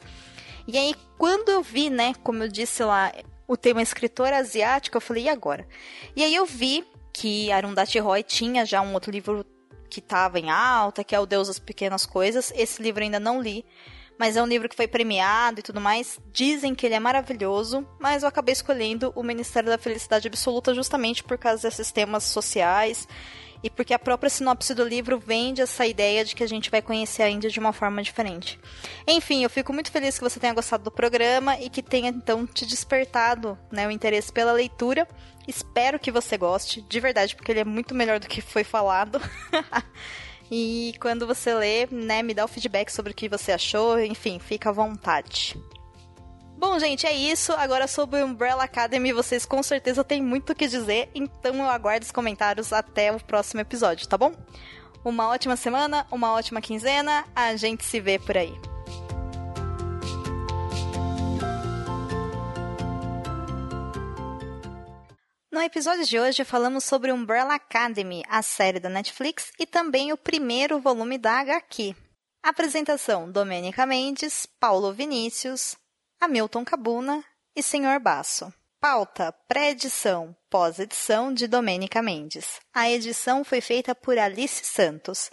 E aí, quando eu vi, né, como eu disse lá, o tema escritor asiático, eu falei, e agora? E aí eu vi que Arundhati Roy tinha já um outro livro que estava em alta, que é O Deus das Pequenas Coisas. Esse livro ainda não li, mas é um livro que foi premiado e tudo mais. Dizem que ele é maravilhoso, mas eu acabei escolhendo o Ministério da Felicidade Absoluta justamente por causa desses temas sociais e porque a própria sinopse do livro vende essa ideia de que a gente vai conhecer a Índia de uma forma diferente. Enfim, eu fico muito feliz que você tenha gostado do programa e que tenha então te despertado né, o interesse pela leitura. Espero que você goste, de verdade, porque ele é muito melhor do que foi falado. e quando você lê, né, me dá o feedback sobre o que você achou, enfim, fica à vontade. Bom, gente, é isso. Agora sobre Umbrella Academy, vocês com certeza têm muito o que dizer, então eu aguardo os comentários até o próximo episódio, tá bom? Uma ótima semana, uma ótima quinzena, a gente se vê por aí. No episódio de hoje falamos sobre Umbrella Academy, a série da Netflix e também o primeiro volume da HQ. Apresentação: Domênica Mendes, Paulo Vinícius, Hamilton Cabuna e Senhor Basso. Pauta: pré-edição, pós-edição de Domênica Mendes. A edição foi feita por Alice Santos.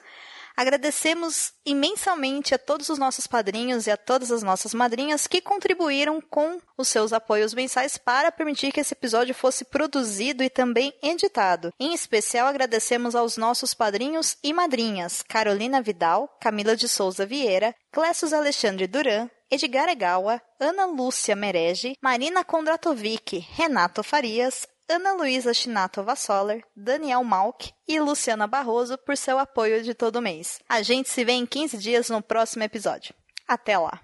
Agradecemos imensamente a todos os nossos padrinhos e a todas as nossas madrinhas que contribuíram com os seus apoios mensais para permitir que esse episódio fosse produzido e também editado. Em especial, agradecemos aos nossos padrinhos e madrinhas Carolina Vidal, Camila de Souza Vieira, Clécius Alexandre Duran, Edgar Egawa, Ana Lúcia Merege, Marina Kondratovic, Renato Farias, Ana Luísa Chinatova Soller, Daniel Malk e Luciana Barroso por seu apoio de todo mês. A gente se vê em 15 dias no próximo episódio. Até lá!